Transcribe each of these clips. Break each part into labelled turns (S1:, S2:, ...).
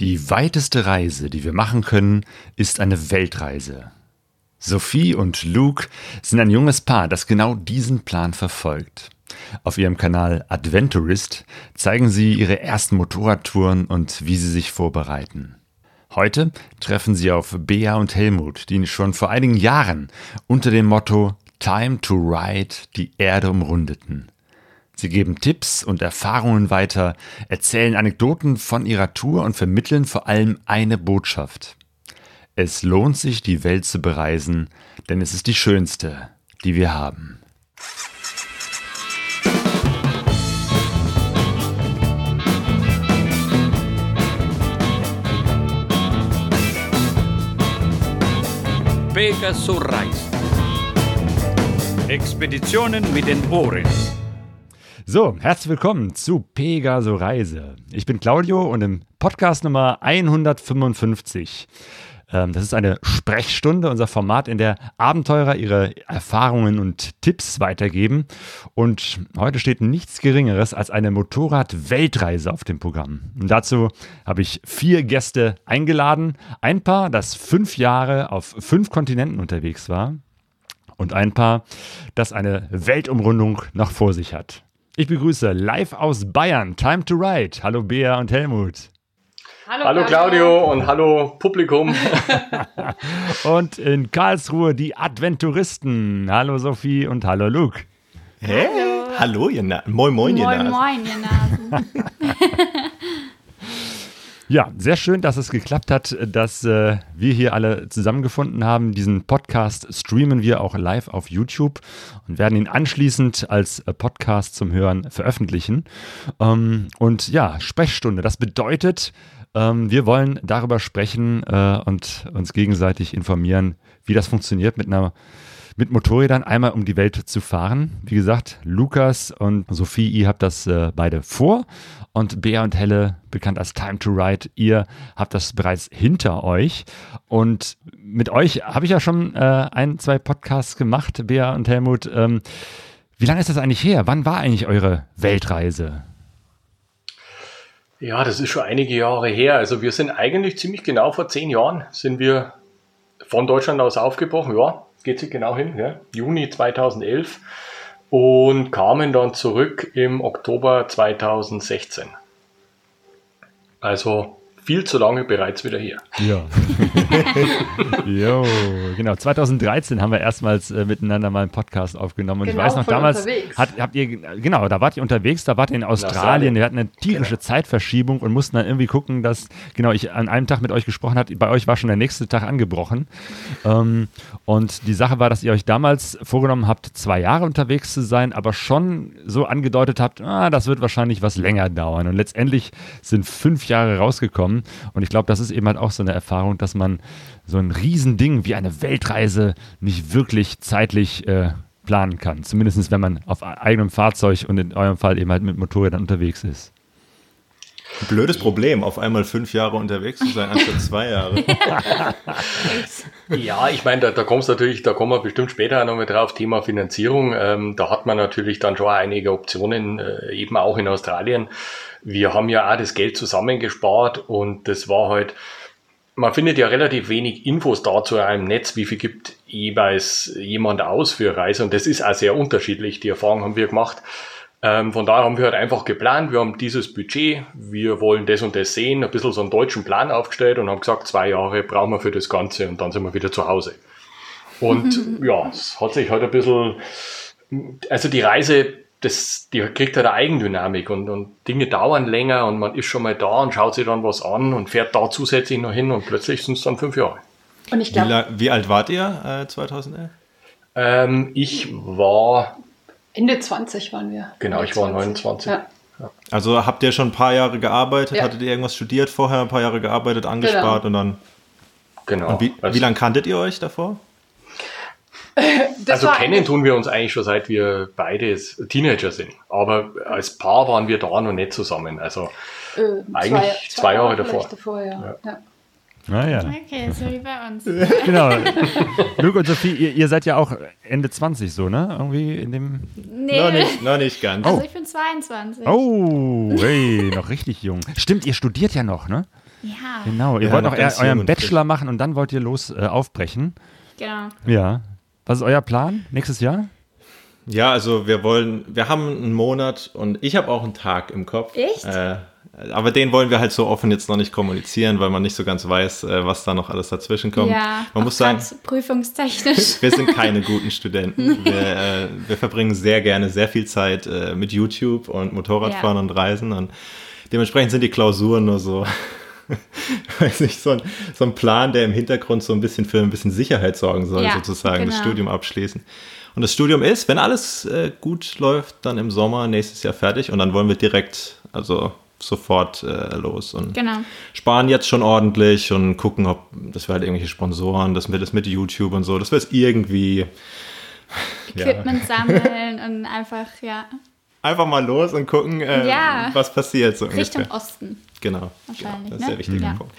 S1: Die weiteste Reise, die wir machen können, ist eine Weltreise. Sophie und Luke sind ein junges Paar, das genau diesen Plan verfolgt. Auf ihrem Kanal Adventurist zeigen sie ihre ersten Motorradtouren und wie sie sich vorbereiten. Heute treffen sie auf Bea und Helmut, die schon vor einigen Jahren unter dem Motto Time to Ride die Erde umrundeten. Sie geben Tipps und Erfahrungen weiter, erzählen Anekdoten von ihrer Tour und vermitteln vor allem eine Botschaft. Es lohnt sich, die Welt zu bereisen, denn es ist die schönste, die wir haben.
S2: Pegasus Reis. Expeditionen mit den Ohren.
S1: So, herzlich willkommen zu Pegaso Reise. Ich bin Claudio und im Podcast Nummer 155. Ähm, das ist eine Sprechstunde, unser Format, in der Abenteurer ihre Erfahrungen und Tipps weitergeben. Und heute steht nichts Geringeres als eine Motorrad-Weltreise auf dem Programm. Und dazu habe ich vier Gäste eingeladen. Ein Paar, das fünf Jahre auf fünf Kontinenten unterwegs war. Und ein Paar, das eine Weltumrundung noch vor sich hat. Ich begrüße live aus Bayern Time to Ride. Hallo Bea und Helmut.
S3: Hallo, hallo Claudio. Claudio und hallo Publikum.
S1: und in Karlsruhe die Adventuristen. Hallo Sophie und hallo Luke.
S4: Hey, hallo, hallo ihr Na Moin, moin, ihr
S5: Nasen. Moin, moin, ihr Nasen.
S1: Ja, sehr schön, dass es geklappt hat, dass äh, wir hier alle zusammengefunden haben. Diesen Podcast streamen wir auch live auf YouTube und werden ihn anschließend als äh, Podcast zum Hören veröffentlichen. Ähm, und ja, Sprechstunde, das bedeutet, ähm, wir wollen darüber sprechen äh, und uns gegenseitig informieren, wie das funktioniert mit einer mit Motorrädern einmal um die Welt zu fahren. Wie gesagt, Lukas und Sophie, ihr habt das äh, beide vor und Bea und Helle, bekannt als Time to Ride, ihr habt das bereits hinter euch. Und mit euch habe ich ja schon äh, ein, zwei Podcasts gemacht, Bea und Helmut. Ähm, wie lange ist das eigentlich her? Wann war eigentlich eure Weltreise?
S3: Ja, das ist schon einige Jahre her. Also wir sind eigentlich ziemlich genau vor zehn Jahren sind wir von Deutschland aus aufgebrochen. Ja, geht sich genau hin, ja, Juni 2011 und kamen dann zurück im Oktober 2016. Also viel zu lange bereits wieder hier.
S1: Ja. jo, genau. 2013 haben wir erstmals äh, miteinander mal einen Podcast aufgenommen. Und genau, ich weiß noch, damals hat, habt ihr, genau, da wart ihr unterwegs, da wart ihr in Australien. Wir hatten eine tierische genau. Zeitverschiebung und mussten dann irgendwie gucken, dass, genau, ich an einem Tag mit euch gesprochen habe. Bei euch war schon der nächste Tag angebrochen. Ähm, und die Sache war, dass ihr euch damals vorgenommen habt, zwei Jahre unterwegs zu sein, aber schon so angedeutet habt, ah, das wird wahrscheinlich was länger dauern. Und letztendlich sind fünf Jahre rausgekommen Und ich glaube, das ist eben halt auch so eine Erfahrung, dass man so ein Riesending wie eine Weltreise nicht wirklich zeitlich äh, planen kann. Zumindest wenn man auf eigenem Fahrzeug und in eurem Fall eben halt mit Motorrädern unterwegs ist.
S4: Blödes Problem, auf einmal fünf Jahre unterwegs zu sein, anstatt zwei Jahre.
S3: ja, ich meine, da, da kommst natürlich, da kommen wir bestimmt später noch mal drauf, Thema Finanzierung. Ähm, da hat man natürlich dann schon einige Optionen, äh, eben auch in Australien wir haben ja auch das Geld zusammengespart und das war halt, man findet ja relativ wenig Infos dazu im Netz, wie viel gibt jeweils jemand aus für Reise und das ist auch sehr unterschiedlich. Die Erfahrung haben wir gemacht. Ähm, von daher haben wir halt einfach geplant, wir haben dieses Budget, wir wollen das und das sehen, ein bisschen so einen deutschen Plan aufgestellt und haben gesagt, zwei Jahre brauchen wir für das Ganze und dann sind wir wieder zu Hause. Und ja, es hat sich halt ein bisschen, also die Reise das, die kriegt halt eine Eigendynamik und, und Dinge dauern länger und man ist schon mal da und schaut sich dann was an und fährt da zusätzlich noch hin und plötzlich sind es dann fünf Jahre.
S4: Und ich glaube. Wie, wie, alt wart ihr äh, 2011?
S3: Ähm, ich war.
S5: Ende 20 waren wir.
S3: Genau, ich war 29. Ja.
S4: Also habt ihr schon ein paar Jahre gearbeitet? Ja. Hattet ihr irgendwas studiert vorher, ein paar Jahre gearbeitet, angespart genau. und dann. Genau. Und wie, also, wie lange kanntet ihr euch davor?
S3: also kennen tun wir uns eigentlich schon seit wir beide Teenager sind. Aber als Paar waren wir da noch nicht zusammen. Also äh, eigentlich zwei, zwei, Jahre, Jahre davor. davor ja.
S1: Ja. Ah, ja. Okay, so wie bei uns. genau. Luke und Sophie, ihr, ihr, seid ja auch Ende 20 so, ne? Irgendwie in dem.
S4: Nee. Noch nicht, noch nicht ganz.
S5: Also ich bin 22.
S1: Oh, hey, noch richtig jung. Stimmt, ihr studiert ja noch, ne?
S5: Ja.
S1: Genau, ihr
S4: Ja,
S1: wollt
S4: noch
S1: euren Bachelor machen und dann wollt ihr los äh, aufbrechen.
S5: Genau.
S1: Ja. Was ist euer Plan nächstes Jahr?
S4: Ja, also wir wollen, wir haben einen Monat und ich habe auch einen Tag im Kopf.
S5: Echt?
S4: Äh, aber den wollen wir halt so offen jetzt noch nicht kommunizieren, weil man nicht so ganz weiß, äh, was da noch alles dazwischen kommt.
S5: Ja,
S4: man
S5: auch
S4: muss sagen,
S5: prüfungstechnisch.
S4: wir sind keine guten Studenten. Wir, äh, wir verbringen sehr gerne sehr viel Zeit äh, mit YouTube und Motorradfahren
S5: Ja.
S4: und Reisen und dementsprechend sind die Klausuren nur so, weiß nicht, so ein, so ein Plan, der im Hintergrund so ein bisschen für ein bisschen Sicherheit sorgen soll,
S5: Ja,
S4: sozusagen, das
S5: genau.
S4: Studium abschließen. Und das Studium ist, wenn alles äh, gut läuft, dann im Sommer nächstes Jahr fertig und dann wollen wir direkt, also sofort äh, los und
S5: Genau.
S4: sparen jetzt schon ordentlich und gucken, ob, dass wir halt irgendwelche Sponsoren, dass wir das mit YouTube und so, dass wir es irgendwie ja,
S5: Equipment sammeln und einfach, ja,
S4: einfach mal los und gucken, äh,
S5: Ja.
S4: was passiert so
S5: Richtung
S4: ungefähr.
S5: Osten.
S4: Genau.
S5: Wahrscheinlich,
S4: Ja, das ist
S5: ne?
S4: der wichtige
S5: Ja.
S4: Punkt.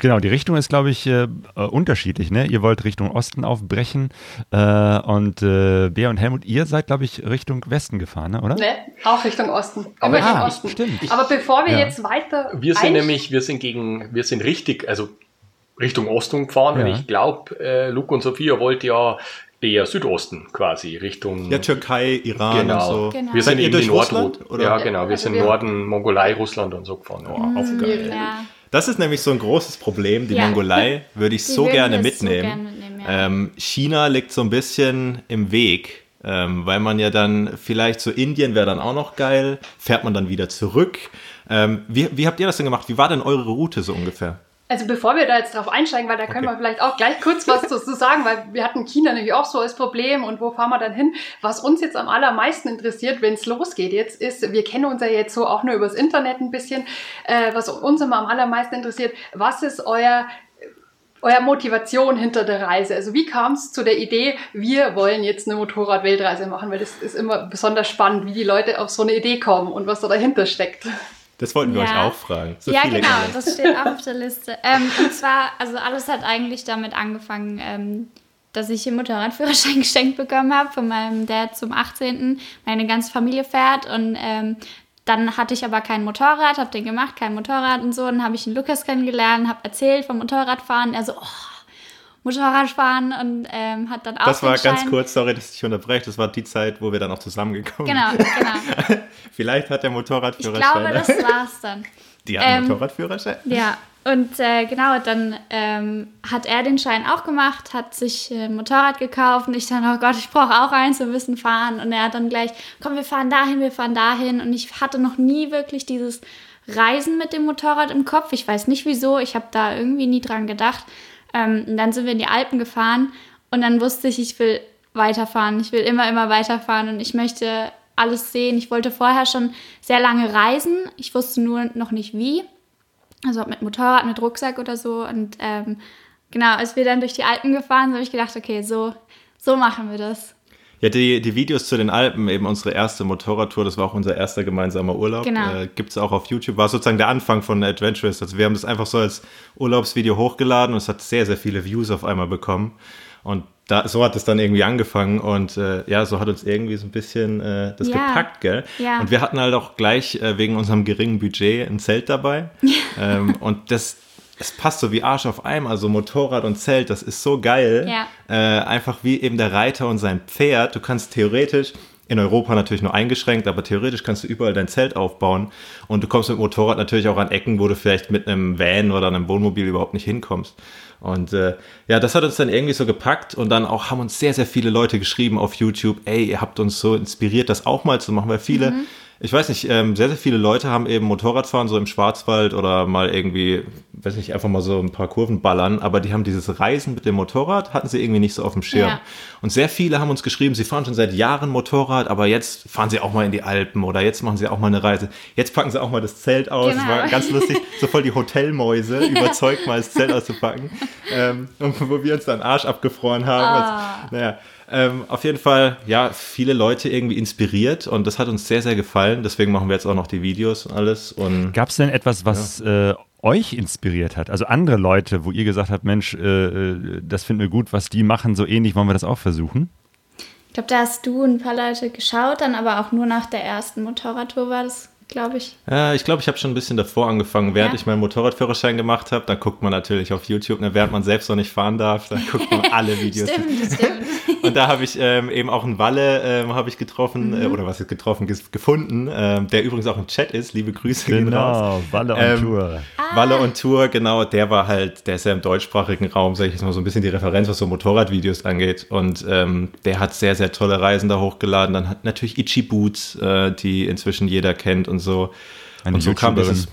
S1: Genau, die Richtung ist, glaube ich, äh, äh, unterschiedlich. Ne? Ihr wollt Richtung Osten aufbrechen äh, und äh, Bea und Helmut, ihr seid, glaube ich, Richtung Westen gefahren, ne? oder?
S5: Ne?
S6: Auch Richtung Osten.
S3: Aber
S6: Richtung
S1: ah,
S6: Osten.
S1: stimmt.
S6: Aber bevor wir
S1: Ja.
S6: jetzt weiter.
S3: Wir sind nämlich, wir sind gegen, wir sind richtig, also Richtung Osten gefahren und
S1: Ja.
S3: ich glaube, äh, Luke und Sophia wollt ja eher Südosten quasi, Richtung.
S4: Ja, Türkei, Iran
S3: genau.
S4: und so.
S5: Genau.
S3: Wir sind eben
S4: durch
S3: die
S4: Russland,
S3: Nordroute.
S4: oder?
S3: Ja, genau. Wir
S6: Also
S3: sind
S6: wir-
S3: Norden, Mongolei, Russland und so gefahren.
S4: Oh, geil.
S5: Ja.
S4: Das ist nämlich so ein großes Problem. Die
S5: Ja.
S4: Mongolei würde ich
S5: Die
S4: so gerne
S5: wir so
S4: mitnehmen.
S5: gerne mitnehmen, ja.
S4: ähm, China liegt so ein bisschen im Weg, ähm, weil man ja dann vielleicht so Indien wäre dann auch noch geil, fährt man dann wieder zurück. Ähm, wie, wie habt ihr das denn gemacht? Wie war denn eure Route so ungefähr?
S6: Also bevor wir da jetzt drauf einsteigen, weil da können wir vielleicht auch gleich kurz was dazu sagen, weil wir hatten China nämlich auch so als Problem und wo fahren wir dann hin? Was uns jetzt am allermeisten interessiert, wenn es losgeht jetzt, ist, wir kennen uns ja jetzt so auch nur übers Internet ein bisschen, äh, was uns immer am allermeisten interessiert, was ist euer euer Motivation hinter der Reise? Also wie kam es zu der Idee, wir wollen jetzt eine Motorrad-Weltreise machen? Weil das ist immer besonders spannend, wie die Leute auf so eine Idee kommen und was da dahinter steckt.
S4: Das wollten wir
S5: Ja.
S4: euch auch fragen. So
S5: ja, genau,
S4: Dinge.
S5: das steht auch auf der Liste. Ähm, und zwar, also alles hat eigentlich damit angefangen, ähm, dass ich den Motorradführerschein geschenkt bekommen habe von meinem Dad zum 18. Meine ganze Familie fährt und ähm, dann hatte ich aber kein Motorrad, habe den gemacht, kein Motorrad und so. Dann habe ich den Lukas kennengelernt, habe erzählt vom Motorradfahren. Er so, oh, Motorradfahren und ähm, hat dann auch
S4: Das war ganz kurz, sorry, dass ich dich unterbreche. Das war die Zeit, wo wir dann auch zusammengekommen
S5: Genau,
S4: sind.
S5: genau.
S4: Vielleicht hat der
S5: Ich
S4: Motorradführerschein.
S5: glaube, das war's dann.
S4: die hat
S5: ähm,
S4: Motorradführerschein?
S5: Ja, und äh, genau, dann ähm, hat er den Schein auch gemacht, hat sich äh, ein Motorrad gekauft und ich dann, oh Gott, ich brauche auch eins, wir müssen fahren. Und er hat dann gleich, komm, wir fahren dahin, wir fahren dahin. Und ich hatte noch nie wirklich dieses Reisen mit dem Motorrad im Kopf. Ich weiß nicht wieso, ich habe da irgendwie nie dran gedacht. Ähm, und dann sind wir in die Alpen gefahren und dann wusste ich, ich will weiterfahren. Ich will immer, immer weiterfahren und ich möchte alles sehen. Ich wollte vorher schon sehr lange reisen. Ich wusste nur noch nicht wie. Also mit Motorrad, mit Rucksack oder so. Und ähm, genau, als wir dann durch die Alpen gefahren sind, habe ich gedacht, okay, so, so machen wir das.
S4: Ja, die, die Videos zu den Alpen, eben unsere erste Motorradtour, das war auch unser erster gemeinsamer Urlaub.
S5: Genau.
S4: Äh, Gibt es auch auf YouTube, war sozusagen der Anfang von Adventurous. Also wir haben das einfach so als Urlaubsvideo hochgeladen und es hat sehr, sehr viele Views auf einmal bekommen. Und da, so hat es dann irgendwie angefangen und äh, ja, so hat uns irgendwie so ein bisschen äh, das
S5: Ja.
S4: gepackt, gell?
S5: Ja.
S4: Und wir hatten halt auch gleich äh, wegen unserem geringen Budget ein Zelt dabei. ähm, und das, es passt so wie Arsch auf Eimer, also Motorrad und Zelt, das ist so geil.
S5: Ja.
S4: Äh, einfach wie eben der Reiter und sein Pferd. Du kannst theoretisch, in Europa natürlich nur eingeschränkt, aber theoretisch kannst du überall dein Zelt aufbauen und du kommst mit dem Motorrad natürlich auch an Ecken, wo du vielleicht mit einem Van oder einem Wohnmobil überhaupt nicht hinkommst. Und äh, ja, das hat uns dann irgendwie so gepackt und dann auch haben uns sehr, sehr viele Leute geschrieben auf YouTube, ey, ihr habt uns so inspiriert, das auch mal zu machen, weil viele, ich weiß nicht, ähm, sehr, sehr viele Leute haben eben Motorradfahren so im Schwarzwald oder mal irgendwie, weiß nicht, einfach mal so ein paar Kurven ballern, aber die haben dieses Reisen mit dem Motorrad, hatten sie irgendwie nicht so auf dem Schirm.
S5: Ja.
S4: Und sehr viele haben uns geschrieben, sie fahren schon seit Jahren Motorrad, aber jetzt fahren sie auch mal in die Alpen oder jetzt machen sie auch mal eine Reise. Jetzt packen sie auch mal das Zelt aus. Das
S5: Genau.
S4: war ganz lustig, so voll die Hotelmäuse, überzeugt mal das Zelt auszupacken. Ähm, und wo wir uns dann Arsch abgefroren haben.
S5: Ah.
S4: Also, naja, ähm, auf jeden Fall, ja, viele Leute irgendwie inspiriert und das hat uns sehr, sehr gefallen. Deswegen machen wir jetzt auch noch die Videos und alles. Und
S1: Gab es denn etwas, was äh, euch inspiriert hat? Also andere Leute, wo ihr gesagt habt, Mensch, äh, äh, das finden wir gut, was die machen, so ähnlich wollen wir das auch versuchen?
S5: Ich glaube, da hast du ein paar Leute geschaut, dann aber auch nur nach der ersten Motorradtour war das, glaube ich.
S4: Ja, ich glaube, ich habe schon ein bisschen davor angefangen, während
S5: Ja.
S4: ich meinen Motorradführerschein gemacht habe. Dann guckt man natürlich auf YouTube, ne, während man selbst noch nicht fahren darf, dann guckt man alle Videos.
S5: Stimmt, stimmt.
S4: Und da habe ich ähm, eben auch einen Walle ähm, habe ich getroffen,
S5: Mhm.
S4: äh, oder was ist getroffen, gefunden, ähm, der übrigens auch im Chat ist. Liebe Grüße gehen raus.
S1: Genau, Walle on
S4: Ähm,
S1: Tour.
S4: Walle on Tour, genau, der war halt, der ist ja im deutschsprachigen Raum, sage ich jetzt mal so ein bisschen die Referenz, was so Motorradvideos angeht. Und ähm, der hat sehr, sehr tolle Reisen da hochgeladen. Dann hat natürlich Itchy Boots, äh, die inzwischen jeder kennt und so.
S1: Eine
S4: und so kam
S1: YouTuberin.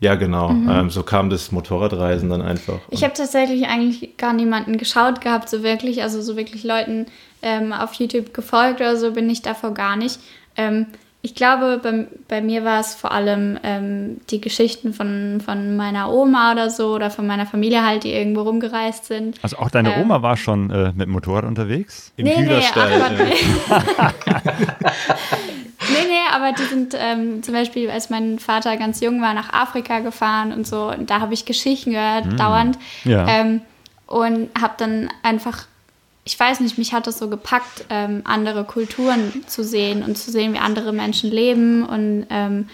S4: Ja genau,
S5: Mhm.
S4: ähm, so kam das Motorradreisen dann einfach.
S5: Ich habe tatsächlich eigentlich gar niemanden geschaut gehabt, so wirklich, also so wirklich Leuten ähm, auf YouTube gefolgt oder so bin ich davor gar nicht. Ähm, ich glaube, bei, bei mir war es vor allem ähm, die Geschichten von, von meiner Oma oder so oder von meiner Familie halt, die irgendwo rumgereist sind.
S1: Also auch deine
S5: ähm,
S1: Oma war schon äh, mit dem Motorrad unterwegs?
S4: Im Hühnerstall.
S5: ach Gott,
S4: äh,
S5: nee. nee, aber die sind ähm, zum Beispiel, als mein Vater ganz jung war, nach Afrika gefahren und so. Und da habe ich Geschichten gehört, dauernd.
S1: Ja.
S5: Ähm, und habe dann einfach, ich weiß nicht, mich hat das so gepackt, ähm, andere Kulturen zu sehen und zu sehen, wie andere Menschen leben und ähm,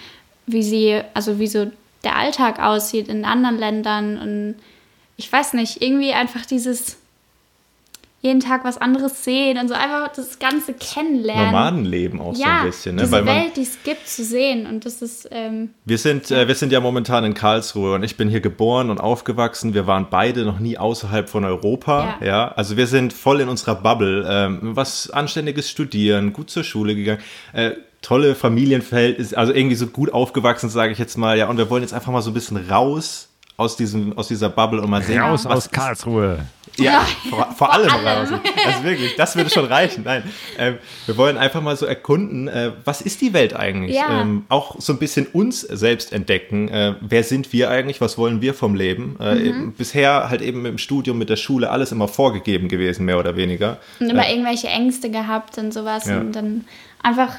S5: wie sie, also wie so der Alltag aussieht in anderen Ländern. Und ich weiß nicht, irgendwie einfach dieses jeden Tag was anderes sehen und so einfach das Ganze kennenlernen.
S4: Nomadenleben auch so
S5: ja,
S4: ein bisschen. Ne?
S5: diese
S4: Weil man,
S5: Welt, die es gibt, zu sehen. Und das ist, ähm,
S4: Wir sind, äh, wir sind ja momentan in Karlsruhe und ich bin hier geboren und aufgewachsen. Wir waren beide noch nie außerhalb von Europa. Ja.
S5: Ja.
S4: also wir sind voll in unserer Bubble. Ähm, was Anständiges studieren, gut zur Schule gegangen. Äh, tolle Familienverhältnisse, also irgendwie so gut aufgewachsen, sage ich jetzt mal. Ja, und wir wollen jetzt einfach mal so ein bisschen raus aus, diesem, aus dieser Bubble und mal sehen,
S1: Raus
S4: was
S1: aus Karlsruhe.
S4: Ja, vor, vor allem
S5: allem.
S4: raus. Also wirklich, das würde schon reichen. Nein, ähm, wir wollen einfach mal so erkunden, äh, was ist die Welt eigentlich?
S5: Ja.
S4: Ähm, auch so ein bisschen uns selbst entdecken. Äh, wer sind wir eigentlich? Was wollen wir vom Leben? Äh,
S5: Mhm.
S4: eben, bisher halt eben im Studium, mit der Schule, alles immer vorgegeben gewesen, mehr oder weniger.
S5: und immer irgendwelche Ängste gehabt und sowas.
S4: Ja.
S5: Und dann einfach,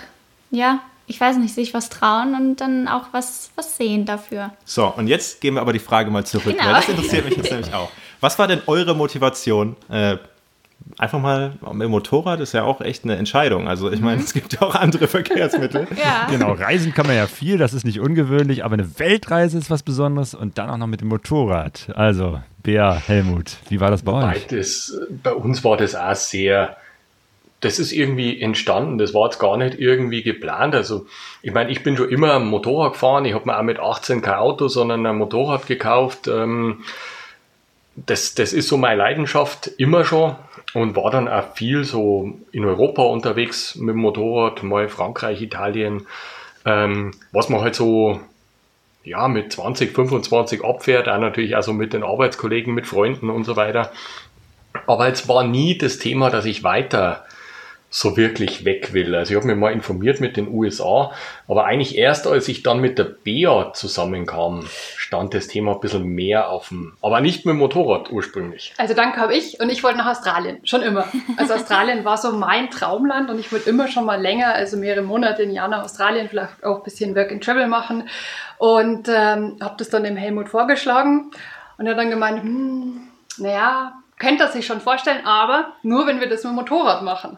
S5: ja, ich weiß nicht, sich was trauen und dann auch was, was sehen dafür.
S4: So, und jetzt gehen wir aber die Frage mal zurück,
S5: Genau.
S4: weil das interessiert mich jetzt nämlich auch. Was war denn eure Motivation? Äh, einfach mal mit dem Motorrad ist ja auch echt eine Entscheidung. Also ich meine, es gibt ja auch andere Verkehrsmittel.
S5: Ja.
S1: Genau, reisen kann man ja viel, das ist nicht ungewöhnlich, aber eine Weltreise ist was Besonderes und dann auch noch mit dem Motorrad. Also, Bea, Helmut, wie war das bei euch?
S3: Beides, bei uns war das auch sehr, das ist irgendwie entstanden, das war jetzt gar nicht irgendwie geplant. Also, ich meine, ich bin schon immer Motorrad gefahren, ich habe mir auch mit 18 kein Auto, sondern ein Motorrad gekauft. Ähm, das, das ist so meine Leidenschaft immer schon und war dann auch viel so in Europa unterwegs mit dem Motorrad, mal Frankreich, Italien, ähm, was man halt so ja, mit 20, 25 abfährt, auch natürlich also mit den Arbeitskollegen, mit Freunden und so weiter. Aber es war nie das Thema, dass ich weiter so wirklich weg will. Also ich habe mich mal informiert mit den USA, aber eigentlich erst als ich dann mit der BEA zusammenkam, stand das Thema ein bisschen mehr auf dem, aber nicht mit dem Motorrad ursprünglich.
S6: Also dann kam ich und ich wollte nach Australien, schon immer. Also Australien war so mein Traumland und ich wollte immer schon mal länger, also mehrere Monate im Jahr nach Australien, vielleicht auch ein bisschen Work and Travel machen und ähm, habe das dann dem Helmut vorgeschlagen und er hat dann gemeint, hm, naja, könnte er sich schon vorstellen, aber nur wenn wir das mit dem Motorrad machen.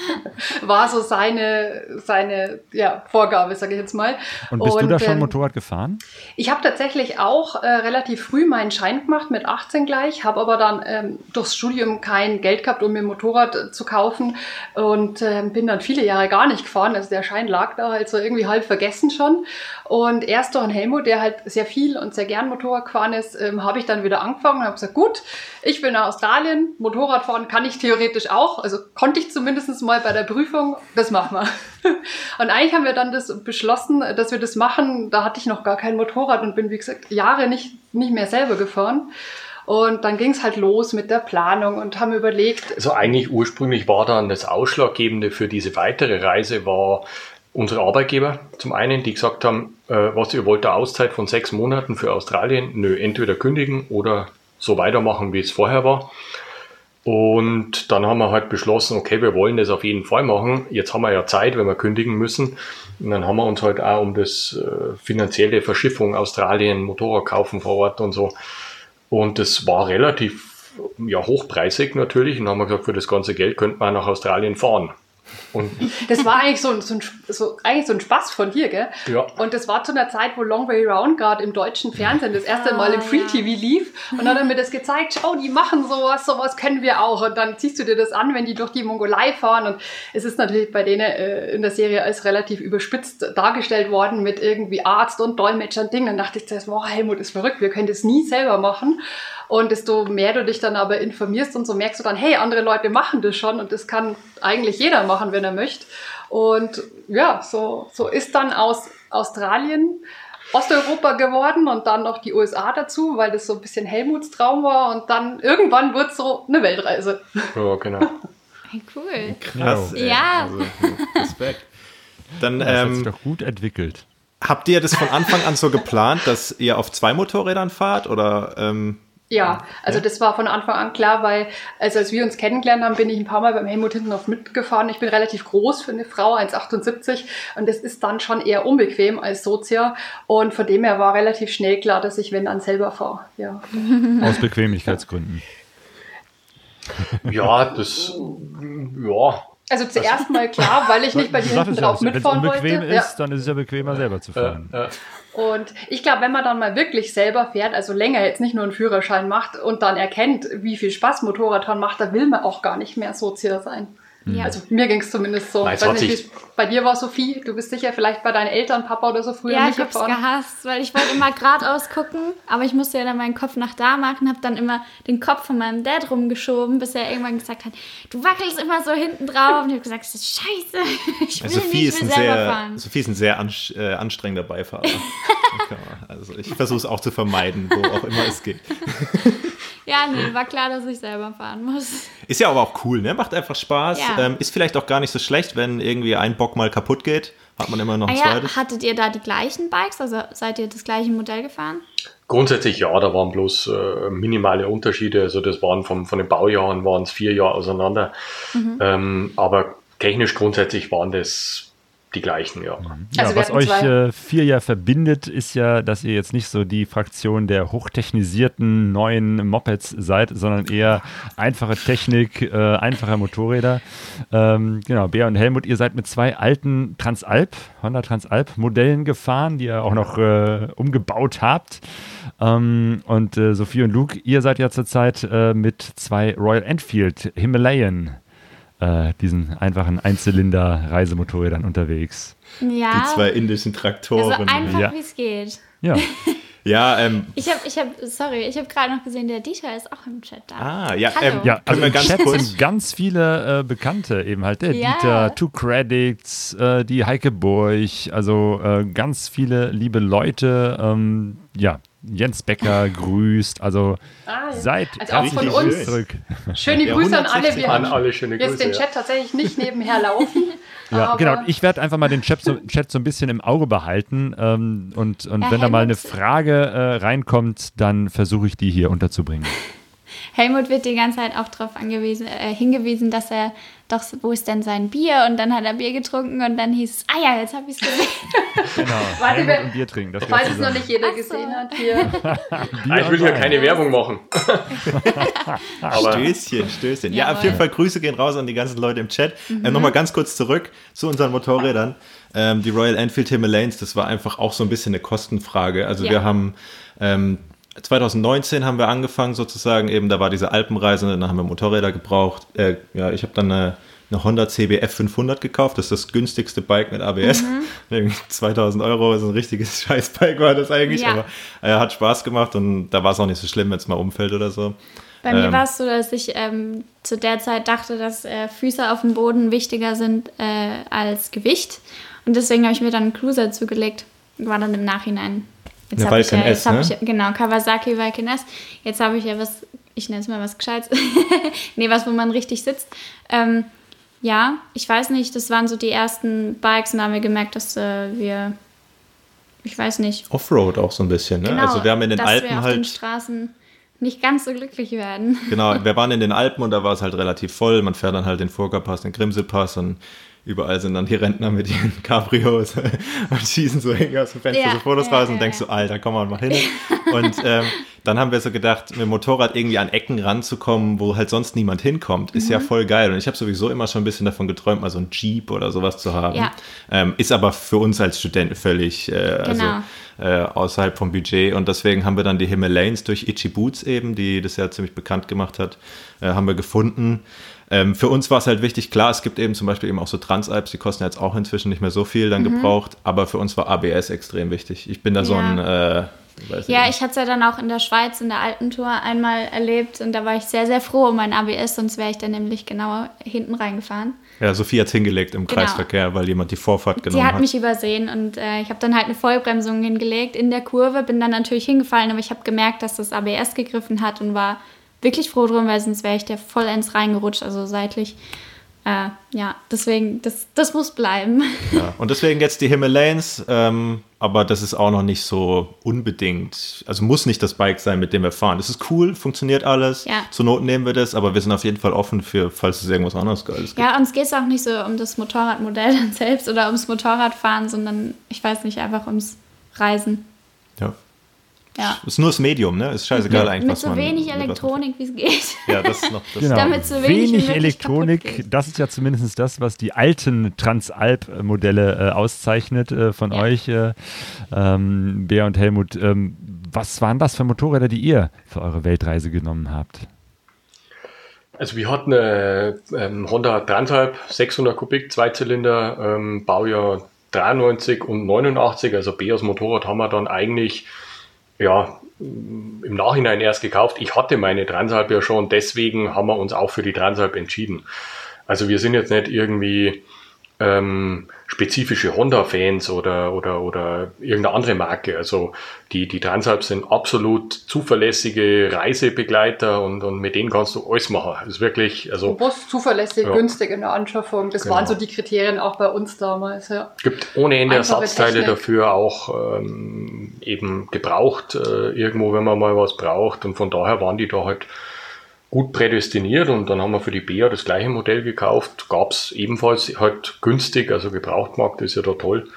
S6: war so seine, seine ja, Vorgabe, sage ich jetzt mal.
S1: Und bist du da schon
S6: ähm,
S1: Motorrad gefahren?
S6: ich habe tatsächlich auch äh, relativ früh meinen Schein gemacht, mit 18 gleich, habe aber dann ähm, durchs Studium kein Geld gehabt, um mir ein Motorrad äh, zu kaufen und ähm, bin dann viele Jahre gar nicht gefahren. Also der Schein lag da halt so irgendwie halb vergessen schon. Und erst durch Helmut, der halt sehr viel und sehr gern Motorrad gefahren ist, ähm, habe ich dann wieder angefangen und habe gesagt, gut, ich bin nach Australien, Motorrad fahren kann ich theoretisch auch, also konnte ich zumindest mal bei der Prüfung, das machen wir. Und eigentlich haben wir dann das beschlossen, dass wir das machen. Da hatte ich noch gar kein Motorrad und bin, wie gesagt, Jahre nicht, nicht mehr selber gefahren. Und dann ging es halt los mit der Planung und haben überlegt,
S3: Also eigentlich ursprünglich war dann das Ausschlaggebende für diese weitere Reise war unsere Arbeitgeber zum einen, die gesagt haben, äh, was ihr wollt, eine Auszeit von sechs Monaten für Australien, nö, entweder kündigen oder so weitermachen, wie es vorher war. Und dann haben wir halt beschlossen, okay, wir wollen das auf jeden Fall machen. Jetzt haben wir ja Zeit, wenn wir kündigen müssen. Und dann haben wir uns halt auch um das äh, finanzielle Verschiffung Australien, Motorrad kaufen vor Ort und so. Und das war relativ ja, hochpreisig natürlich. Und dann haben wir gesagt, für das ganze Geld könnte man nach Australien fahren. Und
S6: Das war eigentlich so, ein- so, ein, so, eigentlich so ein Spaß von dir, gell?
S3: Ja.
S6: Und das war zu einer Zeit, wo Long Way Round gerade im deutschen Fernsehen das erste
S5: Ah,
S6: Mal im
S5: ja.
S6: Free TV lief. Und dann hat er mir das gezeigt, schau, die machen sowas, sowas können wir auch. Und dann ziehst du dir das an, wenn die durch die Mongolei fahren. Und es ist natürlich bei denen äh, in der Serie als relativ überspitzt dargestellt worden mit irgendwie Arzt und Dolmetscher und Ding. Dann dachte ich zuerst, wow, Helmut ist verrückt, wir können das nie selber machen. Und desto mehr du dich dann aber informierst und so merkst du dann, hey, andere Leute machen das schon und das kann eigentlich jeder machen, wenn er möchte. Und ja, so, so ist dann aus Australien Osteuropa geworden und dann noch die USA dazu, weil das so ein bisschen Helmuts Traum war. Und dann irgendwann wird so eine Weltreise.
S3: ja, genau.
S5: Cool.
S4: Krass. ey.
S5: Ja.
S4: Also, Respekt. Dann
S1: Das hat sich
S4: ähm,
S1: doch gut entwickelt.
S4: habt ihr das von Anfang an so geplant, dass ihr auf zwei Motorrädern fahrt? Oder ähm,
S6: Ja, also das war von Anfang an klar, weil also als wir uns kennengelernt haben, bin ich ein paar Mal beim Helmut Hintenhoff mitgefahren. Ich bin relativ groß für eine Frau, 1,78 und das ist dann schon eher unbequem als Sozia und von dem her war relativ schnell klar, dass ich wenn dann selber fahre. Ja.
S1: Aus Bequemlichkeitsgründen.
S3: Ja, das, ja,
S6: Also zuerst mal klar, weil ich nicht bei dir hinten
S1: sagtest ja,
S6: drauf
S1: Wenn es
S6: mitfahren
S1: unbequem
S6: wollte.
S1: ist, dann ist es ja bequemer, selber zu fahren.
S3: äh,
S6: Und ich glaube, wenn man dann mal wirklich selber fährt, also länger jetzt nicht nur einen Führerschein macht und dann erkennt, wie viel Spaß Motorradfahren macht, da will man auch gar nicht mehr Sozia sein.
S5: Ja.
S6: Also mir ging es zumindest so.
S3: Nein,
S6: Ich weiß nicht, bei dir war, Sophie. Du bist sicher vielleicht bei deinen Eltern, Papa oder so früher
S5: Ja, ich hab's gehasst, weil ich wollte immer geradeaus gucken, aber ich musste ja dann meinen Kopf nach da machen, hab dann immer den Kopf von meinem Dad rumgeschoben, bis er irgendwann gesagt hat, du wackelst immer so hinten drauf. Und ich hab gesagt, das ist scheiße, ich will
S4: Sophie,
S5: nicht,
S4: ist
S5: ich
S4: ein
S5: will selber
S4: sehr,
S5: fahren.
S4: Sophie ist ein sehr äh, anstrengender Beifahrer. also ich versuche es auch zu vermeiden, wo auch immer es geht.
S5: Ja, nee, war klar, dass ich selber fahren muss.
S4: Ist ja aber auch cool, ne? Macht einfach Spaß.
S5: Ja.
S4: Ähm, ist vielleicht auch gar nicht so schlecht, wenn irgendwie ein Bock mal kaputt geht. Hat man immer noch
S5: Ah
S4: ein
S5: ja,
S4: zweites.
S5: hattet ihr da die gleichen Bikes? Also seid ihr das gleiche Modell gefahren?
S3: Grundsätzlich ja, da waren bloß äh, minimale Unterschiede. Also das waren vom, von den Baujahren waren es vier Jahre auseinander. Ähm, aber technisch grundsätzlich waren das die gleichen, ja.
S1: Ja,
S6: Also wir
S1: was
S6: hatten
S1: euch
S6: zwei-
S1: äh, vier ja verbindet, ist ja, dass ihr jetzt nicht so die Fraktion der hochtechnisierten neuen Mopeds seid, sondern eher einfache Technik, äh, einfache Motorräder. Ähm, genau, Bea und Helmut, ihr seid mit zwei alten Transalp, Honda Transalp Modellen gefahren, die ihr auch noch äh, umgebaut habt. Ähm, und äh, Sophie und Luke, ihr seid ja zurzeit äh, mit zwei Royal Enfield Himalayan, äh, diesen einfachen Einzylinder-Reisemotorrädern unterwegs.
S5: Ja.
S4: Die zwei indischen
S5: also
S4: Traktoren.
S5: einfach
S1: Ja.
S5: wie es geht.
S1: Ja.
S4: ja, ähm,
S5: Ich habe, ich habe, sorry, ich habe gerade noch gesehen, der Dieter ist auch im Chat da.
S4: ah, ja,
S5: Hallo.
S4: ähm,
S1: Ja,
S4: können
S1: also
S4: wir
S1: im
S4: ganz
S1: Chat
S4: kurz.
S1: sind ganz viele äh, Bekannte eben halt. Der
S5: Ja.
S1: Dieter, Two Credits, äh, die Heike Burg, also äh, ganz viele liebe Leute. Ähm, ja, Jens Becker grüßt. Also
S6: Ah,
S1: seid
S6: Also auch
S1: herzlich
S6: von uns.
S1: zurück.
S6: Schöne Grüße an alle.
S4: 160
S6: Wir
S3: An
S6: haben
S3: alle schöne
S6: jetzt
S3: Grüße.
S6: den
S3: ja.
S6: Chat tatsächlich nicht nebenher laufen.
S1: Ja, genau. Ich werde einfach mal den Chat so, Chat so ein bisschen im Auge behalten. Ähm, und und wenn da mal eine Frage äh, reinkommt, dann versuche ich die hier unterzubringen.
S5: Helmut wird die ganze Zeit auch darauf angewiesen, äh, hingewiesen, dass er doch, wo ist denn sein Bier? Und dann hat er Bier getrunken und dann hieß es, ah ja, jetzt habe ich es gesehen.
S1: Genau.
S6: Warte,
S1: Helmut
S6: wer-
S1: und Bier trinken. Das
S6: Falls es noch nicht jeder
S5: Ach so.
S6: gesehen hat, hier.
S3: Ah, ich will hier keine Werbung machen. Aber
S4: Stößchen, Stößchen. Ja, auf jeden Fall Grüße gehen raus an die ganzen Leute im Chat. Äh, Nochmal ganz kurz zurück zu unseren Motorrädern. Ähm, die Royal Enfield Himalayas, das war einfach auch so ein bisschen eine Kostenfrage. Also
S5: Ja.
S4: wir haben ähm, 2019 haben wir angefangen sozusagen, eben da war diese Alpenreise, dann haben wir Motorräder gebraucht. Äh, ja, ich habe dann eine, eine Honda CBF 500 gekauft, das ist das günstigste Bike mit ABS. Irgendwie 2000 Euro, so ein richtiges Scheißbike war das eigentlich,
S5: Ja.
S4: aber äh, hat Spaß gemacht und da war es auch nicht so schlimm, wenn es mal umfällt oder so.
S5: Bei mir
S4: Ähm.
S5: war es so, dass ich ähm, zu der Zeit dachte, dass äh, Füße auf dem Boden wichtiger sind äh, als Gewicht. Und deswegen habe ich mir dann einen Cruiser zugelegt. War dann im Nachhinein. Jetzt
S4: Eine
S5: ja,
S4: Vulcan
S5: jetzt
S4: S,
S5: hab
S4: ne?
S5: ich, ja- genau, Kawasaki Vulcan S. Jetzt habe ich ja was, ich nenne es mal was Gescheites. nee, was, wo man richtig sitzt. Ähm, ja, ich weiß nicht, das waren so die ersten Bikes und da haben wir gemerkt, dass äh, wir, ich weiß nicht,
S4: Offroad auch so ein bisschen. Ne?
S5: genau,
S4: also wir haben in den
S5: dass wir
S4: Alpen
S5: auf den
S4: halt,
S5: Straßen nicht ganz so glücklich werden.
S4: genau, wir waren in den Alpen und da war es halt relativ voll. Man fährt dann halt den Furka-Pass, den Grimselpass und überall sind dann die Rentner mit ihren Cabrios und schießen so irgendwie aus dem Fenster
S5: Ja,
S4: so Fotos
S5: ja,
S4: raus und
S5: ja,
S4: denkst
S5: ja.
S4: so, Alter, komm mal mal hin. Und ähm, dann haben wir so gedacht, mit dem Motorrad irgendwie an Ecken ranzukommen, wo halt sonst niemand hinkommt, ist ja
S5: Mhm.
S4: voll geil. Und ich habe sowieso immer schon ein bisschen davon geträumt, mal so ein Jeep oder sowas zu haben.
S5: Ja.
S4: Ähm, ist aber für uns als Studenten völlig äh,
S5: Genau.
S4: also, äh, außerhalb vom Budget. Und deswegen haben wir dann die Himalayens durch Itchy Boots eben, die das ja ziemlich bekannt gemacht hat, äh, haben wir gefunden. Ähm, für uns war es halt wichtig, klar, es gibt eben zum Beispiel eben auch so Transalps, die kosten jetzt auch inzwischen nicht mehr so viel dann
S5: Mhm.
S4: gebraucht, aber für uns war ABS extrem wichtig. Ich bin da so
S5: Ja.
S4: ein, äh,
S5: Ja, ich hatte es ja dann auch in der Schweiz in der alten Tour einmal erlebt und da war ich sehr, sehr froh um mein ABS, sonst wäre ich dann nämlich genauer hinten reingefahren.
S4: ja, Sophie hat hingelegt im
S5: Genau.
S4: Kreisverkehr, weil jemand die Vorfahrt genommen
S5: hat
S4: hat.
S5: mich übersehen und äh, ich habe dann halt eine Vollbremsung hingelegt in der Kurve, bin dann natürlich hingefallen, aber ich habe gemerkt, dass das ABS gegriffen hat und war wirklich froh drum, weil sonst wäre ich der vollends reingerutscht, also seitlich. Äh, ja, deswegen, das, das muss bleiben.
S4: Ja. Und deswegen jetzt die Himalayens, ähm, aber das ist auch noch nicht so unbedingt, also muss nicht das Bike sein, mit dem wir fahren. Das ist cool, funktioniert alles.
S5: Ja.
S4: Zur Not nehmen wir das, aber wir sind auf jeden Fall offen für, falls es irgendwas anderes Geiles gibt.
S5: Ja, uns geht es auch nicht so um das Motorradmodell dann selbst oder ums Motorradfahren, sondern ich weiß nicht, einfach ums Reisen.
S4: Ja.
S5: Ja.
S4: Ist nur das Medium, ne? Ist scheißegal eigentlich,
S5: Mit
S4: was
S5: so
S4: man.
S5: wenig Elektronik, wie es geht.
S4: Ja, das ist noch. Das
S1: Genau.
S5: Damit so wenig
S1: wenig Elektronik,
S5: geht.
S1: das ist ja zumindest das, was die alten Transalp-Modelle äh, auszeichnet äh, von
S5: Ja.
S1: euch, äh, ähm, Bea und Helmut. Ähm, was waren das für Motorräder, die ihr für eure Weltreise genommen habt?
S3: Also wir hatten eine ähm, Honda Transalp 600 Kubik, Zweizylinder, ähm, Baujahr 93 und 89, also Beas Motorrad haben wir dann eigentlich ja, im Nachhinein erst gekauft. Ich hatte meine Transalp ja schon, deswegen haben wir uns auch für die Transalp entschieden. Also wir sind jetzt nicht irgendwie ähm, spezifische Honda-Fans oder, oder, oder irgendeine andere Marke. Also die, die Transalp sind absolut zuverlässige Reisebegleiter und, und mit denen kannst du alles machen. Das ist wirklich, also
S6: Robust, zuverlässig,
S3: Ja.
S6: günstig in der Anschaffung. Das
S3: Genau.
S6: waren so die Kriterien auch bei uns damals. Ja.
S3: gibt ohne Ende
S6: Einfache
S3: Ersatzteile
S6: Technik.
S3: dafür, auch ähm, eben gebraucht, äh, irgendwo, wenn man mal was braucht. Und von daher waren die da halt gut prädestiniert und dann haben wir für die Bea das gleiche Modell gekauft. Gab es ebenfalls halt günstig, also Gebrauchtmarkt ist ja da toll.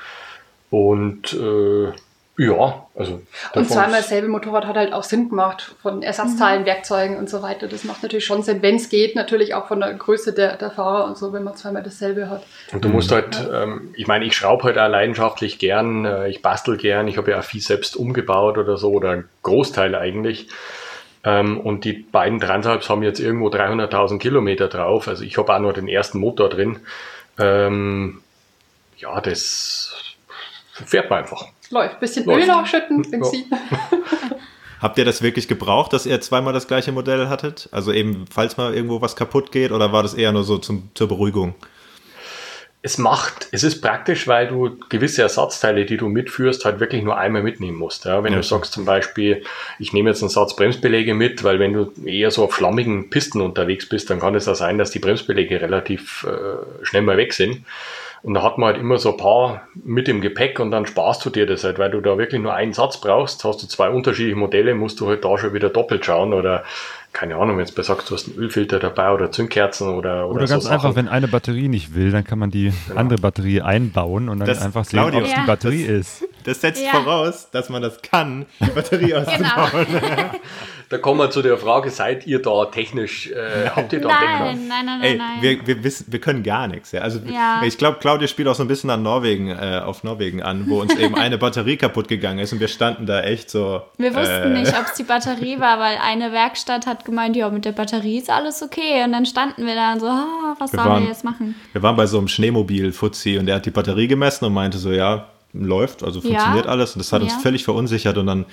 S3: Und äh, ja, also
S6: Und zweimal dasselbe Motorrad hat halt auch Sinn gemacht von Ersatzteilen, Werkzeugen und so weiter. Das macht natürlich schon Sinn, wenn es geht, natürlich auch von der Größe der, der Fahrer und so, wenn man zweimal dasselbe hat.
S3: Und du musst halt, ähm, ich meine, ich schraube halt auch leidenschaftlich gern, äh, ich bastel gern, ich habe ja auch viel selbst umgebaut oder so, oder einen Großteil eigentlich. Ähm, und die beiden Transalps haben jetzt irgendwo 300.000 Kilometer drauf. Also ich habe auch nur den ersten Motor drin. Ähm, ja, das fährt man einfach.
S6: Läuft. Bisschen
S3: Läuft.
S6: Öl nachschütten, Benzin.
S4: Habt ihr das wirklich gebraucht, dass ihr zweimal das gleiche Modell hattet? Also eben, falls mal irgendwo was kaputt geht, oder war das eher nur so zum, zur Beruhigung?
S3: Es macht, es ist praktisch, weil du gewisse Ersatzteile, die du mitführst, halt wirklich nur einmal mitnehmen musst. Ja, wenn
S4: Ja.
S3: du sagst zum Beispiel, ich nehme jetzt einen Satz Bremsbeläge mit, weil wenn du eher so auf schlammigen Pisten unterwegs bist, dann kann es auch sein, dass die Bremsbeläge relativ äh, schnell mal weg sind. Und da hat man halt immer so ein paar mit im Gepäck und dann sparst du dir das halt, weil du da wirklich nur einen Satz brauchst, hast du zwei unterschiedliche Modelle, musst du halt da schon wieder doppelt schauen oder keine Ahnung, wenn du sagst, du hast einen Ölfilter dabei oder Zündkerzen oder, oder,
S1: Oder ganz
S3: so
S1: einfach,
S3: Sachen.
S1: wenn eine Batterie nicht will, dann kann man die andere Batterie einbauen und dann
S4: Das-
S1: einfach sehen, ob es
S5: Ja.
S1: die Batterie ist.
S4: Das setzt
S5: Ja.
S4: voraus, dass man das kann, die Batterie auszubauen.
S5: Genau.
S3: Da kommen wir zu der Frage, seid ihr da technisch, äh, habt ihr da
S5: Nein, nein, nein,
S4: Ey,
S5: nein, nein.
S4: wir, wir, wissen, wir können gar nichts. Ja. Also
S5: Ja.
S4: ich glaube, Claudia spielt auch so ein bisschen an Norwegen, äh, auf Norwegen an, wo uns eben eine Batterie kaputt gegangen ist und wir standen da echt so.
S5: Wir wussten
S4: äh,
S5: nicht, ob es die Batterie war, weil eine Werkstatt hat gemeint, ja, mit der Batterie ist alles okay. Und dann standen wir da und so, ah, was
S4: Wir
S5: sollen
S4: waren-
S5: wir jetzt machen?
S4: Wir waren bei so einem Schneemobil-Fuzzi und der hat die Batterie gemessen und meinte so, ja, läuft, also funktioniert
S5: Ja.
S4: alles. Und das hat uns
S5: Ja.
S4: völlig verunsicht und dann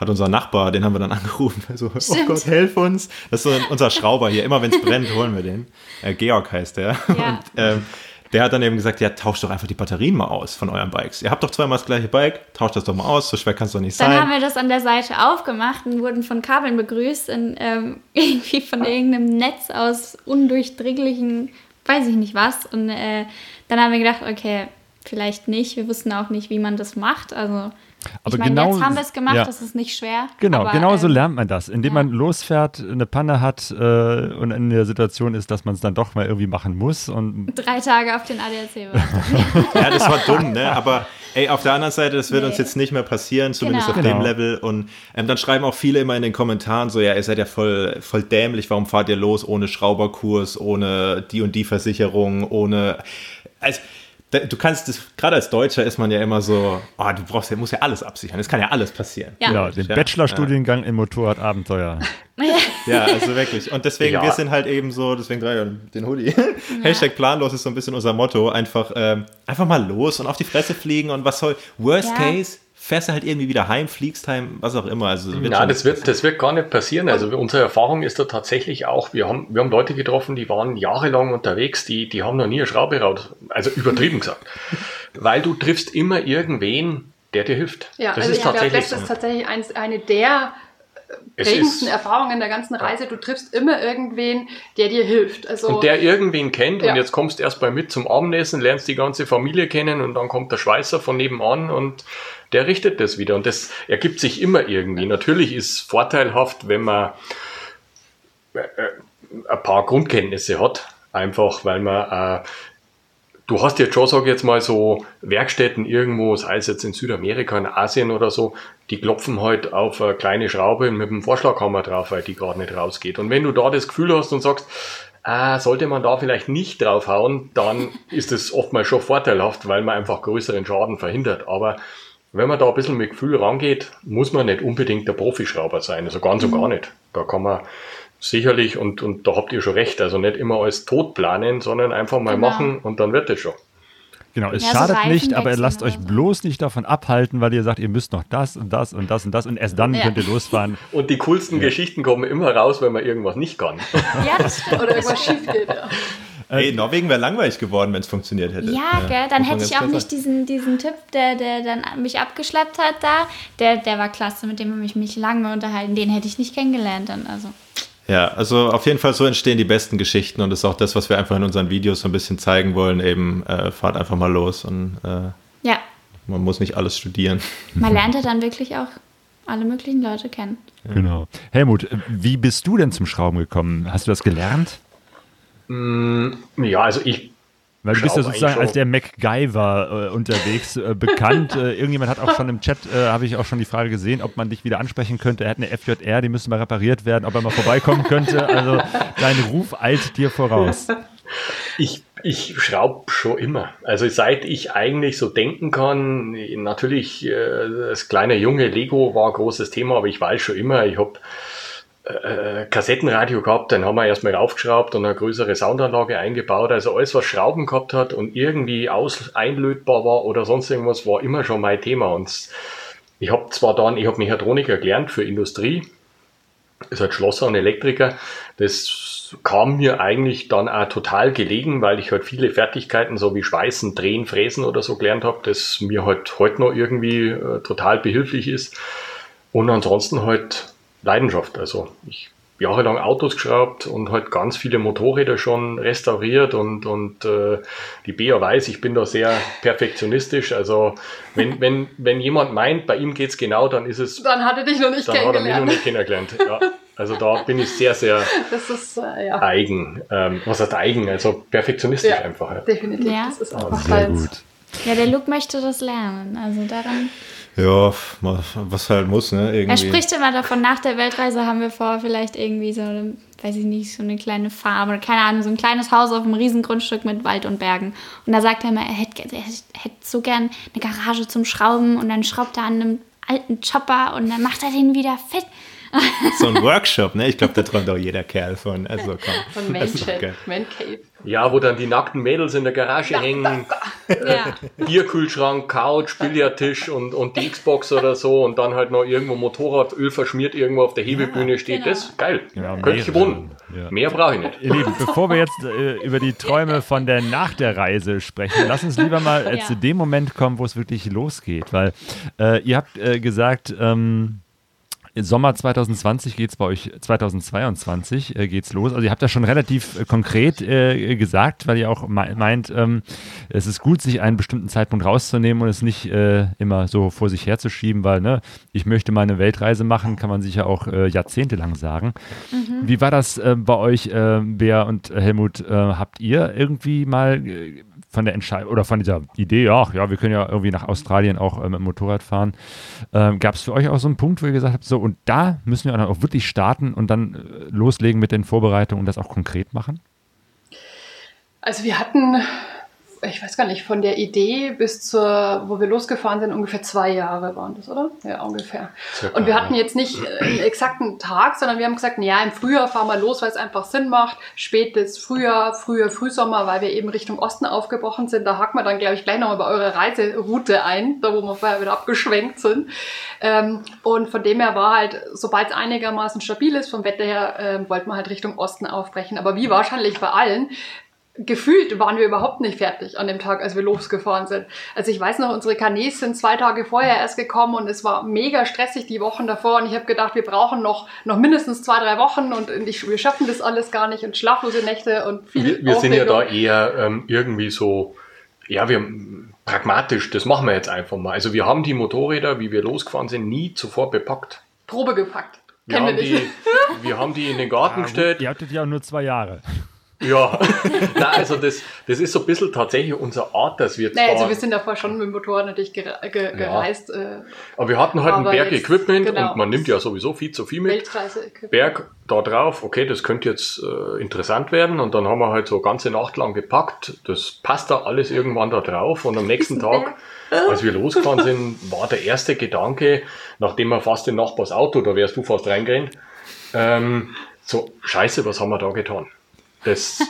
S4: hat unser Nachbar, den haben wir dann angerufen, so, oh
S5: Stimmt.
S4: Gott, helf uns. Das ist unser Schrauber hier, immer wenn es brennt, holen wir den. Äh, Georg heißt der.
S5: Ja.
S4: Und, ähm, der hat dann eben gesagt, ja, tauscht doch einfach die Batterien mal aus von euren Bikes. Ihr habt doch zweimal das gleiche Bike, tauscht das doch mal aus, so schwer kann es doch nicht
S5: Dann
S4: sein.
S5: haben wir das an der Seite aufgemacht und wurden von Kabeln begrüßt, in, ähm, irgendwie von irgendeinem Netz aus undurchdringlichen, weiß ich nicht was. Und äh, dann haben wir gedacht, okay, vielleicht nicht. Wir wussten auch nicht, wie man das macht. Also
S1: Aber
S5: ich meine,
S1: genau-
S5: jetzt haben wir es gemacht,
S1: ja.
S5: das ist nicht schwer.
S1: Genau,
S5: aber,
S1: genau so
S5: ähm,
S1: lernt man das, indem
S5: ja.
S1: man losfährt, eine Panne hat äh, und in der Situation ist, dass man es dann doch mal irgendwie machen muss. Und
S5: Drei Tage auf den ADAC warten.
S4: Ja, das war dumm, ne? Aber ey, auf der anderen Seite, das wird
S5: Nee.
S4: uns jetzt nicht mehr passieren, zumindest
S5: Genau.
S4: auf dem
S1: Genau.
S4: Level. Und ähm, dann schreiben auch viele immer in den Kommentaren so, ja, ihr seid ja voll, voll dämlich, warum fahrt ihr los ohne Schrauberkurs, ohne die und die Versicherung, ohne. Also, du kannst das, gerade als Deutscher ist man ja immer so, ah, du brauchst ja, musst ja alles absichern. Es kann ja alles passieren.
S5: Ja.
S1: genau, den
S4: Ja.
S1: Bachelorstudiengang in Motorradabenteuer.
S4: Ja, also wirklich. Und deswegen,
S3: Ja.
S4: wir sind halt eben so, deswegen trage ich den Hoodie. Hashtag planlos ist so ein bisschen unser Motto. Einfach, ähm, einfach mal los und auf die Fresse fliegen und was soll, worst
S5: Ja.
S4: case, fährst du halt irgendwie wieder heim, fliegst heim, was auch immer. Also, wird schon
S3: das wird, das wird gar nicht passieren. Also unsere Erfahrung ist da tatsächlich auch, wir haben, wir haben Leute getroffen, die waren jahrelang unterwegs, die, die haben noch nie eine Schraube raus, also übertrieben gesagt. Weil du triffst immer irgendwen, der dir hilft.
S6: Ja,
S3: das
S6: also
S3: ist
S6: ich glaube,
S3: tatsächlich
S6: das
S3: so.
S6: ist tatsächlich eins, eine der prägendsten Erfahrungen der ganzen Reise. Du triffst immer irgendwen, der dir hilft. Also
S3: Und der irgendwen kennt
S6: Ja.
S3: und jetzt kommst du erst mal mit zum Abendessen, lernst die ganze Familie kennen und dann kommt der Schweißer von nebenan und der richtet das wieder. Und das ergibt sich immer irgendwie. Natürlich ist vorteilhaft, wenn man äh, äh, ein paar Grundkenntnisse hat, einfach weil man äh, Du hast jetzt schon, sag ich jetzt mal, so Werkstätten irgendwo, sei es jetzt in Südamerika, in Asien oder so, die klopfen halt auf eine kleine Schraube mit einem Vorschlaghammer drauf, weil die gerade nicht rausgeht. Und wenn du da das Gefühl hast und sagst, ah, sollte man da vielleicht nicht draufhauen, dann ist es oftmals schon vorteilhaft, weil man einfach größeren Schaden verhindert. Aber wenn man da ein bisschen mit Gefühl rangeht, muss man nicht unbedingt der Profischrauber sein. Also ganz und gar nicht. Da kann man sicherlich, und, und da habt ihr schon recht, also nicht immer alles tot planen, sondern einfach mal
S5: Genau.
S3: machen und dann wird es schon.
S1: Genau, es
S5: Ja, so
S1: schadet
S5: Reifen
S1: nicht, aber lasst euch
S5: so.
S1: bloß nicht davon abhalten, weil ihr sagt, ihr müsst noch das und das und das und das und erst dann
S5: Ja.
S1: könnt ihr losfahren.
S3: Und die coolsten Geschichten kommen immer raus, wenn man irgendwas nicht kann.
S5: Ja, das stimmt.
S6: oder irgendwas schief geht. Ja.
S4: Ey, Norwegen wäre langweilig geworden, wenn es funktioniert hätte.
S5: Ja, gell, dann hätte ich auch nicht diesen, diesen Typ, der, der dann mich abgeschleppt hat da. Der, der war klasse, mit dem habe ich mich lange unterhalten. Den hätte ich nicht kennengelernt dann. Also.
S4: Ja, also auf jeden Fall so entstehen die besten Geschichten und das ist auch das, was wir einfach in unseren Videos so ein bisschen zeigen wollen. Eben, äh, fahrt einfach mal los und äh,
S5: Ja,
S4: man muss nicht alles studieren.
S5: man lernt ja dann wirklich auch alle möglichen Leute kennen.
S1: Genau. Helmut, wie bist du denn zum Schrauben gekommen? Hast du das gelernt?
S3: Ja, also ich,
S1: Weil du bist ja sozusagen als der MacGyver äh, unterwegs, äh, bekannt. Äh, irgendjemand hat auch schon im Chat, äh, habe ich auch schon die Frage gesehen, ob man dich wieder ansprechen könnte. Er hat eine FJR, die müsste mal repariert werden, ob er mal vorbeikommen könnte. Also dein Ruf eilt dir voraus.
S3: ich, ich schraube schon immer. Also seit ich eigentlich so denken kann, natürlich, äh, das kleine Junge Lego war ein großes Thema, aber ich weiß schon immer, ich habe äh, Kassettenradio gehabt, dann haben wir erstmal raufgeschraubt und eine größere Soundanlage eingebaut. Also alles, was Schrauben gehabt hat und irgendwie aus einlötbar war oder sonst irgendwas, war immer schon mein Thema. Und ich habe zwar dann, ich habe Mechatroniker gelernt für Industrie, ist halt Schlosser und Elektriker. Das kam mir eigentlich dann auch total gelegen, weil ich halt viele Fertigkeiten, so wie Schweißen, Drehen, Fräsen oder so gelernt habe, das mir halt heute noch irgendwie äh, total behilflich ist. Und ansonsten halt Leidenschaft. Also ich jahrelang Autos geschraubt und halt ganz viele Motorräder schon restauriert und, und äh, die Bea weiß, ich bin da sehr perfektionistisch. Also wenn, wenn, wenn jemand meint, bei ihm geht's genau, dann ist es
S6: Dann hat er dich noch nicht
S3: dann hat er mich noch
S6: kennengelernt.
S3: nicht kennengelernt. Ja. Also da bin ich sehr, sehr
S6: Das ist, äh, ja,
S3: eigen. Ähm, was heißt eigen? Also perfektionistisch
S6: Ja.
S3: einfach. Ja.
S6: definitiv.
S5: Ja.
S6: Das ist einfach
S1: Sehr
S6: deins.
S1: gut.
S5: Ja, der Luke möchte das lernen. Also daran.
S4: Ja, was halt muss, ne? Irgendwie.
S5: Er spricht immer davon, nach der Weltreise haben wir vor, vielleicht irgendwie so, eine, weiß ich nicht, so eine kleine Farm oder keine Ahnung, so ein kleines Haus auf einem riesen Grundstück mit Wald und Bergen. Und da sagt er immer, er hätte, er hätte so gern eine Garage zum Schrauben und dann schraubt er an einem alten Chopper und dann macht er den wieder fit.
S4: So ein Workshop, ne? Ich glaube, da träumt auch jeder Kerl von. Also komm.
S6: Von
S4: geil.
S6: Man Cave.
S3: ja, wo dann die nackten Mädels in der Garage hängen,
S5: Ja.
S3: Bierkühlschrank, Couch, Billardtisch und, und die Xbox oder so und dann halt noch irgendwo Motorrad, Öl verschmiert irgendwo auf der Hebebühne steht.
S5: genau.
S3: Das ist geil.
S1: Ja,
S3: Könnte ich gewonnen.
S1: Ja.
S3: Mehr brauche ich nicht.
S1: Ihr Lieben, bevor wir jetzt äh, über die Träume von der nach der Reise sprechen, lass uns lieber mal äh,
S5: Ja.
S1: zu dem Moment kommen, wo es wirklich losgeht. Weil äh, ihr habt äh, gesagt, ähm, Sommer 2020 geht es bei euch, 2022 äh, geht's los. Also ihr habt das schon relativ äh, konkret äh, gesagt, weil ihr auch meint, ähm, es ist gut, sich einen bestimmten Zeitpunkt rauszunehmen und es nicht äh, immer so vor sich herzuschieben, weil ne, ich möchte mal eine Weltreise machen, kann man sich ja auch äh, jahrzehntelang sagen. Mhm. Wie war das äh, bei euch, Bea und Helmut? habt ihr irgendwie mal von der Entscheidung oder von dieser Idee, ja, ja, wir können ja irgendwie nach Australien auch äh, mit dem Motorrad fahren. Ähm, Gab es für euch auch so einen Punkt, wo ihr gesagt habt, so und da müssen wir dann auch wirklich starten und dann äh, loslegen mit den Vorbereitungen und das auch konkret machen?
S6: Also wir hatten ich weiß gar nicht, von der Idee bis zur, wo wir losgefahren sind, ungefähr zwei Jahre waren das, oder? Ja, ungefähr. Circa, und wir hatten jetzt nicht einen exakten Tag, sondern wir haben gesagt, naja, im Frühjahr fahren wir los, weil es einfach Sinn macht. Spätes Frühjahr, früher Frühsommer, weil wir eben Richtung Osten aufgebrochen sind. Da hacken wir dann, glaube ich, gleich nochmal bei eurer Reiseroute ein, da wo wir vorher wieder abgeschwenkt sind. Ähm, und von dem her war halt, sobald es einigermaßen stabil ist, vom Wetter her, äh, wollten wir halt Richtung Osten aufbrechen. Aber wie wahrscheinlich bei allen, gefühlt waren wir überhaupt nicht fertig an dem Tag, als wir losgefahren sind. Also ich weiß noch, unsere Kanäs sind zwei Tage vorher erst gekommen und es war mega stressig die Wochen davor und ich habe gedacht, wir brauchen noch, noch mindestens zwei, drei Wochen und ich, wir schaffen das alles gar nicht und schlaflose Nächte und viel
S3: Wir, wir sind ja da eher ähm, irgendwie so, ja, wir pragmatisch, das machen wir jetzt einfach mal. Also wir haben die Motorräder, wie wir losgefahren sind, nie zuvor bepackt.
S6: Probe gepackt.
S3: Wir, haben die, wir haben die in den Garten ja, gestellt.
S1: Ihr hattet ja auch nur zwei Jahre.
S3: Ja, Nein, also das, das ist so ein bisschen tatsächlich unsere Art, dass wir
S6: naja, also wir sind davor schon mit dem Motorrad natürlich ge ge gereist. Ja.
S3: Äh, aber wir hatten halt ein Berg jetzt, Equipment genau, und man nimmt ja sowieso viel zu viel mit. Berg da drauf, okay, das könnte jetzt äh, interessant werden und dann haben wir halt so ganze Nacht lang gepackt. Das passt da alles irgendwann da drauf und am nächsten Tag, als wir losgefahren sind, war der erste Gedanke, nachdem wir fast in Nachbars Auto, da wärst du fast reingerannt, ähm, so, scheiße, was haben wir da getan? Das,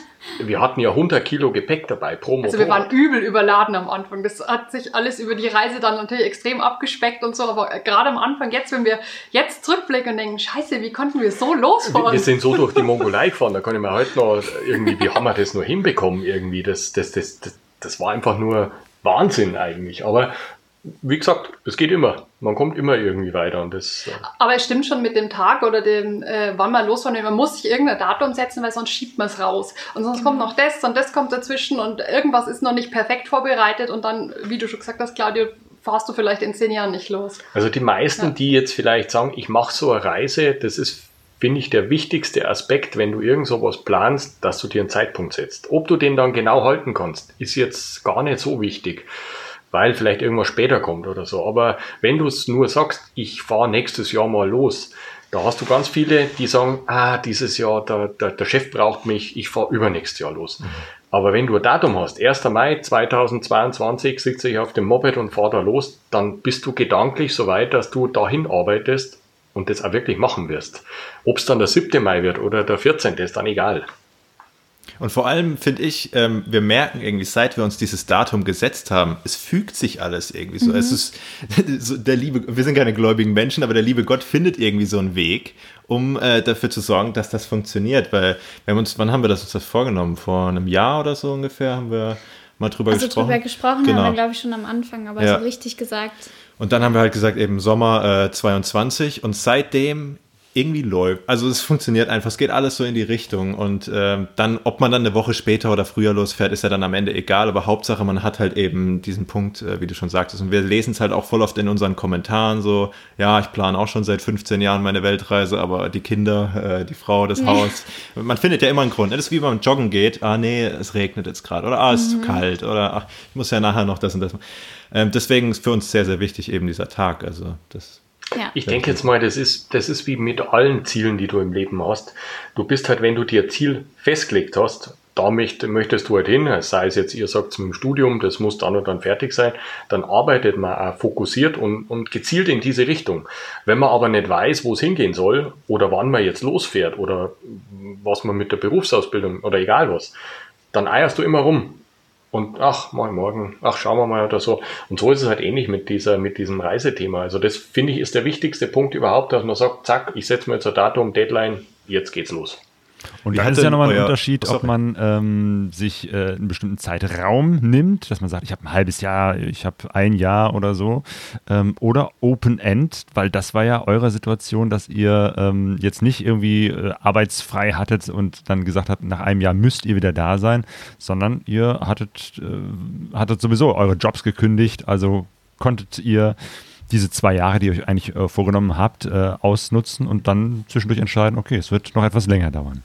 S3: wir hatten ja 100 Kilo Gepäck dabei pro Motorrad.
S6: Also wir waren übel überladen am Anfang. Das hat sich alles über die Reise dann natürlich extrem abgespeckt und so. Aber gerade am Anfang, jetzt, wenn wir jetzt zurückblicken und denken, scheiße, wie konnten wir so losfahren?
S3: Wir, sind so durch die Mongolei gefahren. Da kann ich mir heute noch irgendwie, wie haben wir das nur hinbekommen irgendwie? Das, das, das, das, das war einfach nur Wahnsinn eigentlich. Aber wie gesagt, es geht immer. Man kommt immer irgendwie weiter. Und das,
S6: äh Aber es stimmt schon mit dem Tag oder dem, äh, wann man losfahren will. Man muss sich irgendein Datum setzen, weil sonst schiebt man es raus. Und sonst kommt noch das und das kommt dazwischen und irgendwas ist noch nicht perfekt vorbereitet. Und dann, wie du schon gesagt hast, Claudio, fahrst du vielleicht in zehn Jahren nicht los.
S3: Also die meisten, ja. die jetzt vielleicht sagen, ich mache so eine Reise, das ist finde ich, der wichtigste Aspekt, wenn du irgend sowas planst, dass du dir einen Zeitpunkt setzt. Ob du den dann genau halten kannst, ist jetzt gar nicht so wichtig weil vielleicht irgendwas später kommt oder so. Aber wenn du es nur sagst, ich fahre nächstes Jahr mal los, da hast du ganz viele, die sagen, ah, dieses Jahr, der, der, der Chef braucht mich, ich fahre übernächstes Jahr los. Mhm. Aber wenn du ein Datum hast, 1. Mai 2022 sitze ich auf dem Moped und fahre da los, dann bist du gedanklich so weit, dass du dahin arbeitest und das auch wirklich machen wirst. Ob es dann der 7. Mai wird oder der 14. ist dann egal.
S4: Und vor allem finde ich, ähm, wir merken irgendwie, seit wir uns dieses Datum gesetzt haben, es fügt sich alles irgendwie so. Mhm. Es ist so der liebe, wir sind keine gläubigen Menschen, aber der liebe Gott findet irgendwie so einen Weg, um äh, dafür zu sorgen, dass das funktioniert. Weil wir haben uns, wann haben wir das uns das vorgenommen? Vor einem Jahr oder so ungefähr haben wir mal drüber also gesprochen.
S5: drüber gesprochen genau. haben wir, glaube ich, schon am Anfang, aber ja. so richtig gesagt.
S4: Und dann haben wir halt gesagt, eben Sommer äh, 22 und seitdem irgendwie läuft. Also es funktioniert einfach, es geht alles so in die Richtung und äh, dann, ob man dann eine Woche später oder früher losfährt, ist ja dann am Ende egal, aber Hauptsache man hat halt eben diesen Punkt, äh, wie du schon sagtest und wir lesen es halt auch voll oft in unseren Kommentaren so, ja, ich plane auch schon seit 15 Jahren meine Weltreise, aber die Kinder, äh, die Frau, das Haus, man findet ja immer einen Grund. Das ist wie beim Joggen geht, ah nee, es regnet jetzt gerade oder ah, es ist mhm. zu kalt oder ach, ich muss ja nachher noch das und das. Ähm, deswegen ist für uns sehr, sehr wichtig eben dieser Tag, also das
S3: ja. Ich denke jetzt mal, das ist, das ist wie mit allen Zielen, die du im Leben hast. Du bist halt, wenn du dir Ziel festgelegt hast, da möchtest du halt hin, sei es jetzt, ihr sagt es mit dem Studium, das muss dann und dann fertig sein, dann arbeitet man auch fokussiert und, und gezielt in diese Richtung. Wenn man aber nicht weiß, wo es hingehen soll oder wann man jetzt losfährt oder was man mit der Berufsausbildung oder egal was, dann eierst du immer rum und ach, mal morgen, ach, schauen wir mal oder so. Und so ist es halt ähnlich mit dieser, mit diesem Reisethema. Also das finde ich ist der wichtigste Punkt überhaupt, dass man sagt, zack, ich setze mir jetzt ein Datum, Deadline, jetzt geht's los.
S1: Und dann
S4: hat
S1: ist ja nochmal ein Unterschied, ob man ähm, sich äh, einen bestimmten Zeitraum nimmt, dass man sagt, ich habe ein halbes Jahr, ich habe ein Jahr oder so, ähm, oder Open End, weil das war ja eure Situation, dass ihr ähm, jetzt nicht irgendwie äh, arbeitsfrei hattet und dann gesagt habt, nach einem Jahr müsst ihr wieder da sein, sondern ihr hattet, äh, hattet sowieso eure Jobs gekündigt, also konntet ihr diese zwei Jahre, die ihr euch eigentlich äh, vorgenommen habt, äh, ausnutzen und dann zwischendurch entscheiden, okay, es wird noch etwas länger dauern.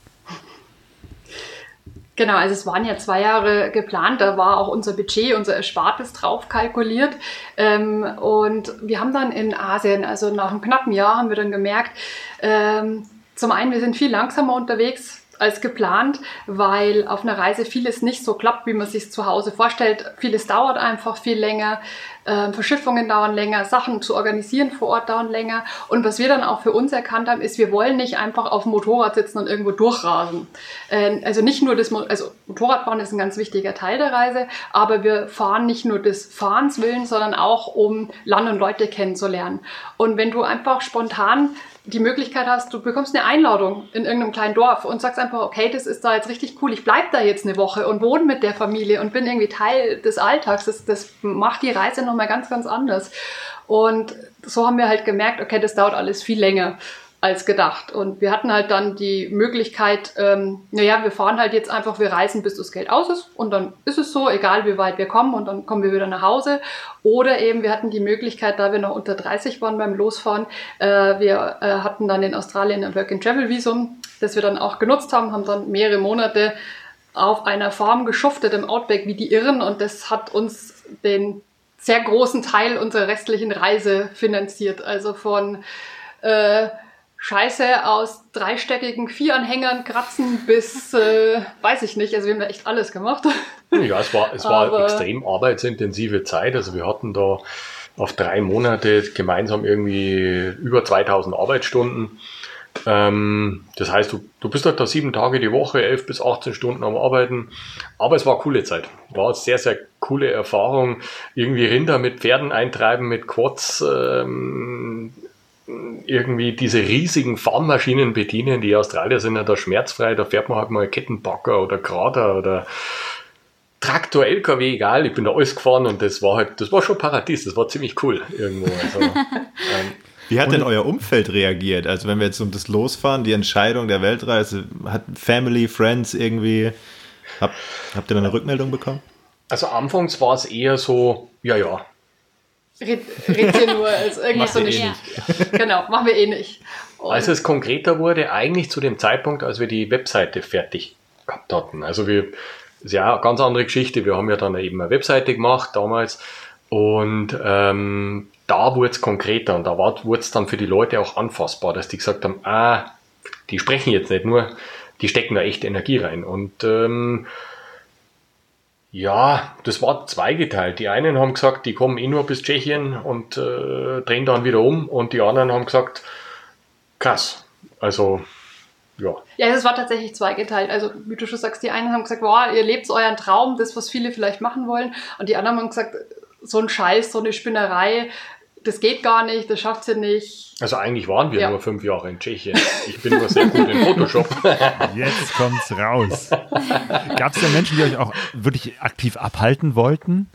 S6: Genau, also es waren ja zwei Jahre geplant, da war auch unser Budget, unser Erspartes drauf kalkuliert. Ähm, und wir haben dann in Asien, also nach einem knappen Jahr, haben wir dann gemerkt, ähm, zum einen, wir sind viel langsamer unterwegs als geplant, weil auf einer Reise vieles nicht so klappt, wie man sich zu Hause vorstellt. Vieles dauert einfach viel länger, ähm, Verschiffungen dauern länger, Sachen zu organisieren vor Ort dauern länger. Und was wir dann auch für uns erkannt haben, ist, wir wollen nicht einfach auf dem Motorrad sitzen und irgendwo durchrasen. Ähm, also nicht nur das, Mo also Motorradfahren ist ein ganz wichtiger Teil der Reise, aber wir fahren nicht nur des Fahrens willen, sondern auch um Land und Leute kennenzulernen. Und wenn du einfach spontan die Möglichkeit hast, du bekommst eine Einladung in irgendeinem kleinen Dorf und sagst einfach, okay, das ist da jetzt richtig cool, ich bleib da jetzt eine Woche und wohne mit der Familie und bin irgendwie Teil des Alltags. Das, das macht die Reise nochmal ganz, ganz anders. Und so haben wir halt gemerkt, okay, das dauert alles viel länger als gedacht. Und wir hatten halt dann die Möglichkeit, ähm, naja, wir fahren halt jetzt einfach, wir reisen, bis das Geld aus ist und dann ist es so, egal wie weit wir kommen und dann kommen wir wieder nach Hause. Oder eben, wir hatten die Möglichkeit, da wir noch unter 30 waren beim Losfahren, äh, wir äh, hatten dann in Australien ein Work-and-Travel-Visum, das wir dann auch genutzt haben, haben dann mehrere Monate auf einer Farm geschuftet im Outback wie die Irren und das hat uns den sehr großen Teil unserer restlichen Reise finanziert. Also von äh, Scheiße aus dreistöckigen Vieranhängern kratzen bis, äh, weiß ich nicht, also wir haben da echt alles gemacht.
S3: Ja, es war, es war extrem arbeitsintensive Zeit. Also wir hatten da auf drei Monate gemeinsam irgendwie über 2000 Arbeitsstunden. Ähm, das heißt, du, du bist halt da sieben Tage die Woche, 11 bis 18 Stunden am Arbeiten. Aber es war eine coole Zeit. War eine sehr, sehr coole Erfahrung. Irgendwie Rinder mit Pferden eintreiben, mit Quads, ähm, irgendwie diese riesigen Fahrmaschinen bedienen. Die Australier sind ja da schmerzfrei. Da fährt man halt mal Kettenbacker oder Grader oder Traktor, LKW, egal. Ich bin da alles gefahren und das war halt, das war schon Paradies. Das war ziemlich cool irgendwo. Also, ähm,
S4: Wie hat denn euer Umfeld reagiert? Also wenn wir jetzt um das Losfahren, die Entscheidung der Weltreise, hat Family, Friends irgendwie, habt, habt ihr da eine Rückmeldung bekommen?
S3: also anfangs war es eher so, ja, ja.
S6: Red, red hier nur als irgendwie
S4: Macht
S6: so eine
S4: eh
S6: Sch- Genau, machen wir eh nicht. Und
S3: Als es konkreter wurde, eigentlich zu dem Zeitpunkt, als wir die Webseite fertig gehabt hatten. Also wir, ist ja eine ganz andere Geschichte. Wir haben ja dann eben eine Webseite gemacht damals und ähm, da wurde es konkreter und da wurde es dann für die Leute auch anfassbar, dass die gesagt haben, ah, die sprechen jetzt nicht nur, die stecken da echt Energie rein. Und ähm, ja, das war zweigeteilt. Die einen haben gesagt, die kommen eh nur bis Tschechien und äh, drehen dann wieder um und die anderen haben gesagt, krass. Also, ja.
S6: Ja, es war tatsächlich zweigeteilt. Also, wie du schon sagst, die einen haben gesagt, boah, ihr lebt euren Traum, das, was viele vielleicht machen wollen. Und die anderen haben gesagt, so ein Scheiß, so eine Spinnerei, das geht gar nicht, das schafft ihr nicht.
S3: Also eigentlich waren wir
S6: Ja.
S3: nur fünf Jahre in Tschechien. Ich bin nur sehr gut in Photoshop.
S1: Jetzt kommt's raus. Gab es denn Menschen, die euch auch wirklich aktiv abhalten wollten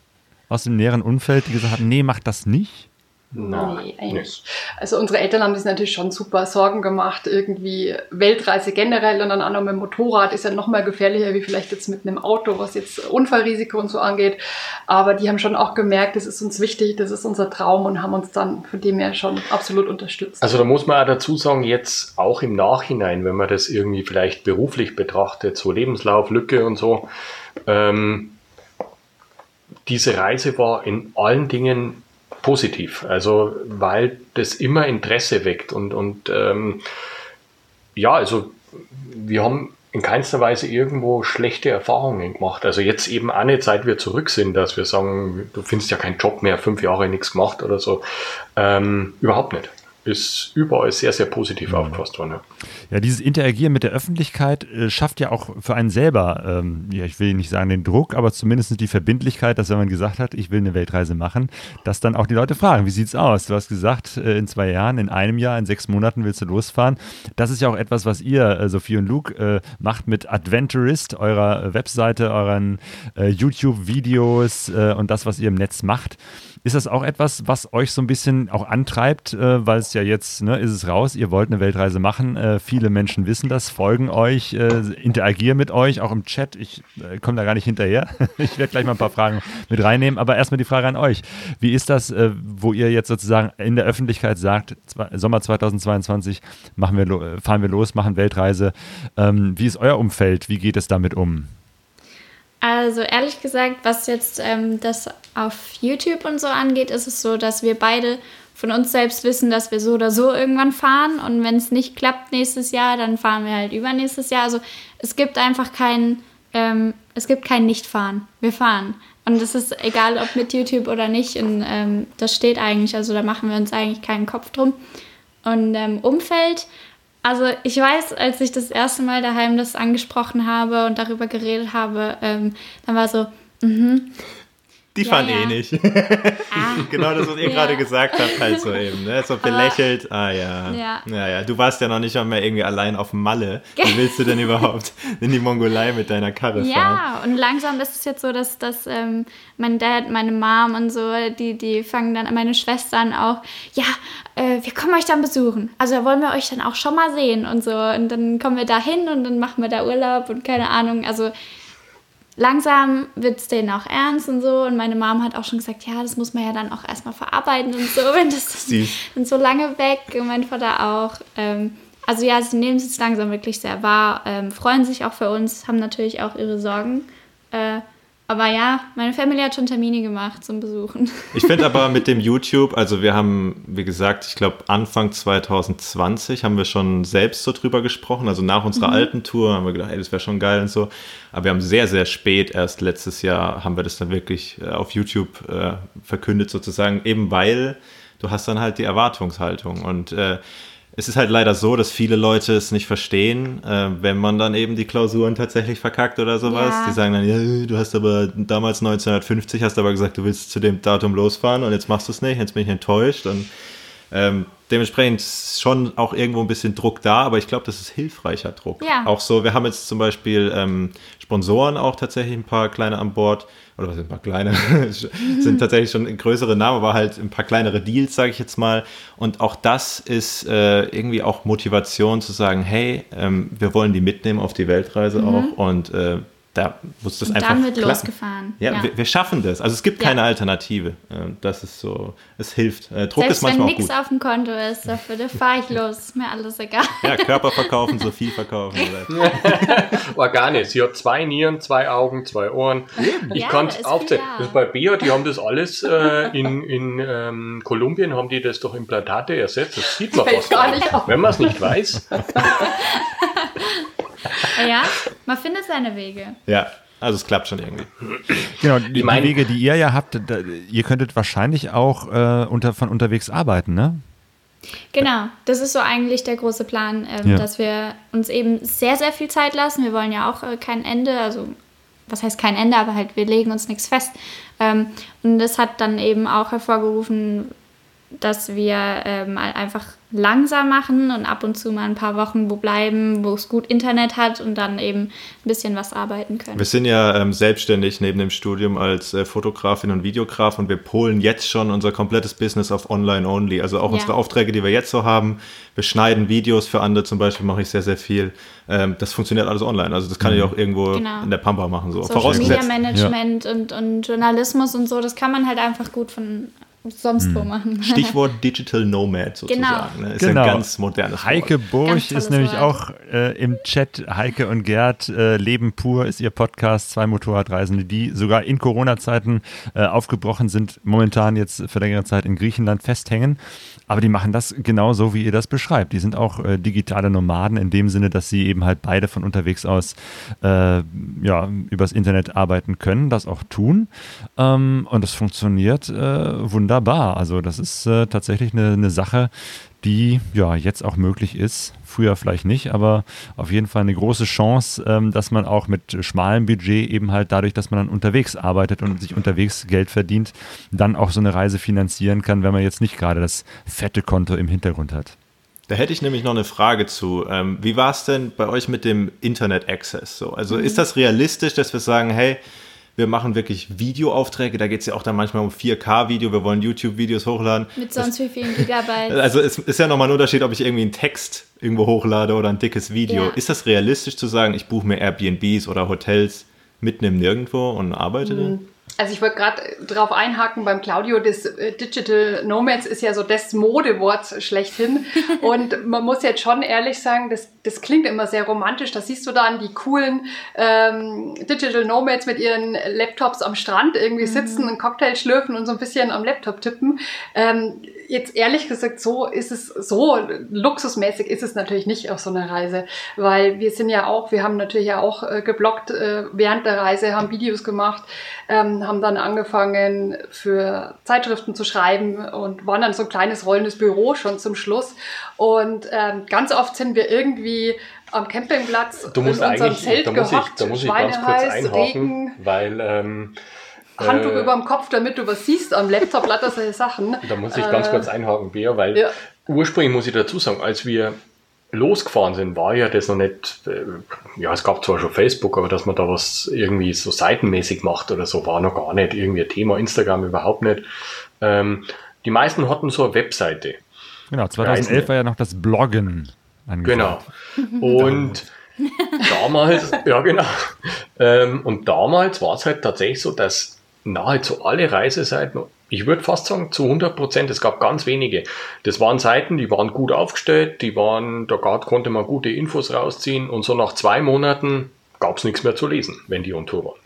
S1: aus dem näheren Umfeld, die gesagt haben, nee, mach das nicht?
S3: Na,
S6: nee, eigentlich. nicht. Also unsere Eltern haben sich natürlich schon super Sorgen gemacht. Irgendwie Weltreise generell und dann auch noch mit dem Motorrad ist ja noch mal gefährlicher wie vielleicht jetzt mit einem Auto, was jetzt Unfallrisiko und so angeht. Aber die haben schon auch gemerkt, das ist uns wichtig, das ist unser Traum und haben uns dann von dem her schon absolut unterstützt.
S3: Also da muss man auch dazu sagen, jetzt auch im Nachhinein, wenn man das irgendwie vielleicht beruflich betrachtet, so Lebenslauf, Lücke und so, ähm, diese Reise war in allen Dingen positiv. Also weil das immer Interesse weckt und, und ähm, ja, also wir haben in keinster Weise irgendwo schlechte Erfahrungen gemacht. Also jetzt eben nicht, seit wir zurück sind, dass wir sagen, du findest ja keinen Job mehr, fünf Jahre nichts gemacht oder so. Ähm, überhaupt nicht. Ist überall sehr, sehr positiv mhm. aufgefasst worden. Ja.
S1: ja. dieses Interagieren mit der Öffentlichkeit äh, schafft ja auch für einen selber, ähm, ja, ich will nicht sagen den Druck, aber zumindest die Verbindlichkeit, dass wenn man gesagt hat, ich will eine Weltreise machen, dass dann auch die Leute fragen, wie sieht es aus? Du hast gesagt, äh, in zwei Jahren, in einem Jahr, in sechs Monaten willst du losfahren. Das ist ja auch etwas, was ihr, äh, Sophie und Luke, äh, macht mit Adventurist, eurer Webseite, euren äh, YouTube-Videos äh, und das, was ihr im Netz macht. Ist das auch etwas, was euch so ein bisschen auch antreibt, äh, weil es ja jetzt, ne, ist es raus, ihr wollt eine Weltreise machen, äh, viele Menschen wissen das, folgen euch, äh, interagieren mit euch, auch im Chat, ich äh, komme da gar nicht hinterher, ich werde gleich mal ein paar Fragen mit reinnehmen, aber erstmal die Frage an euch, wie ist das, äh, wo ihr jetzt sozusagen in der Öffentlichkeit sagt, Sommer 2022 machen wir, fahren wir los, machen Weltreise, ähm, wie ist euer Umfeld, wie geht es damit um?
S5: Also ehrlich gesagt, was jetzt ähm, das auf YouTube und so angeht, ist es so, dass wir beide von uns selbst wissen, dass wir so oder so irgendwann fahren. Und wenn es nicht klappt nächstes Jahr, dann fahren wir halt übernächstes Jahr. Also es gibt einfach kein, ähm, es gibt kein Nichtfahren. Wir fahren. Und es ist egal, ob mit YouTube oder nicht. Und ähm, das steht eigentlich. Also da machen wir uns eigentlich keinen Kopf drum. Und ähm, Umfeld, also ich weiß, als ich das erste Mal daheim das angesprochen habe und darüber geredet habe, ähm, dann war so, mhm.
S4: Die ja, fahren ja. eh nicht. Ah. genau das, was ihr ja. gerade gesagt habt, halt so eben. Ne? So belächelt. Ah ja. ja. Ja, ja. Du warst ja noch nicht einmal irgendwie allein auf Malle. Wie willst du denn überhaupt in die Mongolei mit deiner Karre fahren?
S5: Ja, und langsam ist es jetzt so, dass, dass ähm, mein Dad, meine Mom und so, die, die fangen dann, meine Schwestern auch, ja, äh, wir kommen euch dann besuchen. Also da wollen wir euch dann auch schon mal sehen und so. Und dann kommen wir da hin und dann machen wir da Urlaub und keine Ahnung. Also langsam wird es denen auch ernst und so. Und meine Mom hat auch schon gesagt, ja, das muss man ja dann auch erstmal verarbeiten und so, wenn das sind so lange weg. Und mein Vater auch. Ähm, also ja, sie nehmen es jetzt langsam wirklich sehr wahr, ähm, freuen sich auch für uns, haben natürlich auch ihre Sorgen. Äh, aber ja, meine Familie hat schon Termine gemacht zum Besuchen.
S4: Ich finde aber mit dem YouTube, also wir haben, wie gesagt, ich glaube Anfang 2020 haben wir schon selbst so drüber gesprochen. Also nach unserer mhm. alten Tour haben wir gedacht, ey, das wäre schon geil und so. Aber wir haben sehr, sehr spät, erst letztes Jahr, haben wir das dann wirklich äh, auf YouTube äh, verkündet sozusagen, eben weil du hast dann halt die Erwartungshaltung und äh, es ist halt leider so, dass viele Leute es nicht verstehen, äh, wenn man dann eben die Klausuren tatsächlich verkackt oder sowas. Ja. Die sagen dann, ja, du hast aber damals 1950 hast aber gesagt, du willst zu dem Datum losfahren und jetzt machst du es nicht, jetzt bin ich enttäuscht und ähm, dementsprechend ist schon auch irgendwo ein bisschen Druck da, aber ich glaube, das ist hilfreicher Druck. Ja. Auch so, wir haben jetzt zum Beispiel ähm, Sponsoren auch tatsächlich ein paar kleine an Bord, oder was sind ein paar kleine, sind tatsächlich schon größere Namen, aber halt ein paar kleinere Deals, sage ich jetzt mal. Und auch das ist äh, irgendwie auch Motivation zu sagen, hey, ähm, wir wollen die mitnehmen auf die Weltreise mhm. auch und äh, da muss das und einfach.
S5: Dann wird klappen. losgefahren.
S4: Ja, ja. Wir, wir, schaffen das. Also es gibt ja. keine Alternative. Das ist so, es hilft. Äh, Druck
S5: Selbst
S4: ist manchmal
S5: wenn nichts auf dem Konto ist, dafür da fahre ich los. Ist mir alles egal.
S4: Ja, Körper verkaufen, so viel verkaufen.
S3: Organe. Sie hat zwei Nieren, zwei Augen, zwei Ohren. Ich ja, kann es aufzählen. Das bei Bea, die haben das alles äh, in, in ähm, Kolumbien, haben die das durch Implantate ersetzt. Das sieht man fast gar nicht. Wenn man es nicht weiß.
S5: ja, man findet seine Wege.
S4: Ja. Also es klappt schon irgendwie.
S1: Genau, die, die Wege, die ihr ja habt, da, ihr könntet wahrscheinlich auch äh, unter, von unterwegs arbeiten, ne?
S5: Genau, das ist so eigentlich der große Plan, ähm, ja. dass wir uns eben sehr, sehr viel Zeit lassen. Wir wollen ja auch äh, kein Ende, also was heißt kein Ende, aber halt wir legen uns nichts fest. Ähm, und das hat dann eben auch hervorgerufen, dass wir ähm, einfach langsam machen und ab und zu mal ein paar Wochen wo bleiben, wo es gut Internet hat und dann eben ein bisschen was arbeiten können.
S4: Wir sind ja ähm, selbstständig neben dem Studium als äh, Fotografin und Videograf und wir polen jetzt schon unser komplettes Business auf Online-Only. Also auch ja. unsere Aufträge, die wir jetzt so haben. Wir schneiden Videos für andere zum Beispiel, mache ich sehr, sehr viel. Ähm, das funktioniert alles online. Also das kann mhm. ich auch irgendwo genau. in der Pampa machen. So.
S5: Social Media Management ja. und, und Journalismus und so, das kann man halt einfach gut von sonst wo hm. machen.
S4: Stichwort Digital Nomad sozusagen. Genau. Ne? Ist genau. ein ganz modernes
S1: Heike Burch ist nämlich Wort. auch äh, im Chat. Heike und Gerd, äh, Leben pur ist ihr Podcast, zwei Motorradreisende, die sogar in Corona-Zeiten äh, aufgebrochen sind, momentan jetzt für längere Zeit in Griechenland festhängen. Aber die machen das genau so, wie ihr das beschreibt. Die sind auch äh, digitale Nomaden in dem Sinne, dass sie eben halt beide von unterwegs aus äh, ja, übers Internet arbeiten können, das auch tun. Ähm, und das funktioniert äh, wunderbar wunderbar. Also das ist äh, tatsächlich eine, eine Sache, die ja jetzt auch möglich ist. Früher vielleicht nicht, aber auf jeden Fall eine große Chance, ähm, dass man auch mit schmalem Budget eben halt dadurch, dass man dann unterwegs arbeitet und sich unterwegs Geld verdient, dann auch so eine Reise finanzieren kann, wenn man jetzt nicht gerade das fette Konto im Hintergrund hat.
S4: Da hätte ich nämlich noch eine Frage zu. Ähm, wie war es denn bei euch mit dem Internet Access? So? Also mhm. ist das realistisch, dass wir sagen, hey, wir machen wirklich Videoaufträge. Da geht es ja auch dann manchmal um 4K-Video. Wir wollen YouTube-Videos hochladen.
S5: Mit sonst das, wie vielen Gigabyte.
S4: Also es ist ja nochmal ein Unterschied, ob ich irgendwie einen Text irgendwo hochlade oder ein dickes Video. Ja. Ist das realistisch zu sagen, ich buche mir Airbnbs oder Hotels mitten im Nirgendwo und arbeite mhm. da?
S6: Also ich wollte gerade drauf einhaken beim Claudio, das äh, Digital Nomads ist ja so das Modewort schlechthin. Und man muss jetzt schon ehrlich sagen, das, das klingt immer sehr romantisch. Da siehst du dann die coolen ähm, Digital Nomads mit ihren Laptops am Strand irgendwie mhm. sitzen, einen Cocktail schlürfen und so ein bisschen am Laptop tippen. Ähm, jetzt ehrlich gesagt, so ist es, so luxusmäßig ist es natürlich nicht auf so einer Reise, weil wir sind ja auch, wir haben natürlich ja auch äh, geblockt äh, während der Reise, haben Videos gemacht, ähm, haben dann angefangen für Zeitschriften zu schreiben und waren dann so ein kleines rollendes Büro schon zum Schluss. Und ähm, ganz oft sind wir irgendwie am Campingplatz
S3: du musst in unserem Zelt da muss ich, da muss ich ganz kurz einhaken, Regen, weil ähm,
S6: Handtuch äh, über dem Kopf, damit du was siehst am Laptop, lauter solche Sachen.
S3: Da muss ich äh, ganz kurz einhaken, Bea, weil ja. ursprünglich muss ich dazu sagen, als wir losgefahren sind, war ja das noch nicht, äh, ja, es gab zwar schon Facebook, aber dass man da was irgendwie so seitenmäßig macht oder so, war noch gar nicht irgendwie ein Thema, Instagram überhaupt nicht. Ähm, die meisten hatten so eine Webseite.
S1: Genau, 2011 Reisen. war ja noch das Bloggen
S3: angesagt. Genau. Und damals, ja genau. Ähm, und damals war es halt tatsächlich so, dass nahezu alle Reiseseiten, ich würde fast sagen zu 100 Prozent, es gab ganz wenige. Das waren Seiten, die waren gut aufgestellt, die waren, da konnte man gute Infos rausziehen und so nach zwei Monaten gab es nichts mehr zu lesen, wenn die on Tour waren.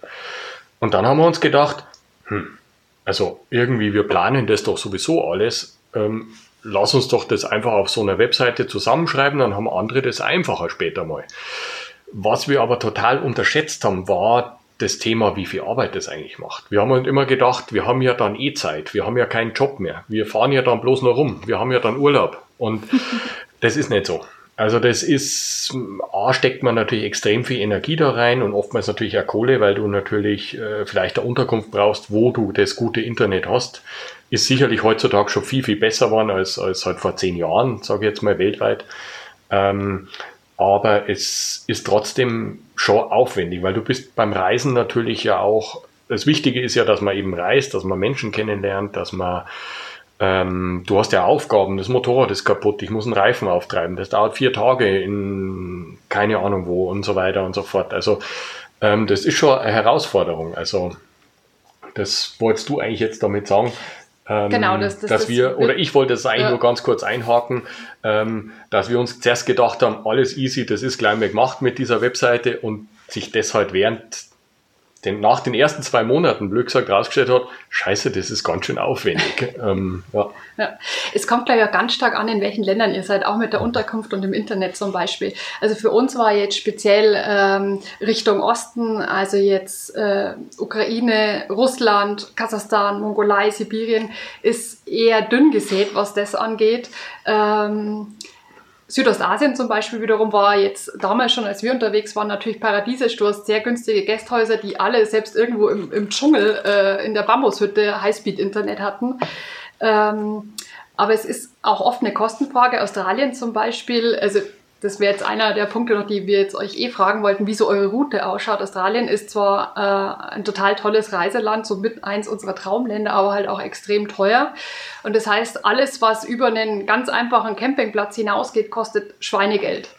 S3: Und dann haben wir uns gedacht, hm, also irgendwie, wir planen das doch sowieso alles. Ähm, lass uns doch das einfach auf so einer Webseite zusammenschreiben, dann haben andere das einfacher später mal. Was wir aber total unterschätzt haben, war das Thema, wie viel Arbeit das eigentlich macht. Wir haben uns immer gedacht, wir haben ja dann eh Zeit, wir haben ja keinen Job mehr, wir fahren ja dann bloß noch rum, wir haben ja dann Urlaub und das ist nicht so. Also das ist, A, steckt man natürlich extrem viel Energie da rein und oftmals natürlich auch Kohle, weil du natürlich äh, vielleicht eine Unterkunft brauchst, wo du das gute Internet hast. Ist sicherlich heutzutage schon viel, viel besser geworden als, als halt vor zehn Jahren, sage ich jetzt mal weltweit. Ähm, aber es ist trotzdem schon aufwendig, weil du bist beim Reisen natürlich ja auch, das Wichtige ist ja, dass man eben reist, dass man Menschen kennenlernt, dass man, ähm, du hast ja Aufgaben, das Motorrad ist kaputt, ich muss einen Reifen auftreiben, das dauert vier Tage in keine Ahnung wo und so weiter und so fort. Also ähm, das ist schon eine Herausforderung. Also das wolltest du eigentlich jetzt damit sagen. Ähm, genau, das, das, dass wir, oder ich wollte es eigentlich ja. nur ganz kurz einhaken, ähm, dass wir uns zuerst gedacht haben, alles easy, das ist gleich mal gemacht mit dieser Webseite und sich das halt während den, nach den ersten zwei Monaten, blöd gesagt, rausgestellt hat, scheiße, das ist ganz schön aufwendig. ähm, ja.
S6: ja. Es kommt gleich ja ganz stark an, in welchen Ländern ihr seid, auch mit der Unterkunft und im Internet zum Beispiel. Also für uns war jetzt speziell ähm, Richtung Osten, also jetzt äh, Ukraine, Russland, Kasachstan, Mongolei, Sibirien, ist eher dünn gesät, was das angeht. Ähm, Südostasien zum Beispiel wiederum war jetzt damals schon, als wir unterwegs waren, natürlich paradiesisch. Du hast sehr günstige Gästhäuser, die alle selbst irgendwo im, im Dschungel äh, in der Bambushütte Highspeed-Internet hatten. Ähm, aber es ist auch oft eine Kostenfrage. Australien zum Beispiel, also das wäre jetzt einer der Punkte noch, die wir jetzt euch eh fragen wollten, wie so eure Route ausschaut. Australien ist zwar äh, ein total tolles Reiseland, so mit eins unserer Traumländer, aber halt auch extrem teuer. Und das heißt, alles, was über einen ganz einfachen Campingplatz hinausgeht, kostet Schweinegeld.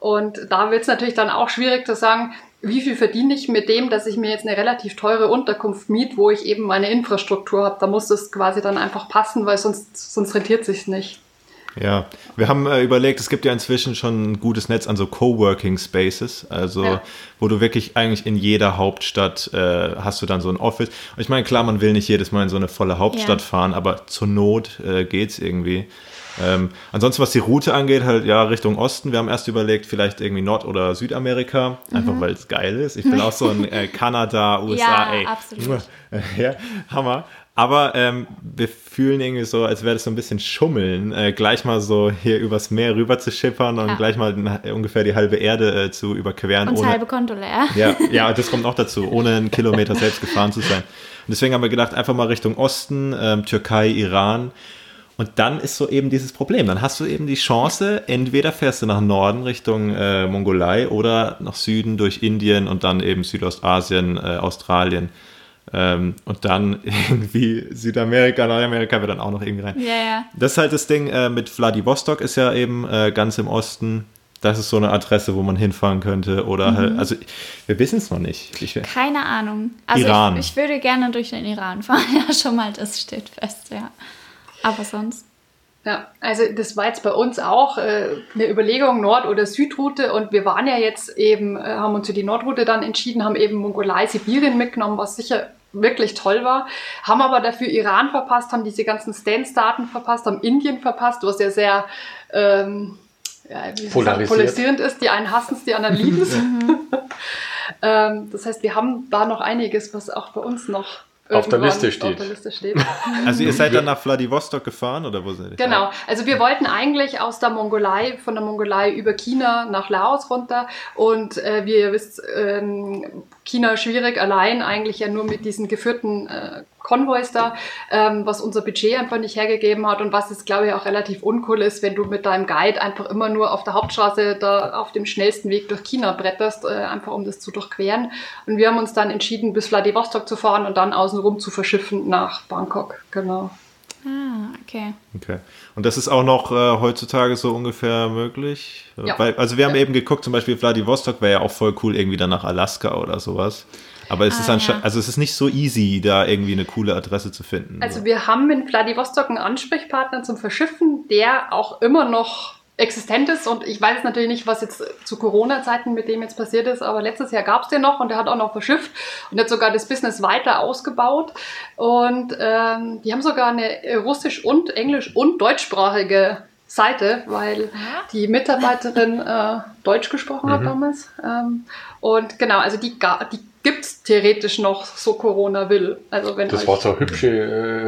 S6: Und da wird es natürlich dann auch schwierig zu sagen, wie viel verdiene ich mit dem, dass ich mir jetzt eine relativ teure Unterkunft miet, wo ich eben meine Infrastruktur habe. Da muss das quasi dann einfach passen, weil sonst, sonst rentiert sich nicht.
S4: Ja, wir haben äh, überlegt, es gibt ja inzwischen schon ein gutes Netz an so Coworking Spaces, also ja. wo du wirklich eigentlich in jeder Hauptstadt äh, hast du dann so ein Office. Und ich meine, klar, man will nicht jedes Mal in so eine volle Hauptstadt ja. fahren, aber zur Not äh, geht's irgendwie. Ähm, ansonsten, was die Route angeht, halt ja Richtung Osten. Wir haben erst überlegt, vielleicht irgendwie Nord- oder Südamerika, einfach mhm. weil es geil ist. Ich bin auch so ein äh, Kanada, USA,
S5: ja, ey. Absolut.
S4: ja, Hammer. Aber ähm, wir fühlen irgendwie so, als wäre das so ein bisschen Schummeln, äh, gleich mal so hier übers Meer rüber zu schippern und
S5: Ja.
S4: gleich mal ungefähr die halbe Erde äh, zu überqueren.
S5: Und das
S4: ohne,
S5: halbe Konto leer.
S4: ja, ja, das kommt auch dazu, ohne einen Kilometer selbst gefahren zu sein. Und deswegen haben wir gedacht, einfach mal Richtung Osten, ähm, Türkei, Iran. Und dann ist so eben dieses Problem. Dann hast du eben die Chance, entweder fährst du nach Norden Richtung äh, Mongolei oder nach Süden durch Indien und dann eben Südostasien, äh, Australien. Ähm, und dann irgendwie Südamerika, Nordamerika wird dann auch noch irgendwie rein.
S5: Ja, ja.
S4: Das ist halt das Ding äh, mit Vladivostok ist ja eben äh, ganz im Osten. Das ist so eine Adresse, wo man hinfahren könnte. Oder halt, also wir wissen es noch nicht. Ich,
S5: Keine Ahnung. Also
S4: Iran.
S5: Ich, ich würde gerne durch den Iran fahren. Ja, schon mal, das steht fest, ja. Aber sonst.
S6: Ja, also das war jetzt bei uns auch äh, eine Überlegung, Nord- oder Südroute. Und wir waren ja jetzt eben, äh, haben uns für die Nordroute dann entschieden, haben eben Mongolei, Sibirien mitgenommen, was sicher wirklich toll war. Haben aber dafür Iran verpasst, haben diese ganzen Stance-Daten verpasst, haben Indien verpasst, was ja sehr ähm, ja,
S3: Polarisiert.
S6: polarisierend ist. Die einen hassen es, die anderen lieben es. ähm, das heißt, wir haben da noch einiges, was auch bei uns noch
S3: Auf der Liste steht.
S6: Der Liste steht.
S4: also ihr seid dann nach Vladivostok gefahren oder wo seid ihr?
S6: Genau, also wir wollten eigentlich aus der Mongolei, von der Mongolei über China nach Laos runter und äh, wie ihr wisst, ähm, China schwierig allein, eigentlich ja nur mit diesen geführten äh, Konvois da, ähm, was unser Budget einfach nicht hergegeben hat und was jetzt glaube ich auch relativ uncool ist, wenn du mit deinem Guide einfach immer nur auf der Hauptstraße da auf dem schnellsten Weg durch China bretterst, äh, einfach um das zu durchqueren. Und wir haben uns dann entschieden, bis Vladivostok zu fahren und dann außenrum zu verschiffen nach Bangkok. Genau.
S5: Ah, okay.
S4: Okay. Und das ist auch noch äh, heutzutage so ungefähr möglich?
S6: Ja.
S4: Weil, also wir haben
S6: Ja.
S4: eben geguckt, zum Beispiel Vladivostok wäre ja auch voll cool, irgendwie dann nach Alaska oder sowas. Aber es ist
S5: Ah,
S4: anscheinend,
S5: ja.
S4: also es ist nicht so easy, da irgendwie eine coole Adresse zu finden.
S6: Also wir haben in Vladivostok einen Ansprechpartner zum Verschiffen, der auch immer noch existent ist. Und ich weiß natürlich nicht, was jetzt zu Corona-Zeiten mit dem jetzt passiert ist, aber letztes Jahr gab es den noch und der hat auch noch verschifft und hat sogar das Business weiter ausgebaut. Und ähm, die haben sogar eine russisch und englisch und deutschsprachige Seite, weil die Mitarbeiterin äh, Deutsch gesprochen hat damals. Ähm, und genau, also die, die gibt es theoretisch noch, so Corona will. Also wenn
S3: Das war so eine hübsche,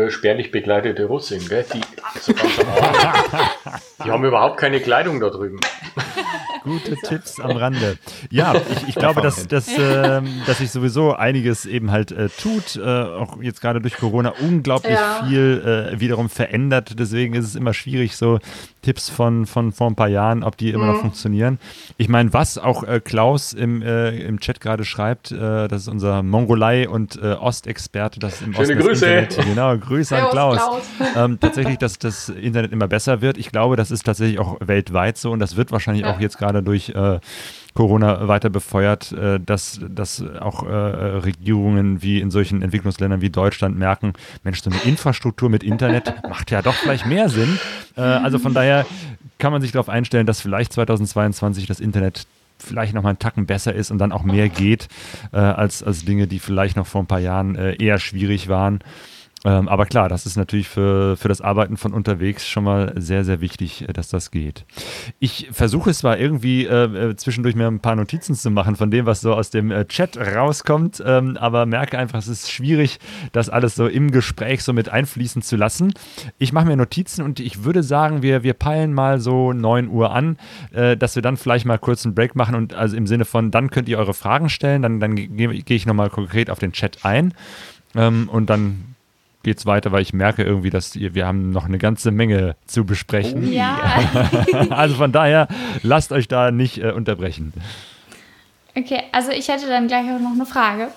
S3: äh, spärlich bekleidete Russin, gell? Die, so die haben überhaupt keine Kleidung da drüben.
S1: Gute Tipps am Rande. Ja, ich, ich glaube, dass, dass, ähm, dass sich sowieso einiges eben halt äh, tut, äh, auch jetzt gerade durch Corona unglaublich
S6: Ja.
S1: viel äh, wiederum verändert. Deswegen ist es immer schwierig, so Tipps von, von vor ein paar Jahren, ob die immer noch funktionieren. Ich meine, was auch äh, Klaus im, äh, im Chat gerade schreibt, äh, das ist unser Mongolei- und äh, Ostexperte, das im
S3: Schöne
S1: Osten das
S3: Grüße.
S1: Internet, genau, Grüße an
S6: Servus,
S1: Klaus.
S6: Klaus.
S1: ähm, tatsächlich, dass das Internet immer besser wird. Ich glaube, das ist tatsächlich auch weltweit so und das wird wahrscheinlich
S6: Ja.
S1: auch jetzt gerade durch äh, Corona weiter befeuert, äh, dass, dass auch äh, Regierungen wie in solchen Entwicklungsländern wie Deutschland merken, Mensch, so eine Infrastruktur mit Internet macht ja doch vielleicht mehr Sinn. Äh, also von daher kann man sich darauf einstellen, dass vielleicht 2022 das Internet vielleicht noch mal einen Tacken besser ist und dann auch mehr geht äh, als, als Dinge, die vielleicht noch vor ein paar Jahren äh, eher schwierig waren. Ähm, aber klar, das ist natürlich für, für das Arbeiten von unterwegs schon mal sehr, sehr wichtig, äh, dass das geht. Ich versuche es zwar irgendwie äh, äh, zwischendurch mir ein paar Notizen zu machen von dem, was so aus dem äh, Chat rauskommt, ähm, aber merke einfach, es ist schwierig, das alles so im Gespräch so mit einfließen zu lassen. Ich mache mir Notizen und ich würde sagen, wir, wir peilen mal so 9 Uhr an, äh, dass wir dann vielleicht mal kurz einen Break machen und also im Sinne von, dann könnt ihr eure Fragen stellen, dann, dann gehe gehe ich nochmal konkret auf den Chat ein ähm, und dann geht's weiter, weil ich merke irgendwie, dass ihr, wir haben noch eine ganze Menge zu besprechen.
S5: Ja.
S1: Also von daher, lasst euch da nicht äh, unterbrechen.
S5: Okay, also ich hätte dann gleich auch noch eine Frage.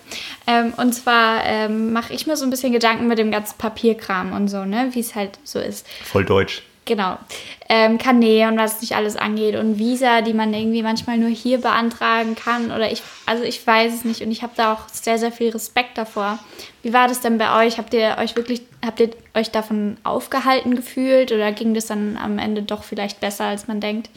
S5: Ähm, und zwar ähm, mache ich mir so ein bisschen Gedanken mit dem ganzen Papierkram und so, ne, wie es halt so ist.
S4: Voll deutsch.
S5: Genau. Ähm, Kanä und was nicht alles angeht und Visa, die man irgendwie manchmal nur hier beantragen kann oder ich, also ich weiß es nicht und ich habe da auch sehr, sehr viel Respekt davor. Wie war das denn bei euch? Habt ihr euch wirklich, habt ihr euch davon aufgehalten gefühlt oder ging das dann am Ende doch vielleicht besser, als man denkt?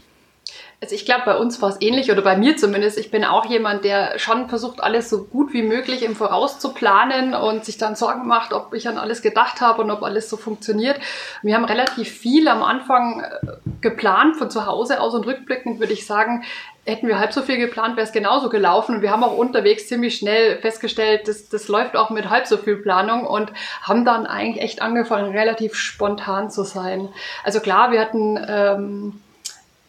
S6: Also ich glaube, bei uns war es ähnlich oder bei mir zumindest. Ich bin auch jemand, der schon versucht, alles so gut wie möglich im Voraus zu planen und sich dann Sorgen macht, ob ich an alles gedacht habe und ob alles so funktioniert. Wir haben relativ viel am Anfang äh, geplant von zu Hause aus und rückblickend würde ich sagen, hätten wir halb so viel geplant, wäre es genauso gelaufen. Und wir haben auch unterwegs ziemlich schnell festgestellt, das, das läuft auch mit halb so viel Planung und haben dann eigentlich echt angefangen, relativ spontan zu sein. Also klar, wir hatten ähm,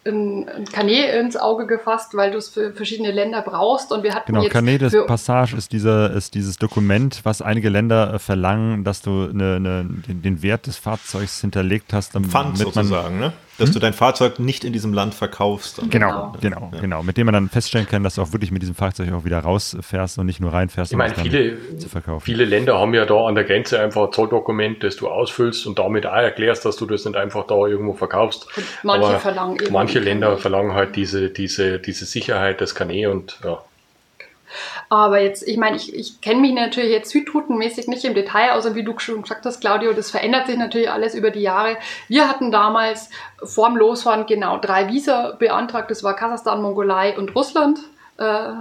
S6: ein, ein Canet ins Auge gefasst, weil du es für verschiedene Länder brauchst. Und wir hatten
S1: Genau,
S6: jetzt
S1: Canet des Passage ist, dieser, ist dieses Dokument, was einige Länder äh, verlangen, dass du eine, eine, den, den Wert des Fahrzeugs hinterlegt hast, damit
S4: Pfand
S1: man
S4: sozusagen, ne? Dass du dein Fahrzeug nicht in diesem Land verkaufst.
S1: Genau,
S6: Genau.
S1: genau, genau. Mit dem man dann feststellen kann, dass du auch wirklich mit diesem Fahrzeug auch wieder rausfährst und nicht nur reinfährst,
S3: Ich
S1: um
S3: meine,
S1: es
S3: viele,
S1: zu verkaufen.
S3: viele Länder haben ja da an der Grenze einfach ein Zolldokument, das du ausfüllst und damit auch erklärst, dass du das nicht einfach da irgendwo verkaufst.
S6: Und manche
S3: Aber
S6: verlangen eben
S3: Manche Länder verlangen halt diese, diese, diese Sicherheit des Canet und ja.
S6: Aber jetzt, ich meine, ich, ich kenne mich natürlich jetzt südroutenmäßig nicht im Detail und wie du schon gesagt hast, Claudio, das verändert sich natürlich alles über die Jahre. Wir hatten damals vorm Losfahren genau drei Visa beantragt. Das war Kasachstan, Mongolei und Russland. Äh,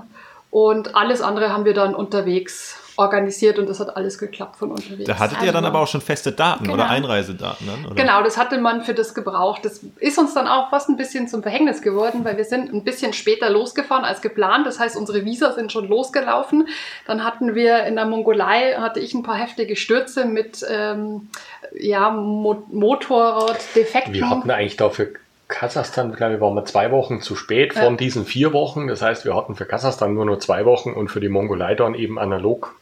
S6: und alles andere haben wir dann unterwegs organisiert und das hat alles geklappt von unterwegs.
S4: Da hattet ihr dann aber auch schon feste Daten
S6: Genau.
S4: oder Einreisedaten dann? Oder?
S6: Genau, das hatte man für das gebraucht. Das ist uns dann auch fast ein bisschen zum Verhängnis geworden, weil wir sind ein bisschen später losgefahren als geplant. Das heißt, unsere Visa sind schon losgelaufen. Dann hatten wir in der Mongolei, hatte ich ein paar heftige Stürze mit ähm, ja, Mo Motorraddefekten.
S3: Wir hatten eigentlich da für Kasachstan, glaube ich, waren wir zwei Wochen zu spät von
S6: Ja.
S3: diesen vier Wochen. Das heißt, wir hatten für Kasachstan nur noch zwei Wochen und für die Mongolei dann eben analog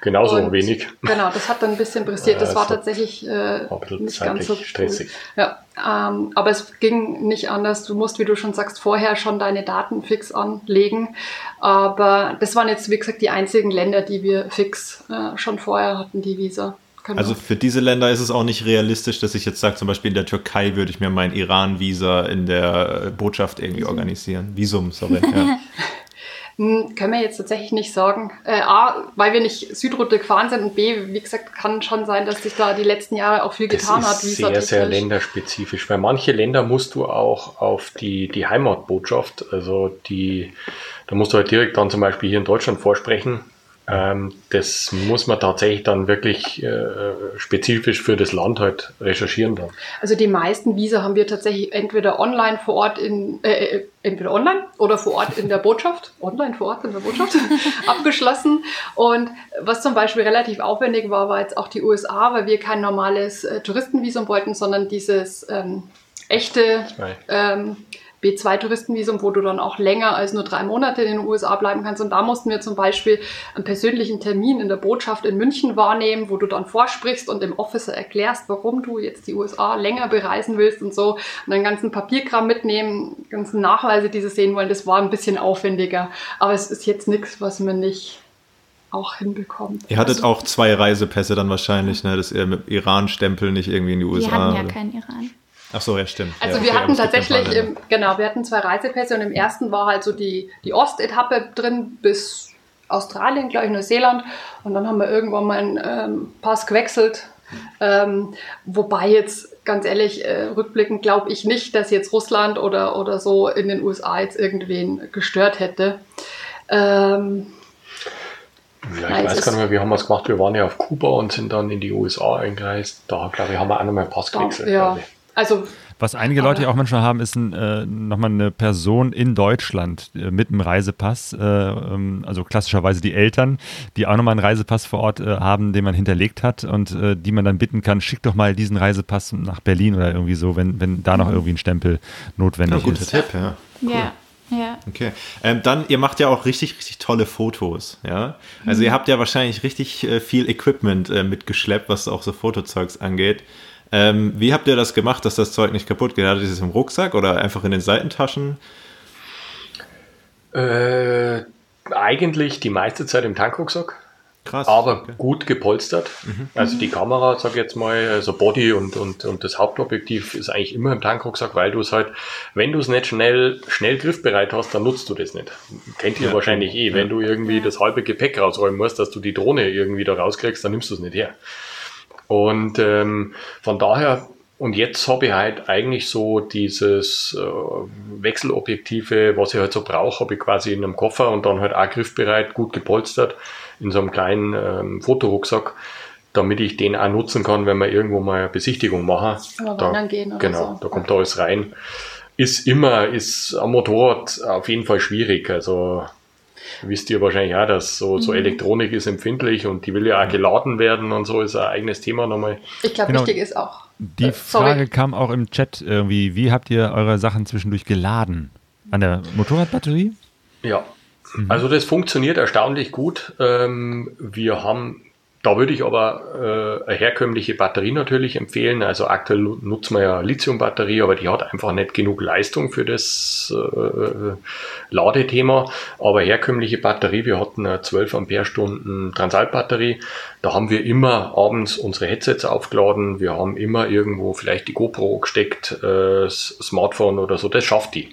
S3: genauso
S6: Und
S3: wenig.
S6: Genau, das hat dann ein bisschen pressiert. Das
S3: Ja,
S6: war tatsächlich äh, nicht ganz so
S3: stressig.
S6: Cool. Ja, ähm, aber es ging nicht anders. Du musst, wie du schon sagst, vorher schon deine Daten fix anlegen. Aber das waren jetzt, wie gesagt, die einzigen Länder, die wir fix äh, schon vorher hatten, die Visa. Genau.
S4: Also für diese Länder ist es auch nicht realistisch, dass ich jetzt sage, zum Beispiel in der Türkei würde ich mir mein Iran-Visa in der äh, Botschaft irgendwie organisieren. Visum, sorry. Ja.
S6: Hm, können wir jetzt tatsächlich nicht sagen. Äh, A, weil wir nicht Südroute gefahren sind und B, wie gesagt, kann schon sein, dass sich da die letzten Jahre auch viel
S3: Das
S6: getan hat.
S3: ist sehr, sehr länderspezifisch, weil manche Länder musst du auch auf die, die Heimatbotschaft, also die, da musst du halt direkt dann zum Beispiel hier in Deutschland vorsprechen. Ähm, das muss man tatsächlich dann wirklich äh, spezifisch für das Land halt recherchieren dann.
S6: Also die meisten Visa haben wir tatsächlich entweder online vor Ort in, äh, äh, entweder online oder vor Ort in der Botschaft, online vor Ort in der Botschaft, abgeschlossen. Und was zum Beispiel relativ aufwendig war, war jetzt auch die USA, weil wir kein normales äh, Touristenvisum wollten, sondern dieses ähm, echte ähm, B2-Touristenvisum, wo du dann auch länger als nur drei Monate in den USA bleiben kannst. Und da mussten wir zum Beispiel einen persönlichen Termin in der Botschaft in München wahrnehmen, wo du dann vorsprichst und dem Officer erklärst, warum du jetzt die USA länger bereisen willst und so. Und dann ganzen Papierkram mitnehmen, ganzen Nachweise, die sie sehen wollen. Das war ein bisschen aufwendiger. Aber es ist jetzt nichts, was man nicht auch hinbekommt.
S4: Ihr hattet
S6: Also-
S4: auch zwei Reisepässe dann wahrscheinlich, ne, dass ihr mit Iran-Stempel nicht irgendwie in die
S5: Wir
S4: USA.
S5: hatten ja
S4: oder-
S5: keinen Iran.
S4: Ach so, ja, stimmt.
S6: Also
S4: ja,
S6: wir
S4: okay,
S6: hatten tatsächlich, im, genau, wir hatten zwei Reisepässe und im ersten war halt so die, die Ostetappe drin bis Australien, glaube ich, Neuseeland. Und dann haben wir irgendwann mal einen ähm, Pass gewechselt. Ähm, wobei jetzt, ganz ehrlich, äh, rückblickend glaube ich nicht, dass jetzt Russland oder, oder so in den USA jetzt irgendwen gestört hätte. Ähm,
S3: Ja, ich weiß gar nicht mehr, wie haben wir es gemacht. Wir waren ja auf Kuba und sind dann in die USA eingereist. Da, glaube ich, haben wir auch nochmal einen Pass gewechselt.
S6: ja,
S3: glaube ich.
S6: Also
S1: Was einige Leute ja auch manchmal haben, ist ein, äh, nochmal eine Person in Deutschland äh, mit einem Reisepass, äh, ähm, also klassischerweise die Eltern, die auch nochmal einen Reisepass vor Ort äh, haben, den man hinterlegt hat und äh, die man dann bitten kann, schick doch mal diesen Reisepass nach Berlin oder irgendwie so, wenn, wenn da noch irgendwie ein Stempel
S4: Ja,
S1: notwendig
S4: guter
S1: ist.
S4: Tipp, ja.
S5: Ja, ja.
S4: Okay. Ähm, dann, ihr macht ja auch richtig, richtig tolle Fotos, ja. Also ihr habt ja wahrscheinlich richtig äh, viel Equipment äh, mitgeschleppt, was auch so Fotozeugs angeht. Ähm, wie habt ihr das gemacht, dass das Zeug nicht kaputt geht? Hattet ihr es im Rucksack oder einfach in den Seitentaschen?
S3: Äh, eigentlich die meiste Zeit im Tankrucksack,
S4: Krass.
S3: aber
S4: okay.
S3: gut gepolstert. Also die Kamera, sag ich jetzt mal, also Body und, und, und das Hauptobjektiv ist eigentlich immer im Tankrucksack, weil du es halt, wenn du es nicht schnell, schnell griffbereit hast, dann nutzt du das nicht. Kennt ihr
S4: Ja.
S3: wahrscheinlich eh. Wenn du irgendwie das halbe Gepäck rausräumen musst, dass du die Drohne irgendwie da rauskriegst, dann nimmst du es nicht her. Und ähm, von daher, und jetzt habe ich halt eigentlich so dieses äh, Wechselobjektive, was ich halt so brauche, habe ich quasi in einem Koffer und dann halt auch griffbereit, gut gepolstert, in so einem kleinen ähm, Fotorucksack, damit ich den auch nutzen kann, wenn wir irgendwo mal eine Besichtigung machen.
S6: Mal
S3: Da-
S6: wandern gehen oder
S3: Genau,
S6: so.
S3: da kommt alles rein. ist immer, ist am Motorrad auf jeden Fall schwierig. Also wisst ihr wahrscheinlich auch, dass so, so Elektronik ist empfindlich und die will ja auch geladen werden und so ist ein eigenes Thema nochmal.
S6: Ich glaube,
S1: Genau.
S6: wichtig ist auch.
S1: Die
S6: Äh, sorry.
S1: Frage kam auch im Chat irgendwie, wie habt ihr eure Sachen zwischendurch geladen? An der Motorradbatterie?
S3: Ja, also das funktioniert erstaunlich gut. Ähm, wir haben, da würde ich aber äh, eine herkömmliche Batterie natürlich empfehlen. Also aktuell nu- nutzen wir ja Lithium-Batterie, aber die hat einfach nicht genug Leistung für das äh, Ladethema. Aber herkömmliche Batterie, wir hatten eine 12 Ampere-Stunden Transalp-Batterie. Da haben wir immer abends unsere Headsets aufgeladen. Wir haben immer irgendwo vielleicht die GoPro gesteckt, äh, Smartphone oder so. Das schafft die.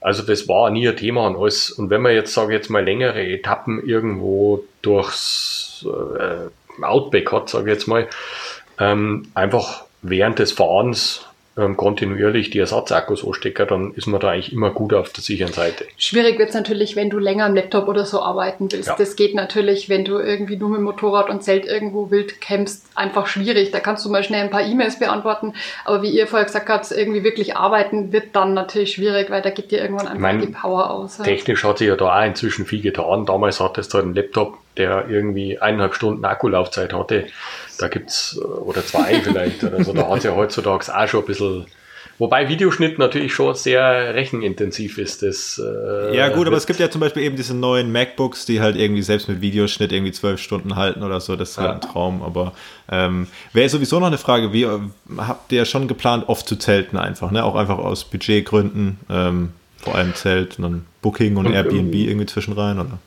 S3: Also das war nie ein Thema und alles. Und wenn man jetzt, sage ich jetzt mal, längere Etappen irgendwo durchs äh, Outback hat, sage ich jetzt mal, ähm, einfach während des Fahrens ähm, kontinuierlich die Ersatzakkus anstecken, dann ist man da eigentlich immer gut auf der sicheren Seite.
S6: Schwierig wird es natürlich, wenn du länger am Laptop oder so arbeiten willst.
S3: Ja.
S6: Das geht natürlich, wenn du irgendwie nur mit Motorrad und Zelt irgendwo wild campst, einfach schwierig. Da kannst du mal schnell ein paar E-Mails beantworten. Aber wie ihr vorher gesagt habt, irgendwie wirklich arbeiten wird dann natürlich schwierig, weil da geht dir irgendwann einfach
S3: mein,
S6: die Power aus. ja.
S3: Technisch hat sich ja da auch inzwischen viel getan. Damals hattest du halt einen Laptop, der irgendwie eineinhalb Stunden Akkulaufzeit hatte. Da gibt's, äh, oder zwei vielleicht, oder so. Da hat ja heutzutage auch schon ein bisschen, wobei Videoschnitt natürlich schon sehr rechenintensiv ist. Das, äh,
S4: Ja, gut, aber es gibt ja zum Beispiel eben diese neuen MacBooks, die halt irgendwie selbst mit Videoschnitt irgendwie zwölf Stunden halten oder so. Das ist halt
S3: Ja.
S4: ein Traum. Aber ähm, wäre sowieso noch eine Frage, wie habt ihr schon geplant, oft zu zelten einfach, ne? Auch einfach aus Budgetgründen, ähm, vor allem Zelt und dann Booking und,
S3: Und,
S4: Airbnb
S3: ähm,
S4: irgendwie zwischen rein, oder?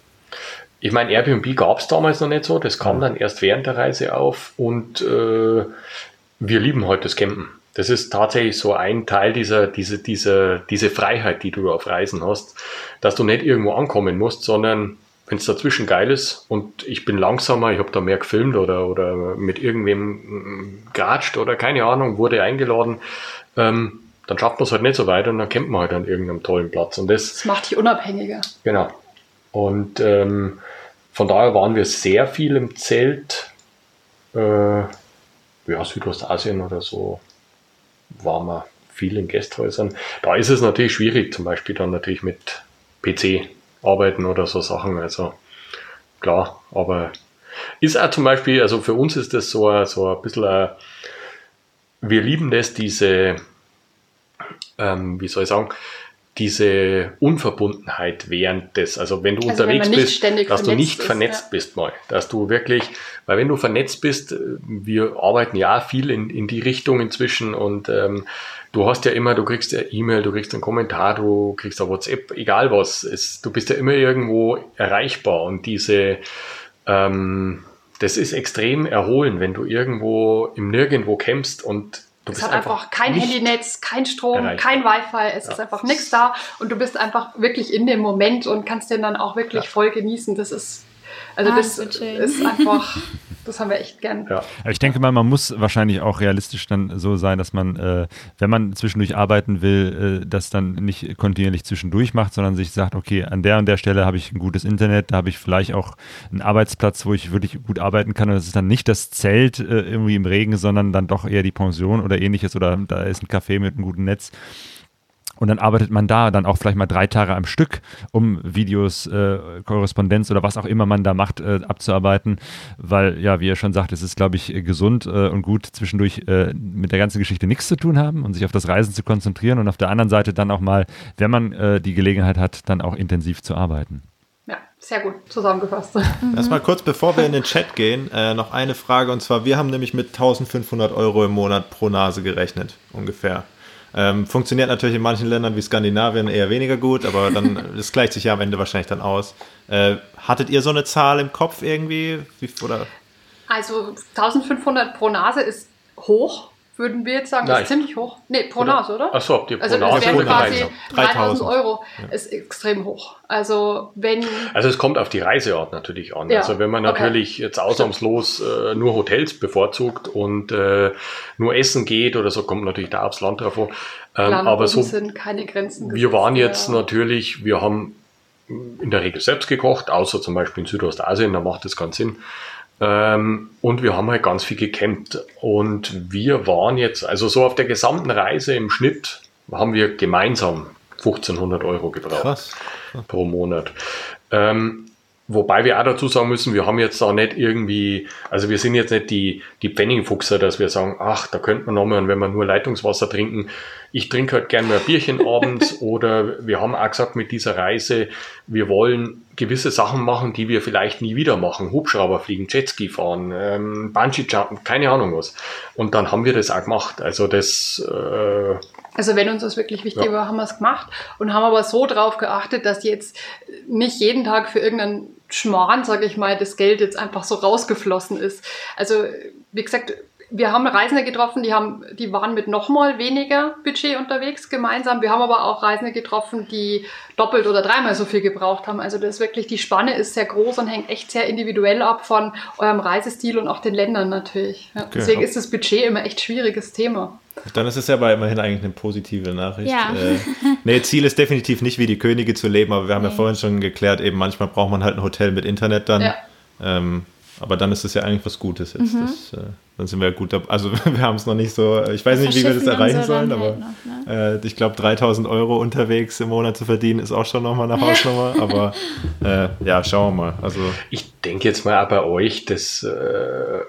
S3: Ich meine, Airbnb gab es damals noch nicht so, das kam dann erst während der Reise auf und äh, wir lieben heute das Campen. Das ist tatsächlich so ein Teil dieser, diese, diese, diese Freiheit, die du auf Reisen hast, dass du nicht irgendwo ankommen musst, sondern wenn es dazwischen geil ist und ich bin langsamer, ich habe da mehr gefilmt oder, oder mit irgendwem mm, geratscht oder keine Ahnung, wurde eingeladen, ähm, dann schafft man es halt nicht so weit und dann campt man halt an irgendeinem tollen Platz. Und das
S6: Das macht dich unabhängiger.
S3: Genau. Und ähm, von daher waren wir sehr viel im Zelt. Äh, ja, Südostasien oder so waren wir viel in Gästhäusern. Da ist es natürlich schwierig, zum Beispiel dann natürlich mit PC arbeiten oder so Sachen. Also klar, aber ist auch zum Beispiel, also für uns ist das so, ein- so ein bisschen, ein, wir lieben das, diese, ähm, wie soll ich sagen, diese Unverbundenheit während des, also wenn du
S6: Also wenn
S3: unterwegs
S6: nicht
S3: bist,
S6: ständig
S3: dass du nicht
S6: ist,
S3: vernetzt
S6: ja.
S3: bist mal, dass du wirklich, weil wenn du vernetzt bist, äh, wir arbeiten ja viel in, in die Richtung inzwischen und ähm, du hast ja immer, du kriegst ja E-Mail, du kriegst einen Kommentar, du kriegst ein WhatsApp, egal was, es, du bist ja immer irgendwo erreichbar und diese, ähm, das ist extrem erholen, wenn du irgendwo im Nirgendwo campst und du
S6: Es hat einfach kein Handynetz, kein Strom,
S3: erreichbar.
S6: kein Wi-Fi, es ist einfach nichts da und du bist einfach wirklich in dem Moment und kannst den dann auch wirklich
S3: Ja.
S6: voll genießen. Das ist, also
S5: Ah,
S6: das
S5: das
S6: ist einfach, das haben wir echt gern.
S3: Ja.
S1: Aber ich denke mal, man muss wahrscheinlich auch realistisch dann so sein, dass man, äh, wenn man zwischendurch arbeiten will, äh, das dann nicht kontinuierlich zwischendurch macht, sondern sich sagt, okay, an der und der Stelle habe ich ein gutes Internet, da habe ich vielleicht auch einen Arbeitsplatz, wo ich wirklich gut arbeiten kann. Und das ist dann nicht das Zelt äh, irgendwie im Regen, sondern dann doch eher die Pension oder ähnliches oder da ist ein Café mit einem guten Netz. Und dann arbeitet man da dann auch vielleicht mal drei Tage am Stück, um Videos, äh, Korrespondenz oder was auch immer man da macht, äh, abzuarbeiten. Weil, ja, wie er schon sagt, es ist, glaube ich, äh, gesund äh, und gut, zwischendurch äh, mit der ganzen Geschichte nichts zu tun haben und sich auf das Reisen zu konzentrieren und auf der anderen Seite dann auch mal, wenn man äh, die Gelegenheit hat, dann auch intensiv zu arbeiten.
S6: Ja, sehr gut zusammengefasst.
S4: Erstmal kurz, bevor wir in den Chat gehen, äh, noch eine Frage und zwar, wir haben nämlich mit 1500 Euro im Monat pro Nase gerechnet, ungefähr. Ähm, funktioniert natürlich in manchen Ländern wie Skandinavien eher weniger gut, aber dann, das gleicht sich ja am Ende wahrscheinlich dann aus. Äh, hattet ihr so eine Zahl im Kopf irgendwie? Wie, oder?
S6: Also 1500 pro Nase ist hoch, würden wir jetzt sagen. Das
S3: Nein.
S6: ist ziemlich hoch. Nee, pro Nase, oder?
S3: Achso, ihr pro
S6: Also das
S3: Nase oder
S6: quasi
S3: Reise?
S6: 3000
S4: 3000.
S6: Euro. Ist extrem hoch. Also wenn
S3: Also es kommt auf die Reiseart natürlich an.
S6: Ja,
S3: Also wenn man
S6: okay.
S3: natürlich jetzt ausnahmslos äh, nur Hotels bevorzugt und äh, nur essen geht oder so, kommt natürlich da aufs Land drauf an. Ähm, aber so,
S6: sind keine Grenzen.
S3: wir waren jetzt
S6: ja.
S3: natürlich, wir haben in der Regel selbst gekocht, außer zum Beispiel in Südostasien, da macht das keinen Sinn. Ähm, und wir haben halt ganz viel gecampt. Und wir waren jetzt, also so auf der gesamten Reise im Schnitt haben wir gemeinsam 1500 Euro gebraucht
S4: Krass.
S3: pro Monat. Ähm, wobei wir auch dazu sagen müssen, wir haben jetzt auch nicht irgendwie, also wir sind jetzt nicht die, die Pfennigfuchser, dass wir sagen, ach, da könnte man nochmal, wenn wir nur Leitungswasser trinken, ich trinke halt gerne mal ein Bierchen abends oder wir haben auch gesagt mit dieser Reise, wir wollen gewisse Sachen machen, die wir vielleicht nie wieder machen. Hubschrauber fliegen, Jetski fahren, ähm, Bungee-Jumpen, keine Ahnung was. Und dann haben wir das auch gemacht. Also das, äh,
S6: Also wenn uns das wirklich wichtig
S3: Ja.
S6: war, haben wir es gemacht und haben aber so drauf geachtet, dass jetzt nicht jeden Tag für irgendeinen Schmarrn, sage ich mal, das Geld jetzt einfach so rausgeflossen ist. Also wie gesagt, wir haben Reisende getroffen, die, haben, die waren mit nochmal weniger Budget unterwegs gemeinsam. Wir haben aber auch Reisende getroffen, die doppelt oder dreimal so viel gebraucht haben. Also das ist wirklich, die Spanne ist sehr groß und hängt echt sehr individuell ab von eurem Reisestil und auch den Ländern natürlich. Ja, deswegen ist das Budget immer echt schwieriges Thema.
S4: Dann ist es ja aber immerhin eigentlich eine positive Nachricht.
S5: Ja.
S4: Äh, nee, Ziel ist definitiv nicht wie die Könige zu leben, aber wir haben ja vorhin schon geklärt, eben manchmal braucht man halt ein Hotel mit Internet dann.
S6: Ja.
S4: Ähm, aber dann ist es ja eigentlich was Gutes jetzt. Das, äh, dann sind wir gut dabei. Also wir haben es noch nicht so, ich weiß nicht, wie wir das erreichen
S5: so
S4: sollen, aber
S5: halt noch, ne?
S4: äh, ich glaube 3000 Euro unterwegs im Monat zu verdienen ist auch schon nochmal eine Hausnummer. aber äh, ja, schauen wir mal. Also
S3: Ich denke jetzt mal bei euch, das, äh,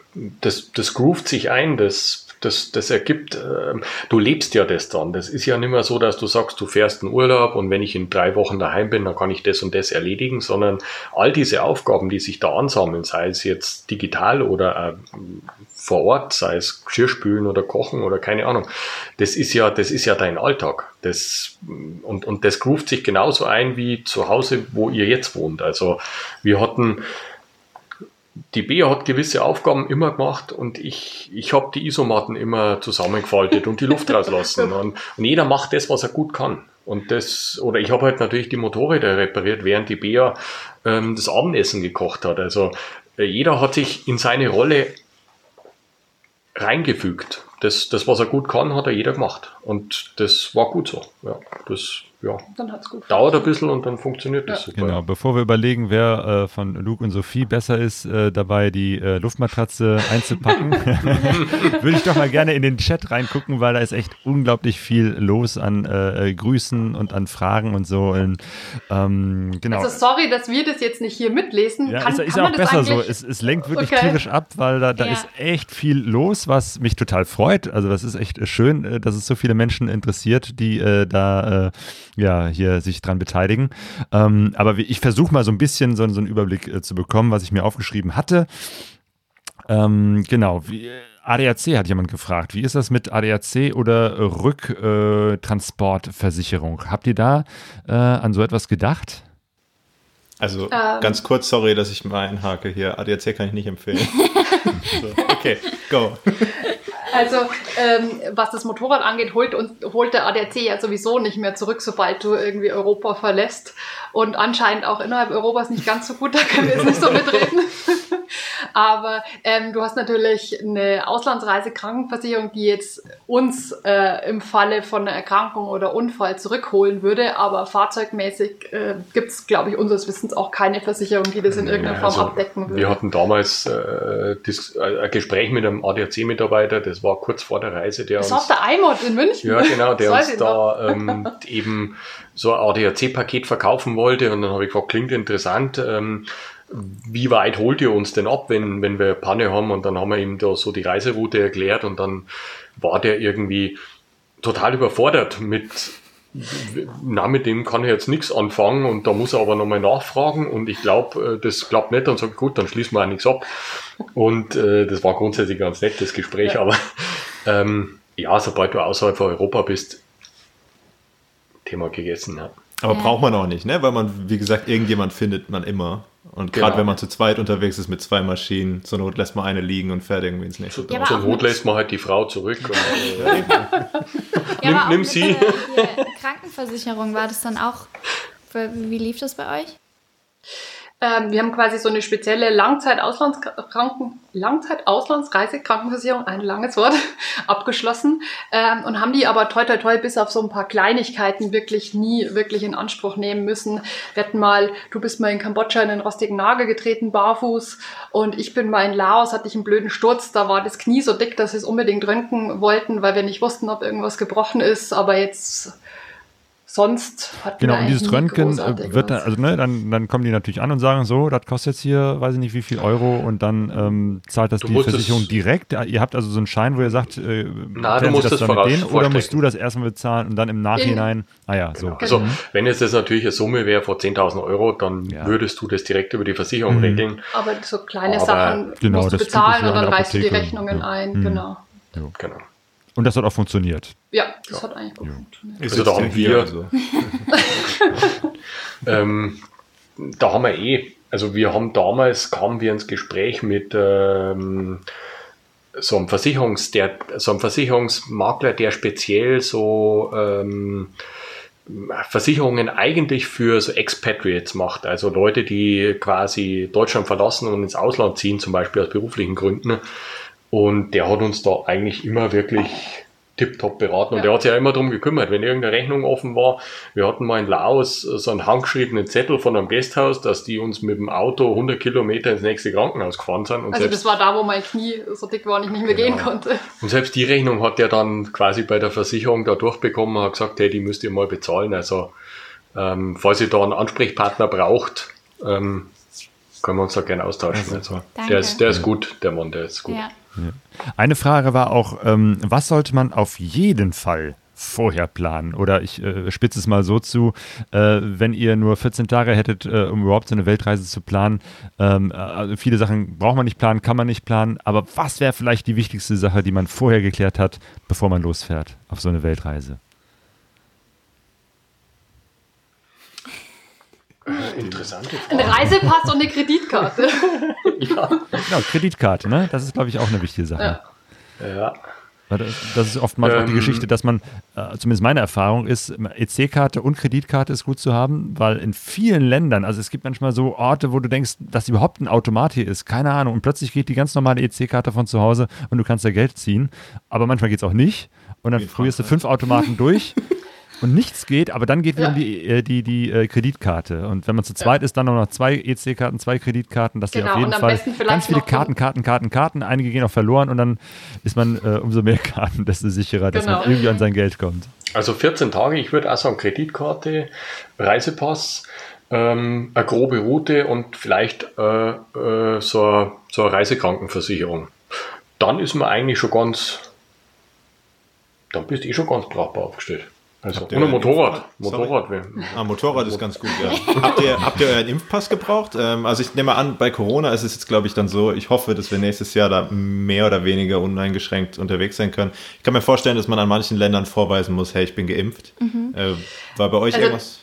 S3: das, das groovt sich ein, das, das, das ergibt, ähm, du lebst ja das dann. Das ist ja nicht mehr so, dass du sagst, du fährst in Urlaub und wenn ich in drei Wochen daheim bin, dann kann ich das und das erledigen, sondern all diese Aufgaben, die sich da ansammeln, sei es jetzt digital oder äh, vor Ort, sei es Geschirrspülen oder Kochen oder keine Ahnung, das ist ja, das ist ja dein Alltag. Das, und, und das groovt sich genauso ein wie zu Hause, wo ihr jetzt wohnt. Also wir hatten die Bea hat gewisse Aufgaben immer gemacht und ich, ich habe die Isomatten immer zusammengefaltet und die Luft rauslassen. Und, und jeder macht das, was er gut kann. Und das, oder ich habe halt natürlich die Motorräder repariert, während die Bea ähm, das Abendessen gekocht hat. Also äh, jeder hat sich in seine Rolle reingefügt. Das, das, was er gut kann, hat er jeder gemacht. Und das war gut so. Ja, das ja,
S6: Dann hat's gut
S3: dauert ein bisschen und dann funktioniert das
S6: Ja.
S3: super.
S1: Genau, bevor wir überlegen, wer äh, von Luke und Sophie besser ist, äh, dabei die äh, Luftmatratze einzupacken, würde ich doch mal gerne in den Chat reingucken, weil da ist echt unglaublich viel los an äh, äh, Grüßen und an Fragen und so. Und, ähm, genau.
S6: Also sorry, dass wir das jetzt nicht hier mitlesen.
S1: Ja,
S6: kann,
S1: ist, ist
S6: kann
S1: ja auch
S6: man das
S1: besser so. Es, es lenkt wirklich
S6: Okay.
S1: tierisch ab, weil da, da
S5: Ja.
S1: ist echt viel los, was mich total freut. Also das ist echt schön, äh, dass es so viele Menschen interessiert, die äh, da äh, ja hier sich dran beteiligen. Ähm, aber ich versuche mal so ein bisschen so, so einen Überblick äh, zu bekommen, was ich mir aufgeschrieben hatte. Ähm, genau, wie, äh, ADAC hat jemand gefragt. Wie ist das mit ADAC oder Rücktransportversicherung? Äh? Habt ihr da äh, an so etwas gedacht?
S4: Also
S6: Ähm.
S4: ganz kurz, sorry, dass ich mal einhake hier. ADAC kann ich nicht empfehlen. so, okay, go.
S6: Also, ähm, was das Motorrad angeht, holt, uns, holt der ADAC ja sowieso nicht mehr zurück, sobald du irgendwie Europa verlässt. Und anscheinend auch innerhalb Europas nicht ganz so gut, da können wir jetzt nicht so mitreden. Aber ähm, du hast natürlich eine Auslandsreisekrankenversicherung, die jetzt uns äh, im Falle von einer Erkrankung oder Unfall zurückholen würde. Aber fahrzeugmäßig äh, gibt es, glaube ich, unseres Wissens auch keine Versicherung, die das in irgendeiner Form
S3: Also,
S6: abdecken würde.
S3: Wir hatten damals äh, das, äh, ein Gespräch mit einem ADAC-Mitarbeiter, das war kurz vor der Reise, der
S6: das war
S3: uns,
S6: auf der IMOD in München.
S3: ja, genau, der
S6: Das
S3: uns da ähm, eben so ein ADAC-Paket verkaufen wollte. Und dann habe ich gefragt, klingt interessant. Ähm, wie weit holt ihr uns denn ab, wenn, wenn wir Panne haben? Und dann haben wir ihm da so die Reiseroute erklärt und dann war der irgendwie total überfordert mit, na, mit dem kann er jetzt nichts anfangen und da muss er aber nochmal nachfragen und ich glaube, das klappt nicht. Dann sage ich, gut, dann schließen wir auch nichts ab. Und äh, das war grundsätzlich ganz nett, das Gespräch,
S6: Ja.
S3: aber ähm, ja, sobald du außerhalb von Europa bist, Thema gegessen. Ja.
S4: Aber
S5: Ja.
S4: braucht man auch nicht, ne? Weil man, wie gesagt, irgendjemand findet man immer. Und gerade
S3: Genau.
S4: wenn man zu zweit unterwegs ist mit zwei Maschinen, zur Not lässt man eine liegen und fährt irgendwie ins nächste.
S5: Ja,
S3: Zur Not lässt man halt die Frau zurück. Und, äh,
S5: Ja,
S3: Nimm- nimm sie.
S5: Der, der Krankenversicherung war das dann auch. Wie lief das bei euch?
S6: Ähm, wir haben quasi so eine spezielle Langzeit-Auslandsreisekrankenversicherung, ein langes Wort, abgeschlossen. Ähm, und haben die aber toi toi toi bis auf so ein paar Kleinigkeiten wirklich nie wirklich in Anspruch nehmen müssen. Wir hatten mal, du bist mal in Kambodscha in den rostigen Nagel getreten, barfuß. Und ich bin mal in Laos, hatte ich einen blöden Sturz, da war das Knie so dick, dass wir es unbedingt röntgen wollten, weil wir nicht wussten, ob irgendwas gebrochen ist, aber jetzt sonst hat
S1: Genau, und dieses Röntgen äh, wird dann, also ne, dann, dann kommen die natürlich an und sagen so, das kostet jetzt hier, weiß ich nicht, wie viel Euro und dann ähm, zahlt das
S3: Du
S1: die Versicherung direkt. Ihr habt also so einen Schein, wo ihr sagt, äh,
S3: Na, du musst
S1: das mit
S3: voraus-
S1: denen oder musst du das erstmal bezahlen und dann im Nachhinein, ah ja, so.
S3: Also, wenn jetzt das natürlich eine Summe wäre von 10.000 Euro, dann
S1: Ja.
S3: würdest du das direkt über die Versicherung
S1: Mhm.
S3: regeln.
S6: Aber so kleine
S3: Aber
S6: Sachen
S1: genau,
S6: musst du
S1: das
S6: bezahlen und dann reißt du die. Rechnungen
S1: Ja.
S6: ein,
S1: Mhm.
S6: genau.
S3: Genau.
S1: Und das hat auch funktioniert.
S6: Ja, das hat eigentlich gut funktioniert.
S4: Ist
S3: Also da
S4: jetzt
S3: haben
S4: hier,
S3: wir-
S4: also.
S3: Ähm, da haben wir eh, also wir haben damals, kamen wir ins Gespräch mit ähm, so einem Versicherungs, der, so einem Versicherungsmakler, der speziell so ähm, Versicherungen eigentlich für so Expatriates macht, also Leute, die quasi Deutschland verlassen und ins Ausland ziehen, zum Beispiel aus beruflichen Gründen. Und der hat uns da eigentlich immer wirklich tipptopp beraten. Und
S6: Ja.
S3: der hat sich ja immer darum gekümmert, wenn irgendeine Rechnung offen war. Wir hatten mal in Laos so einen handgeschriebenen Zettel von einem Gasthaus, dass die uns mit dem Auto 100 Kilometer ins nächste Krankenhaus gefahren sind. Und,
S6: Also
S3: selbst,
S6: das war da, wo mein Knie so dick war und ich nicht mehr
S3: Genau.
S6: gehen konnte.
S3: und selbst die Rechnung hat der dann quasi bei der Versicherung da durchbekommen und hat gesagt, hey, die müsst ihr mal bezahlen. Also ähm, falls ihr da einen Ansprechpartner braucht, ähm, können wir uns da gerne austauschen. Also,
S5: Danke.
S3: der, ist, der ist gut, der Mann, der ist gut.
S5: Ja.
S1: Eine Frage war auch, ähm, was sollte man auf jeden Fall vorher planen? Oder ich äh, spitze es mal so zu, äh, wenn ihr nur 14 Tage hättet, äh, um überhaupt so eine Weltreise zu planen, ähm, äh, also viele Sachen braucht man nicht planen, kann man nicht planen, aber was wäre vielleicht die wichtigste Sache, die man vorher geklärt hat, bevor man losfährt auf so eine Weltreise?
S3: Interessante
S6: Ein
S3: Frage.
S6: Reisepass und eine Kreditkarte.
S1: Genau, Kreditkarte, ne? Das ist, glaube ich, auch eine wichtige Sache.
S6: Ja.
S3: Ja.
S1: Weil Das, ist oftmals auch die
S3: Ähm.
S1: Geschichte, dass man, äh, zumindest meine Erfahrung ist, EC-Karte und Kreditkarte ist gut zu haben, weil in vielen Ländern, also es gibt manchmal so Orte, wo du denkst, dass überhaupt ein Automat hier ist, keine Ahnung, und plötzlich geht die ganz normale EC-Karte von zu Hause und du kannst da Geld ziehen, aber manchmal geht es auch nicht und dann probierst du fünf Automaten durch. Und nichts geht, aber dann geht
S6: Ja.
S1: wiederum die, äh, die, die äh, Kreditkarte. Und wenn man zu zweit ist, dann noch zwei EC-Karten, zwei Kreditkarten, dass die
S6: Genau,
S1: auf jeden Fall ganz viele Karten, Karten, Karten, Karten. Einige gehen auch verloren und dann ist man äh, umso mehr Karten, desto sicherer, dass
S6: Genau.
S1: man irgendwie an sein Geld kommt.
S3: Also 14 Tage, ich würde auch sagen Kreditkarte, Reisepass, ähm, eine grobe Route und vielleicht äh, äh, so, eine, so eine Reisekrankenversicherung. Dann ist man eigentlich schon ganz, dann bist du eh schon ganz brauchbar aufgestellt. Also
S4: Habt
S3: ohne Motorrad. Motorrad wäre.
S4: Ah, Motorrad ist ganz gut, ja. habt, ihr, habt ihr euren Impfpass gebraucht? Ähm, also ich nehme an, bei Corona ist es jetzt, glaube ich, dann so, ich hoffe, dass wir nächstes Jahr da mehr oder weniger uneingeschränkt unterwegs sein können. Ich kann mir vorstellen, dass man an manchen Ländern vorweisen muss, hey, ich bin geimpft. Äh, war bei euch
S6: Also-
S4: irgendwas?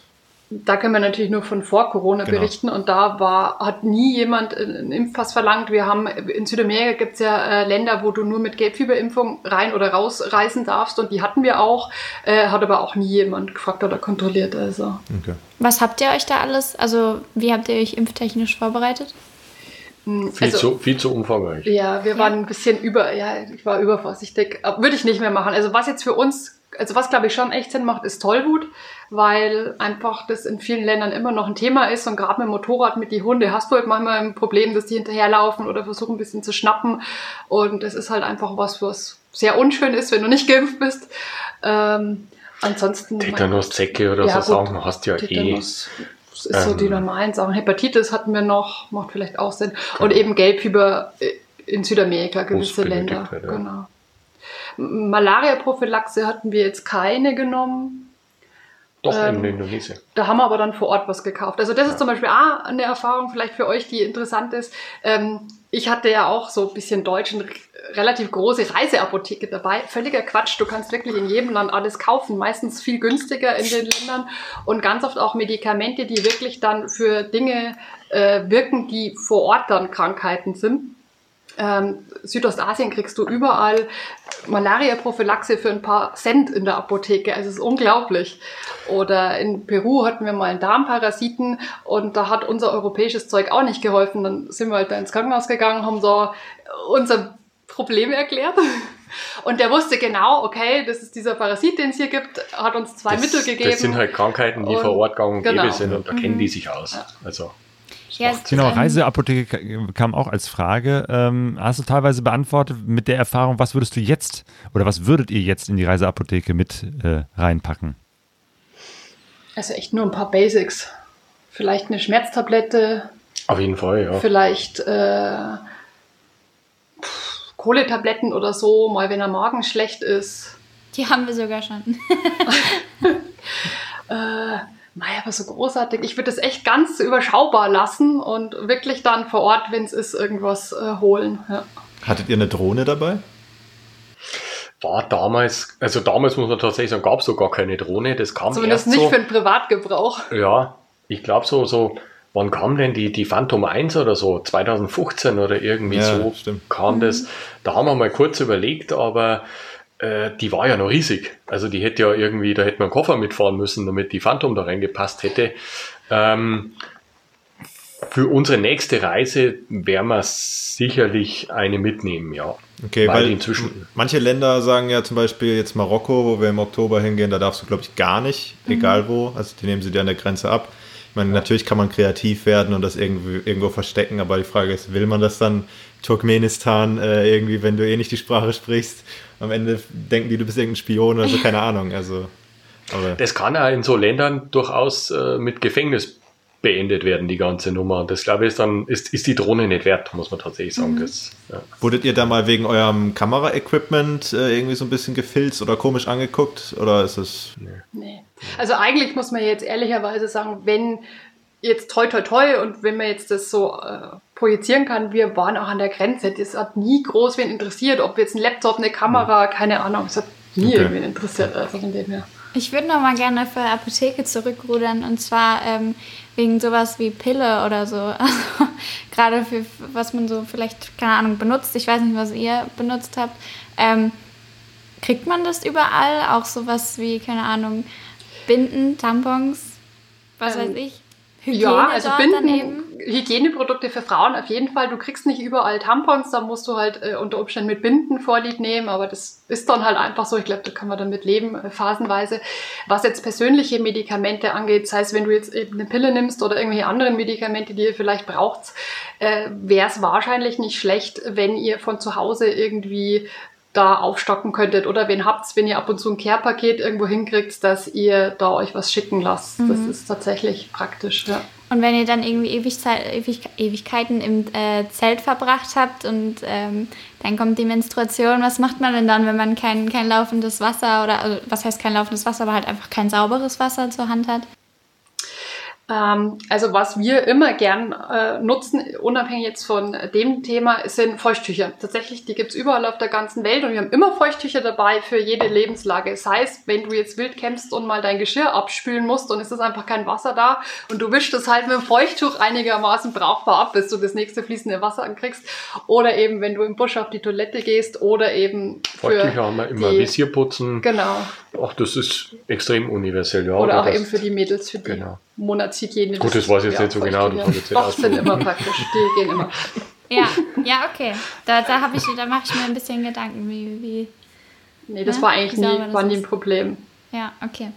S6: Da können wir natürlich nur von vor Corona
S4: Genau.
S6: berichten und da war, hat nie jemand einen Impfpass verlangt. Wir haben in Südamerika gibt es ja äh, Länder, wo du nur mit Gelbfieberimpfung rein oder raus reisen darfst und die hatten wir auch, äh, hat aber auch nie jemand gefragt oder kontrolliert. Also
S4: Okay.
S5: Was habt ihr euch da alles, also wie habt ihr euch impftechnisch vorbereitet?
S3: Viel,
S6: also,
S3: zu, viel zu umfangreich.
S6: Ja, wir waren ein bisschen über, ja, ich war übervorsichtig. Würde ich nicht mehr machen. Also was jetzt für uns, also was glaube ich schon echt Sinn macht, ist Tollwut, weil einfach das in vielen Ländern immer noch ein Thema ist und gerade mit dem Motorrad, mit die Hunde hast du halt manchmal ein Problem, dass die hinterherlaufen oder versuchen ein bisschen zu schnappen und das ist halt einfach was, was sehr unschön ist, wenn du nicht geimpft bist. Ähm, ansonsten...
S3: Tetanus, Zecke oder
S6: Ja,
S3: so
S6: gut.
S3: Sachen hast du ja eh.
S6: Tetanus. Das ist so
S3: Ähm.
S6: die normalen Sachen. Hepatitis hatten wir noch, macht vielleicht auch Sinn. Und eben Gelbfieber äh, in Südamerika, gewisse Länder.
S3: ja.
S6: Genau. Malaria-Prophylaxe hatten wir jetzt keine genommen.
S3: Doch
S6: Ähm,
S3: in Indonesien.
S6: Da haben wir aber dann vor Ort was gekauft. Also das ist zum Beispiel auch eine Erfahrung vielleicht für euch, die interessant ist. Ähm, ich hatte ja auch so ein bisschen deutsch eine relativ große Reiseapotheke dabei. Völliger Quatsch. Du kannst wirklich in jedem Land alles kaufen. Meistens viel günstiger in den Ländern und ganz oft auch Medikamente, die wirklich dann für Dinge äh, wirken, die vor Ort dann Krankheiten sind. Ähm, Südostasien kriegst du überall Malaria-Prophylaxe für ein paar Cent in der Apotheke. Also es ist unglaublich. Oder in Peru hatten wir mal einen Darmparasiten und da hat unser europäisches Zeug auch nicht geholfen. Dann sind wir halt da ins Krankenhaus gegangen, haben so unser Problem erklärt. Und der wusste genau, okay, das ist dieser Parasit, den es hier gibt, hat uns zwei
S3: das,
S6: Mittel gegeben.
S3: Das sind halt Krankheiten, die
S6: Und-
S3: vor Ort gang und gäbe
S6: genau.
S3: sind und da kennen die sich aus. Also
S5: Ja,
S1: Genau,
S5: ähm,
S1: Reiseapotheke ka- kam auch als Frage. Ähm, hast du teilweise beantwortet mit der Erfahrung, was würdest du jetzt oder was würdet ihr jetzt in die Reiseapotheke mit äh, reinpacken?
S6: Also echt nur ein paar Basics. Vielleicht eine Schmerztablette,
S3: auf jeden Fall, ja.
S6: vielleicht äh, pff, Kohletabletten oder so, mal wenn der Magen schlecht ist.
S5: Die haben wir sogar schon.
S6: Äh, Mei, aber so großartig. Ich würde das echt ganz überschaubar lassen und wirklich dann vor Ort, wenn es ist, irgendwas äh, holen. Ja.
S4: Hattet ihr eine Drohne dabei?
S3: War damals, also damals muss man tatsächlich sagen, gab es so gar keine Drohne. Das kam
S6: Zumindest
S3: erst
S6: nicht
S3: so.
S6: für den Privatgebrauch.
S3: Ja, ich glaube so, so, wann kam denn die, die Phantom 1 oder so? 2015 oder irgendwie
S4: Ja,
S3: so
S4: stimmt.
S3: kam das. Da haben wir mal kurz überlegt, aber äh, die war ja noch riesig. Also die hätte ja irgendwie, da hätte man einen Koffer mitfahren müssen, damit die Phantom da reingepasst hätte. Ähm, für unsere nächste Reise werden wir sicherlich eine mitnehmen, ja.
S4: Okay,
S3: Weil
S4: weil,
S3: inzwischen-
S4: manche Länder sagen ja zum Beispiel jetzt Marokko, wo wir im Oktober hingehen, da darfst du, glaube ich, gar nicht, egal wo. Also die nehmen sie dir an der Grenze ab. Ich meine, natürlich kann man kreativ werden und das irgendwie, irgendwo verstecken, aber die Frage ist, will man das dann Turkmenistan äh, irgendwie, wenn du eh nicht die Sprache sprichst? Am Ende denken die, du bist irgendein Spion oder so, keine Ahnung. Also, aber
S3: Das kann auch in so Ländern durchaus äh, mit Gefängnis beendet werden, die ganze Nummer. Und das glaube ich ist dann, ist, ist die Drohne nicht wert, muss man tatsächlich sagen. Das, ja.
S4: wurdet ihr da mal wegen eurem Kameraequipment äh, irgendwie so ein bisschen gefilzt oder komisch angeguckt? Oder ist es.
S6: Nee. Also eigentlich muss man jetzt ehrlicherweise sagen, wenn jetzt toi toi toi und wenn man jetzt das so äh, projizieren kann, wir waren auch an der Grenze. Das hat nie groß wen interessiert, ob jetzt ein Laptop, eine Kamera, keine Ahnung, es hat nie
S4: Okay.
S6: irgendwen interessiert. Also von dem her.
S5: Ich würde noch mal gerne für Apotheke zurückrudern und zwar ähm, wegen sowas wie Pille oder so. Also, gerade für was man so vielleicht, keine Ahnung, benutzt. Ich weiß nicht, was ihr benutzt habt. Ähm, kriegt man das überall? Auch sowas wie, keine Ahnung, Binden, Tampons, was
S6: Ähm,
S5: weiß ich?
S6: Ja, also Binden, Hygieneprodukte für Frauen auf jeden Fall. Du kriegst nicht überall Tampons, da musst du halt äh, unter Umständen mit Binden Vorlieb nehmen, aber das ist dann halt einfach so. Ich glaube, da kann man damit leben, äh, phasenweise. Was jetzt persönliche Medikamente angeht, sei es, wenn du jetzt eben eine Pille nimmst oder irgendwelche anderen Medikamente, die ihr vielleicht braucht, äh, wäre es wahrscheinlich nicht schlecht, wenn ihr von zu Hause irgendwie da aufstocken könntet oder wen habt's, wenn ihr ab und zu ein Care-Paket irgendwo hinkriegt, dass ihr da euch was schicken lasst. Das ist tatsächlich praktisch, ja.
S5: Und wenn ihr dann irgendwie Ewigzei- Ewig Ewigkeiten im äh, Zelt verbracht habt und ähm, dann kommt die Menstruation, was macht man denn dann, wenn man kein, kein laufendes Wasser oder, also, was heißt kein laufendes Wasser, aber halt einfach kein sauberes Wasser zur Hand hat?
S6: Ähm, also was wir immer gern äh, nutzen, unabhängig jetzt von dem Thema, sind Feuchttücher. Tatsächlich, die gibt's überall auf der ganzen Welt und wir haben immer Feuchttücher dabei für jede Lebenslage. Sei es, wenn du jetzt wild campst und mal dein Geschirr abspülen musst und es ist einfach kein Wasser da und du wischst es halt mit dem Feuchttuch einigermaßen brauchbar ab, bis du das nächste fließende Wasser ankriegst. Oder eben, wenn du im Busch auf die Toilette gehst oder eben für
S3: Feuchttücher haben wir immer
S6: die-
S3: Visierputzen.
S6: Genau.
S3: Ach, das ist extrem universell, ja.
S6: Oder auch eben für die Mädels, für die
S3: Genau.
S6: Monatshygiene.
S3: Gut, das weiß ich jetzt nicht so genau, das jetzt
S6: Doch, sind immer praktisch. Die gehen immer.
S5: Ja, ja, okay. Da, da, ich, da mache ich mir ein bisschen Gedanken, wie, wie.
S6: Nee, das
S5: Ja,
S6: war eigentlich nie,
S5: das
S6: war nie ein. Problem.
S5: Ja, okay.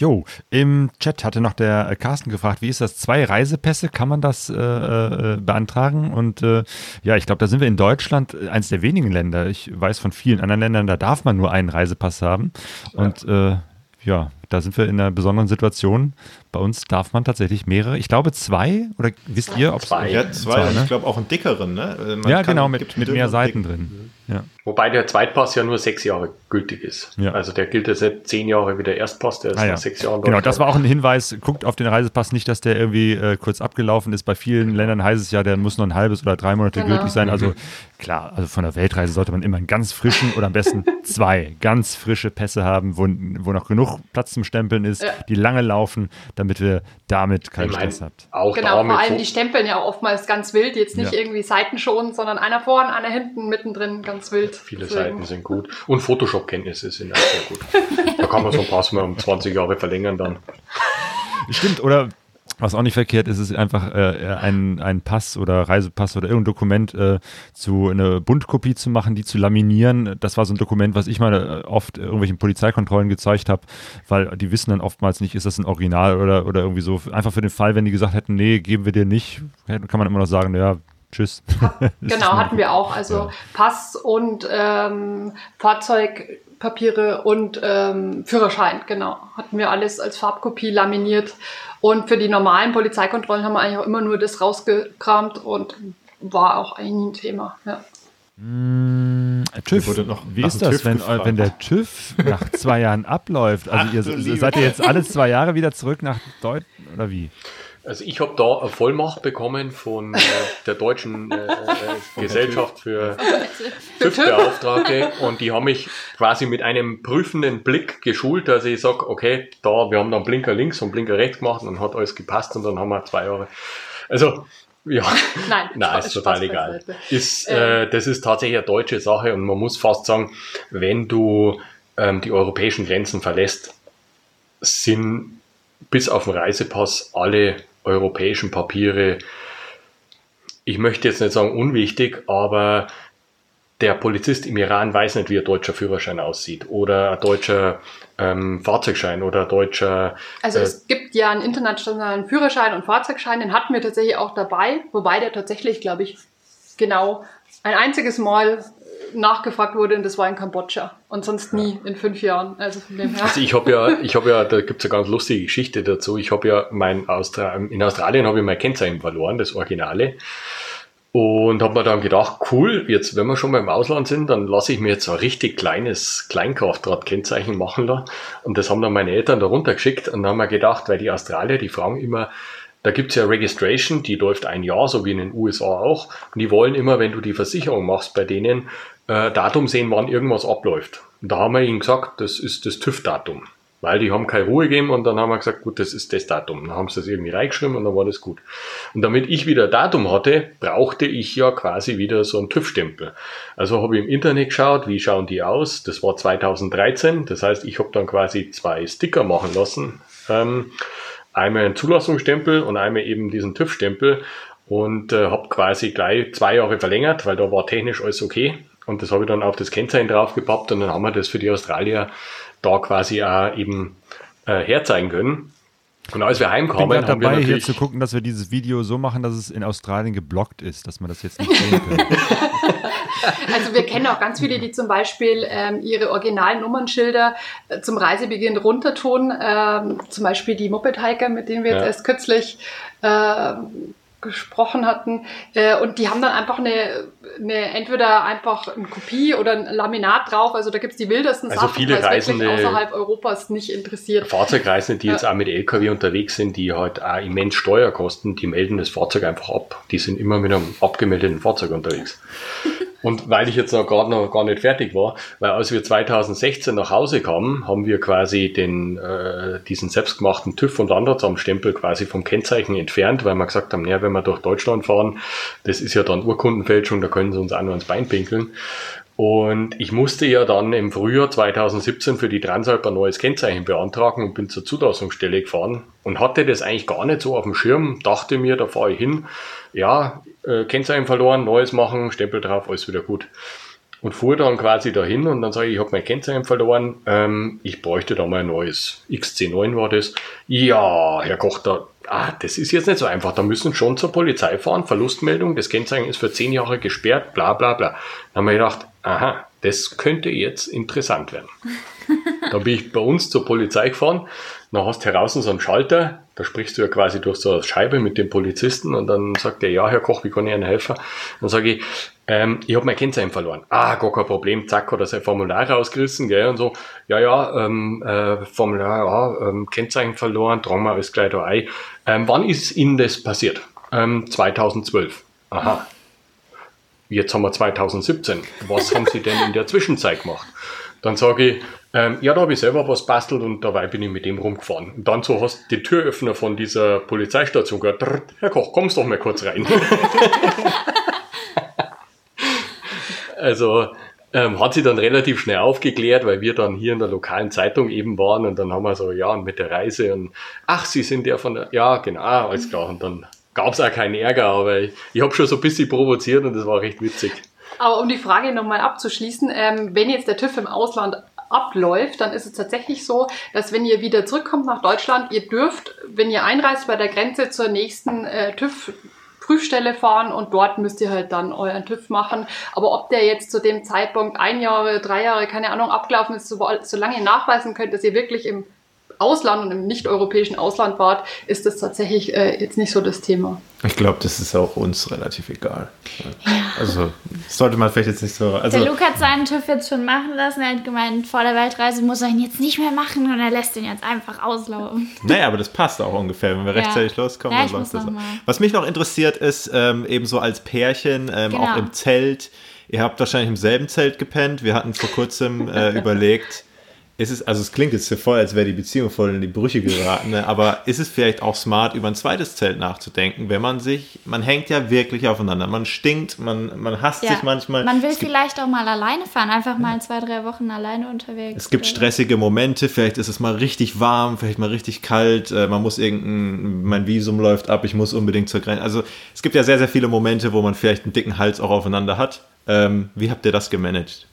S1: Jo, im Chat hatte noch der äh, Carsten gefragt, wie ist das? Zwei Reisepässe, kann man das äh, äh, beantragen? Und äh, ja, ich glaube, da sind wir in Deutschland äh, eines der wenigen Länder. Ich weiß von vielen anderen Ländern, da darf man nur einen Reisepass haben. Und ja, da sind wir in einer besonderen Situation. Bei uns darf man tatsächlich mehrere, ich glaube zwei, oder wisst ihr, ob es
S3: Zwei.
S4: Ja, zwei,
S1: Zwei,
S4: und
S1: ne?
S4: ich glaube auch einen dickeren, ne? Äh, man
S1: Ja,
S4: kann-
S1: genau, mit, mit mehr Seiten drin. Ja.
S3: Wobei der Zweitpass ja nur sechs Jahre gültig ist.
S1: Ja.
S3: Also der gilt jetzt nicht zehn Jahre wie der Erstpass, der ist
S1: Ah, ja.
S3: nach sechs Jahren
S1: Genau, das war auch ein Hinweis. Guckt auf den Reisepass nicht, dass der irgendwie äh, kurz abgelaufen ist. Bei vielen Ländern heißt es ja, der muss noch ein halbes oder drei Monate
S6: Genau.
S1: gültig sein. Also klar, also von der Weltreise sollte man immer einen ganz frischen oder am besten zwei ganz frische Pässe haben, wo, wo noch genug Platz zum Stempeln ist,
S6: Ja.
S1: die lange laufen, damit wir damit keinen
S3: Ich mein,
S1: Stress habt.
S3: auch
S6: Genau, vor allem die stempeln ja oftmals ganz wild, jetzt nicht
S1: Ja.
S6: irgendwie Seiten schon, sondern einer vorn, einer hinten, mittendrin, ganz wild.
S3: Viele
S6: Deswegen-
S3: Seiten sind gut. Und Photoshop-Kenntnisse sind auch sehr gut. Da kann man so ein Pass mal um 20 Jahre verlängern dann.
S1: Stimmt, oder was auch nicht verkehrt ist, ist einfach äh, ein, ein Pass oder Reisepass oder irgendein Dokument äh, zu eine Buntkopie zu machen, die zu laminieren. Das war so ein Dokument, was ich mal äh, oft irgendwelchen Polizeikontrollen gezeigt habe, weil die wissen dann oftmals nicht, ist das ein Original oder, oder irgendwie so. Einfach für den Fall, wenn die gesagt hätten, nee, geben wir dir nicht, kann man immer noch sagen, ja, tschüss.
S6: Genau, hatten wir auch. Also
S1: Ja.
S6: Pass und ähm, Fahrzeugpapiere und ähm, Führerschein, genau. Hatten wir alles als Farbkopie laminiert. Und für die normalen Polizeikontrollen haben wir eigentlich auch immer nur das rausgekramt und war auch eigentlich nie ein Thema. Ja.
S1: TÜV,
S4: wurde noch
S1: wie ist das,
S4: TÜV
S1: wenn,
S4: gefragt.
S1: wenn der TÜV nach zwei Jahren abläuft? Also
S4: Ach,
S1: ihr seid ihr jetzt alle zwei Jahre wieder zurück nach Deutschland oder wie?
S3: Also ich habe da eine Vollmacht bekommen von äh, der deutschen äh, äh, Gesellschaft für TÜV-Beauftragte. Und die haben mich quasi mit einem prüfenden Blick geschult, dass ich sage, okay, da, wir haben dann Blinker links und Blinker rechts gemacht und dann hat alles gepasst und dann haben wir zwei Jahre. Also, ja,
S6: Nein,
S3: Nein,
S6: Spaß-
S3: ist total
S6: Spaß
S3: egal. Ist, äh, das ist tatsächlich eine deutsche Sache und man muss fast sagen, wenn du ähm, die europäischen Grenzen verlässt, sind bis auf den Reisepass alle europäischen Papiere, ich möchte jetzt nicht sagen unwichtig, aber der Polizist im Iran weiß nicht, wie ein deutscher Führerschein aussieht oder ein deutscher ähm, Fahrzeugschein oder ein deutscher
S6: Also
S3: äh,
S6: es gibt ja einen internationalen Führerschein und Fahrzeugschein, den hatten wir tatsächlich auch dabei, wobei der tatsächlich, glaube ich, genau ein einziges Mal nachgefragt wurde und das war in Kambodscha und sonst nie in fünf Jahren. Also von dem her.
S3: Also ich habe ja, ich habe ja, da gibt's eine ganz lustige Geschichte dazu. Ich habe ja mein Austra in Australien habe ich mein Kennzeichen verloren, das Originale. Und habe mir dann gedacht, cool, jetzt wenn wir schon mal im Ausland sind, dann lasse ich mir jetzt so ein richtig kleines Kleinkraftrad-Kennzeichen machen lassen. Und das haben dann meine Eltern da runtergeschickt und dann haben wir gedacht, weil die Australier, die fragen immer, da gibt's ja Registration, die läuft ein Jahr, so wie in den USA auch. Und die wollen immer, wenn du die Versicherung machst bei denen, äh, Datum sehen, wann irgendwas abläuft. Und da haben wir ihnen gesagt, das ist das TÜV-Datum. Weil die haben keine Ruhe gegeben und dann haben wir gesagt, gut, das ist das Datum. Dann haben sie das irgendwie reingeschrieben und dann war das gut. Und damit ich wieder Datum hatte, brauchte ich ja quasi wieder so einen TÜV-Stempel. Also habe ich im Internet geschaut, wie schauen die aus. Das war 2013. Das heißt, ich habe dann quasi zwei Sticker machen lassen. Ähm, einmal einen Zulassungsstempel und einmal eben diesen TÜV-Stempel und äh, habe quasi gleich zwei Jahre verlängert, weil da war technisch alles okay. Und das habe ich dann auf das Kennzeichen draufgepappt und dann haben wir das für die Australier da quasi auch eben äh, herzeigen können. Und als wir
S1: Ich bin
S3: heimkamen, haben wir
S1: dabei, hier
S3: natürlich...
S1: zu gucken, dass wir dieses Video so machen, dass es in Australien geblockt ist, dass man das jetzt nicht sehen kann.
S6: Also wir kennen auch ganz viele, die zum Beispiel ähm, ihre originalen Nummernschilder äh, zum Reisebeginn runtertun. Ähm, zum Beispiel die Moped-Hiker, mit denen wir jetzt
S3: Ja.
S6: erst kürzlich ähm, gesprochen hatten. Äh, und die haben dann einfach eine, eine entweder einfach eine Kopie oder ein Laminat drauf. Also da gibt es die wildesten
S3: Also
S6: Sachen,
S3: viele Reisende-
S6: außerhalb Europas nicht interessiert.
S3: Fahrzeugreisende, die
S6: Ja.
S3: jetzt auch mit LKW unterwegs sind, die halt auch immens Steuer kosten, die melden das Fahrzeug einfach ab. Die sind immer mit einem abgemeldeten Fahrzeug unterwegs. Und weil ich jetzt noch gerade noch gar nicht fertig war, weil als wir 2016 nach Hause kamen, haben wir quasi den, äh, diesen selbstgemachten TÜV und Landratsamtstempel quasi vom Kennzeichen entfernt, weil wir gesagt haben, naja, wenn wir durch Deutschland fahren, das ist ja dann Urkundenfälschung, da können sie uns auch nur ans Bein pinkeln. Und ich musste ja dann im Frühjahr 2017 für die Transalp ein neues Kennzeichen beantragen und bin zur Zulassungsstelle gefahren und hatte das eigentlich gar nicht so auf dem Schirm, dachte mir, da fahre ich hin, ja, äh, Kennzeichen verloren, neues machen, Stempel drauf, alles wieder gut. Und fuhr dann quasi dahin und dann sage ich, ich habe mein Kennzeichen verloren, ähm, ich bräuchte da mal ein neues. XC9 war das. Ja, Herr Koch, da, ah, das ist jetzt nicht so einfach. Da müssen schon zur Polizei fahren, Verlustmeldung, das Kennzeichen ist für zehn Jahre gesperrt, bla bla bla. Dann haben wir gedacht, aha, das könnte jetzt interessant werden. Dann bin ich bei uns zur Polizei gefahren. Dann hast du heraus so einen Schalter, da sprichst du ja quasi durch so eine Scheibe mit dem Polizisten und dann sagt er, ja, Herr Koch, wie kann ich Ihnen helfen? Dann sage ich, ähm, ich habe mein Kennzeichen verloren. Ah, gar kein Problem, zack, hat er sein Formular rausgerissen, gell, und so, ja, ja, ähm, äh, Formular, ja, ähm, Kennzeichen verloren, tragen wir alles gleich da ein. Ähm, wann ist Ihnen das passiert? Ähm, 2012. Aha. Jetzt haben wir 2017. Was haben Sie denn in der Zwischenzeit gemacht? Dann sage ich, Ähm, ja, da habe ich selber was bastelt und dabei bin ich mit dem rumgefahren. Und dann so hast die Türöffner von dieser Polizeistation gehört. Herr Koch, kommst doch mal kurz rein. also ähm, hat sie dann relativ schnell aufgeklärt, weil wir dann hier in der lokalen Zeitung eben waren und dann haben wir so, ja, und mit der Reise und ach, Sie sind ja von der, ja, genau, alles klar. Und dann gab es auch keinen Ärger, aber ich, ich habe schon so ein bisschen provoziert und das war recht witzig.
S6: Aber um die Frage nochmal abzuschließen, ähm, wenn jetzt der TÜV im Ausland abläuft, dann ist es tatsächlich so, dass wenn ihr wieder zurückkommt nach Deutschland, ihr dürft, wenn ihr einreist bei der Grenze zur nächsten äh, TÜV Prüfstelle fahren und dort müsst ihr halt dann euren TÜV machen. Aber ob der jetzt zu dem Zeitpunkt ein Jahr, drei Jahre, keine Ahnung, abgelaufen ist, solange ihr nachweisen könnt, dass ihr wirklich im Ausland und im nicht-europäischen Ausland wart, ist das tatsächlich äh, jetzt nicht so das Thema.
S4: Ich glaube, das ist auch uns relativ egal. Ja. Also sollte man vielleicht jetzt nicht so. Also
S5: der Luke hat seinen TÜV jetzt schon machen lassen. Er hat gemeint, vor der Weltreise muss er ihn jetzt nicht mehr machen und er lässt ihn jetzt einfach auslaufen.
S4: Naja, aber das passt auch ungefähr. Wenn wir ja. rechtzeitig loskommen, ja, dann läuft das. Was mich noch interessiert ist, ähm, eben so als Pärchen, ähm, genau. auch im Zelt. Ihr habt wahrscheinlich im selben Zelt gepennt. Wir hatten vor kurzem äh, überlegt, ist es, also es klingt jetzt so voll, als wäre die Beziehung voll in die Brüche geraten, ne? aber ist es vielleicht auch smart, über ein zweites Zelt nachzudenken, wenn man sich, man hängt ja wirklich aufeinander, man stinkt, man, man hasst ja. sich manchmal.
S5: Man will vielleicht auch mal alleine fahren, einfach mal zwei, drei Wochen alleine unterwegs.
S4: Es gibt stressige Momente, vielleicht ist es mal richtig warm, vielleicht mal richtig kalt, äh, man muss irgendein, mein Visum läuft ab, ich muss unbedingt zur Grenze. Also es gibt ja sehr, sehr viele Momente, wo man vielleicht einen dicken Hals auch aufeinander hat. Ähm, wie habt ihr das gemanagt?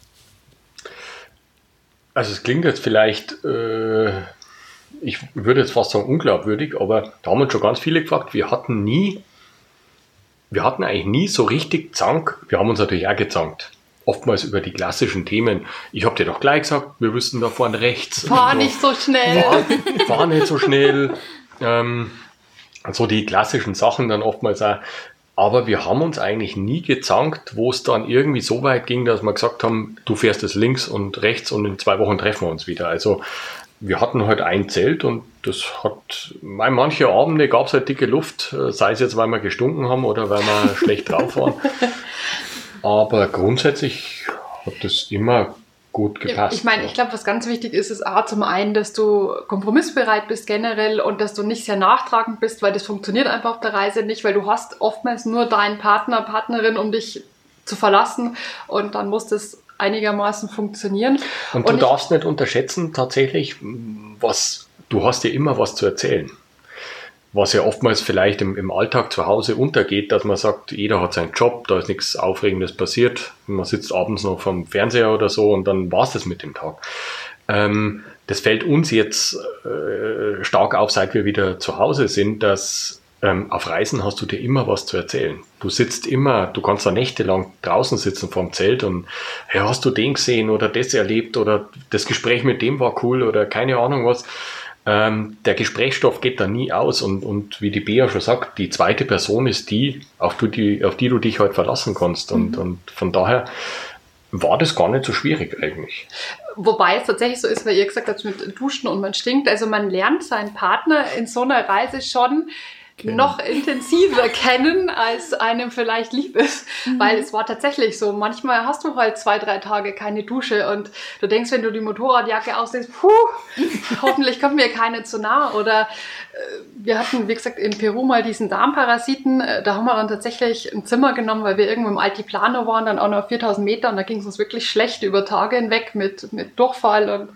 S3: Also es klingt jetzt vielleicht, äh, ich würde jetzt fast sagen unglaubwürdig, aber da haben uns schon ganz viele gefragt, wir hatten nie, wir hatten eigentlich nie so richtig Zank, wir haben uns natürlich auch gezankt. Oftmals über die klassischen Themen. Ich habe dir doch gleich gesagt, wir wüssten da vorne rechts.
S6: Fahr nicht so schnell.
S3: Fahr, fahr nicht so schnell. Ähm, so die klassischen Sachen dann oftmals auch, aber wir haben uns eigentlich nie gezankt, wo es dann irgendwie so weit ging, dass wir gesagt haben, du fährst es links und rechts und in zwei Wochen treffen wir uns wieder. Also wir hatten halt ein Zelt und das hat, manche Abende gab es halt dicke Luft, sei es jetzt, weil wir gestunken haben oder weil wir schlecht drauf waren. Aber grundsätzlich hat das immer gut gepasst.
S6: Ich meine, ich glaube, was ganz wichtig ist, ist A, zum einen, dass du kompromissbereit bist generell und dass du nicht sehr nachtragend bist, weil das funktioniert einfach auf der Reise nicht, weil du hast oftmals nur deinen Partner, Partnerin, um dich zu verlassen und dann muss das einigermaßen funktionieren.
S3: Und, und du darfst nicht unterschätzen, tatsächlich, was, du hast dir immer was zu erzählen was ja oftmals vielleicht im, im Alltag zu Hause untergeht, dass man sagt, jeder hat seinen Job, da ist nichts Aufregendes passiert, man sitzt abends noch vom Fernseher oder so und dann war es das mit dem Tag. Ähm, das fällt uns jetzt äh, stark auf, seit wir wieder zu Hause sind, dass ähm, auf Reisen hast du dir immer was zu erzählen. Du sitzt immer, du kannst da nächtelang draußen sitzen vorm Zelt und hey, hast du den gesehen oder das erlebt oder das Gespräch mit dem war cool oder keine Ahnung was. Ähm, der Gesprächsstoff geht da nie aus und, und wie die Bea schon sagt, die zweite Person ist die, auf, du, die, auf die du dich halt verlassen kannst. Und, mhm. und von daher war das gar nicht so schwierig eigentlich.
S6: Wobei es tatsächlich so ist, weil ihr gesagt habt, mit Duschen und man stinkt. Also man lernt seinen Partner in so einer Reise schon kennen. noch intensiver kennen, als einem vielleicht lieb ist. Mhm. Weil es war tatsächlich so, manchmal hast du halt zwei, drei Tage keine Dusche und du denkst, wenn du die Motorradjacke auslegst, puh, hoffentlich kommt mir keine zu nah. Oder äh, wir hatten, wie gesagt, in Peru mal diesen Darmparasiten. Äh, da haben wir dann tatsächlich ein Zimmer genommen, weil wir irgendwo im Altiplano waren, dann auch noch 4000 Meter und da ging es uns wirklich schlecht über Tage hinweg mit, mit Durchfall und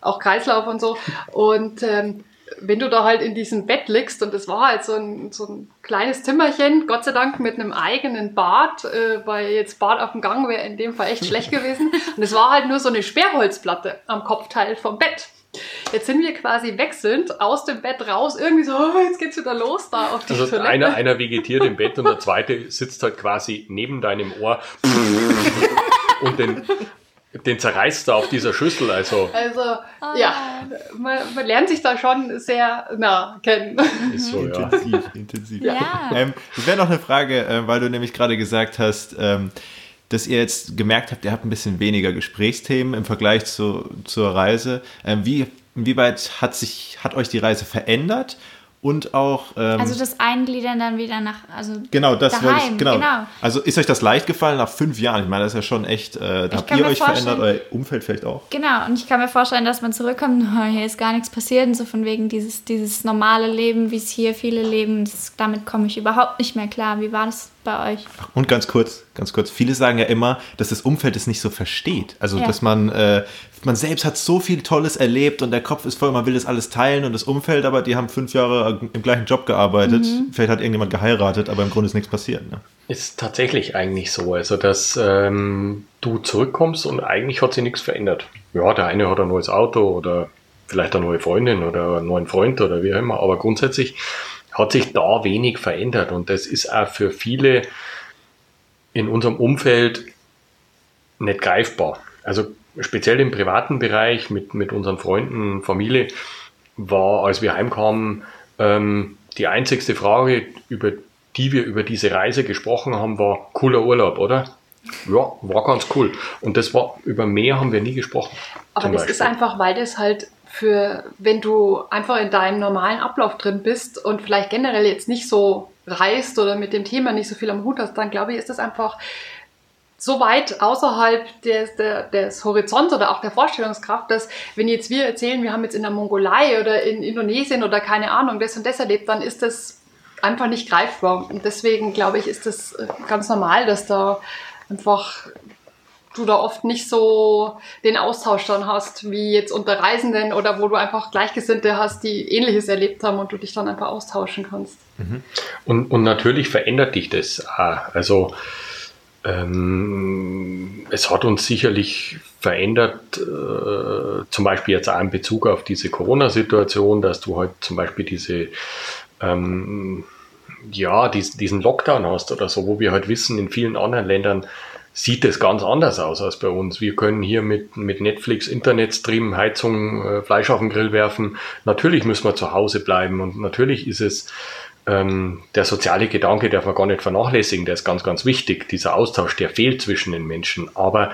S6: auch Kreislauf und so. Und ähm, wenn du da halt in diesem Bett liegst und es war halt so ein, so ein kleines Zimmerchen, Gott sei Dank mit einem eigenen Bad, äh, weil jetzt Bad auf dem Gang wäre in dem Fall echt schlecht gewesen. Und es war halt nur so eine Sperrholzplatte am Kopfteil vom Bett. Jetzt sind wir quasi wechselnd aus dem Bett raus, irgendwie so, oh, jetzt geht's wieder los da auf die
S3: also
S6: Toilette.
S3: Einer, einer vegetiert im Bett und der zweite sitzt halt quasi neben deinem Ohr und den, den zerreißt er auf dieser Schüssel. Also,
S6: also oh ja, man, man, lernt sich da schon sehr nah kennen.
S4: Ist so, ja. Intensiv, intensiv. Ja. Ähm, das wäre noch eine Frage, äh, weil du nämlich gerade gesagt hast, ähm, dass ihr jetzt gemerkt habt, ihr habt ein bisschen weniger Gesprächsthemen im Vergleich zu, zur Reise. Ähm, wie, inwieweit hat, sich, hat euch die Reise verändert? Und auch.
S5: Ähm, also das Eingliedern dann wieder nach. Also
S4: genau, das daheim, wollte ich. Genau. genau. Also ist euch das leicht gefallen nach fünf Jahren? Ich meine, das ist ja schon echt. Äh, da habt ihr euch verändert, euer Umfeld vielleicht auch.
S5: Genau, und ich kann mir vorstellen, dass man zurückkommt, oh, hier ist gar nichts passiert und so von wegen dieses, dieses normale Leben, wie es hier viele leben, das, damit komme ich überhaupt nicht mehr klar. Wie war das bei euch?
S4: Und ganz kurz, ganz kurz. Viele sagen ja immer, dass das Umfeld es nicht so versteht. Also, ja. dass man, äh, man selbst hat so viel Tolles erlebt und der Kopf ist voll, man will das alles teilen und das Umfeld, aber die haben fünf Jahre im gleichen Job gearbeitet. Mhm. Vielleicht hat irgendjemand geheiratet, aber im Grunde ist nichts passiert. Ne?
S3: Ist tatsächlich eigentlich so. Also, dass ähm, du zurückkommst und eigentlich hat sich nichts verändert. Ja, der eine hat ein neues Auto oder vielleicht eine neue Freundin oder einen neuen Freund oder wie auch immer, aber grundsätzlich hat sich da wenig verändert und das ist auch für viele in unserem Umfeld nicht greifbar. Also speziell im privaten Bereich mit, mit unseren Freunden, Familie, war, als wir heimkamen, ähm, die einzigste Frage, über die wir über diese Reise gesprochen haben, war cooler Urlaub, oder? Ja, war ganz cool. Und das war, über mehr haben wir nie gesprochen.
S6: Aber das Beispiel. ist einfach, weil das halt für, wenn du einfach in deinem normalen Ablauf drin bist und vielleicht generell jetzt nicht so reist oder mit dem Thema nicht so viel am Hut hast, dann glaube ich, ist das einfach so weit außerhalb des, des, des Horizonts oder auch der Vorstellungskraft, dass wenn jetzt wir erzählen, wir haben jetzt in der Mongolei oder in Indonesien oder keine Ahnung das und das erlebt, dann ist das einfach nicht greifbar. Und deswegen glaube ich, ist das äh, ganz normal, dass da einfach du da oft nicht so den Austausch dann hast, wie jetzt unter Reisenden oder wo du einfach Gleichgesinnte hast, die Ähnliches erlebt haben und du dich dann einfach austauschen kannst.
S3: Mhm. Und, und natürlich verändert dich das. Also ähm, es hat uns sicherlich verändert, äh, zum Beispiel jetzt auch in Bezug auf diese Corona-Situation, dass du halt zum Beispiel diese ähm, ja, diesen Lockdown hast oder so, wo wir halt wissen, in vielen anderen Ländern sieht es ganz anders aus als bei uns. Wir können hier mit, mit Netflix, Internetstream, Heizung, äh, Fleisch auf den Grill werfen. Natürlich müssen wir zu Hause bleiben und natürlich ist es ähm, der soziale Gedanke, darf man gar nicht vernachlässigen, der ist ganz, ganz wichtig. Dieser Austausch, der fehlt zwischen den Menschen. Aber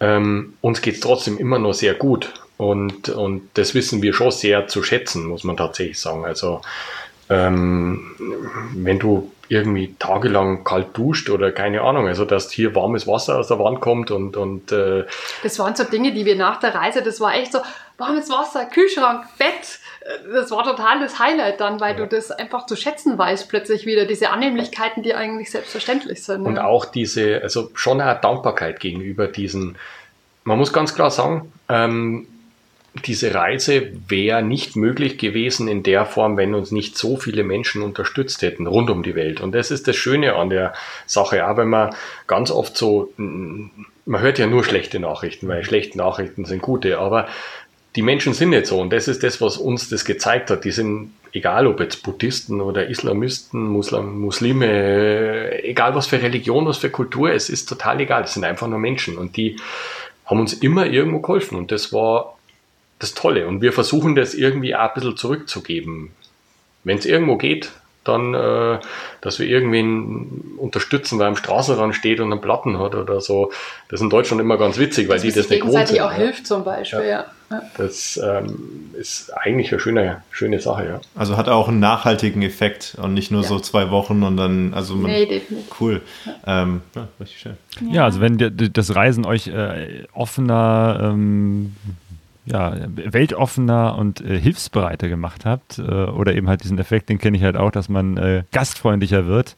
S3: ähm, uns geht es trotzdem immer noch sehr gut. Und, und das wissen wir schon sehr zu schätzen, muss man tatsächlich sagen. Also ähm, wenn du irgendwie tagelang kalt duscht oder keine Ahnung, also dass hier warmes Wasser aus der Wand kommt und, und äh
S6: das waren so Dinge, die wir nach der Reise, das war echt so warmes Wasser, Kühlschrank, Bett, das war total das Highlight dann, weil ja. du das einfach zu schätzen weißt plötzlich wieder, diese Annehmlichkeiten, die eigentlich selbstverständlich sind.
S3: Und ja. auch diese, also schon eine Dankbarkeit gegenüber diesen, man muss ganz klar sagen, ähm, diese Reise wäre nicht möglich gewesen in der Form, wenn uns nicht so viele Menschen unterstützt hätten rund um die Welt. Und das ist das Schöne an der Sache, auch wenn man ganz oft so, man hört ja nur schlechte Nachrichten, weil schlechte Nachrichten sind gute, aber die Menschen sind nicht so. Und das ist das, was uns das gezeigt hat. Die sind, egal ob jetzt Buddhisten oder Islamisten, Muslim, Muslime, egal was für Religion, was für Kultur, es ist total egal. Es sind einfach nur Menschen. Und die haben uns immer irgendwo geholfen. Und das war das Tolle. Und wir versuchen das irgendwie auch ein bisschen zurückzugeben. Wenn es irgendwo geht, dann, äh, dass wir irgendwen unterstützen, weil am Straßenrand steht und einen Platten hat oder so. Das ist in Deutschland immer ganz witzig, weil das die das nicht
S6: gewohnt sind. auch ja. hilft zum Beispiel, ja.
S3: ja. Das ähm, ist eigentlich eine schöne, schöne Sache, ja.
S4: Also hat auch einen nachhaltigen Effekt und nicht nur ja. so zwei Wochen und dann, also man, nee, definitiv. cool. Ähm,
S1: ja, richtig schön. Ja, also wenn das Reisen euch äh, offener ähm, ja, weltoffener und äh, hilfsbereiter gemacht habt, äh, oder eben halt diesen Effekt, den kenne ich halt auch, dass man äh, gastfreundlicher wird,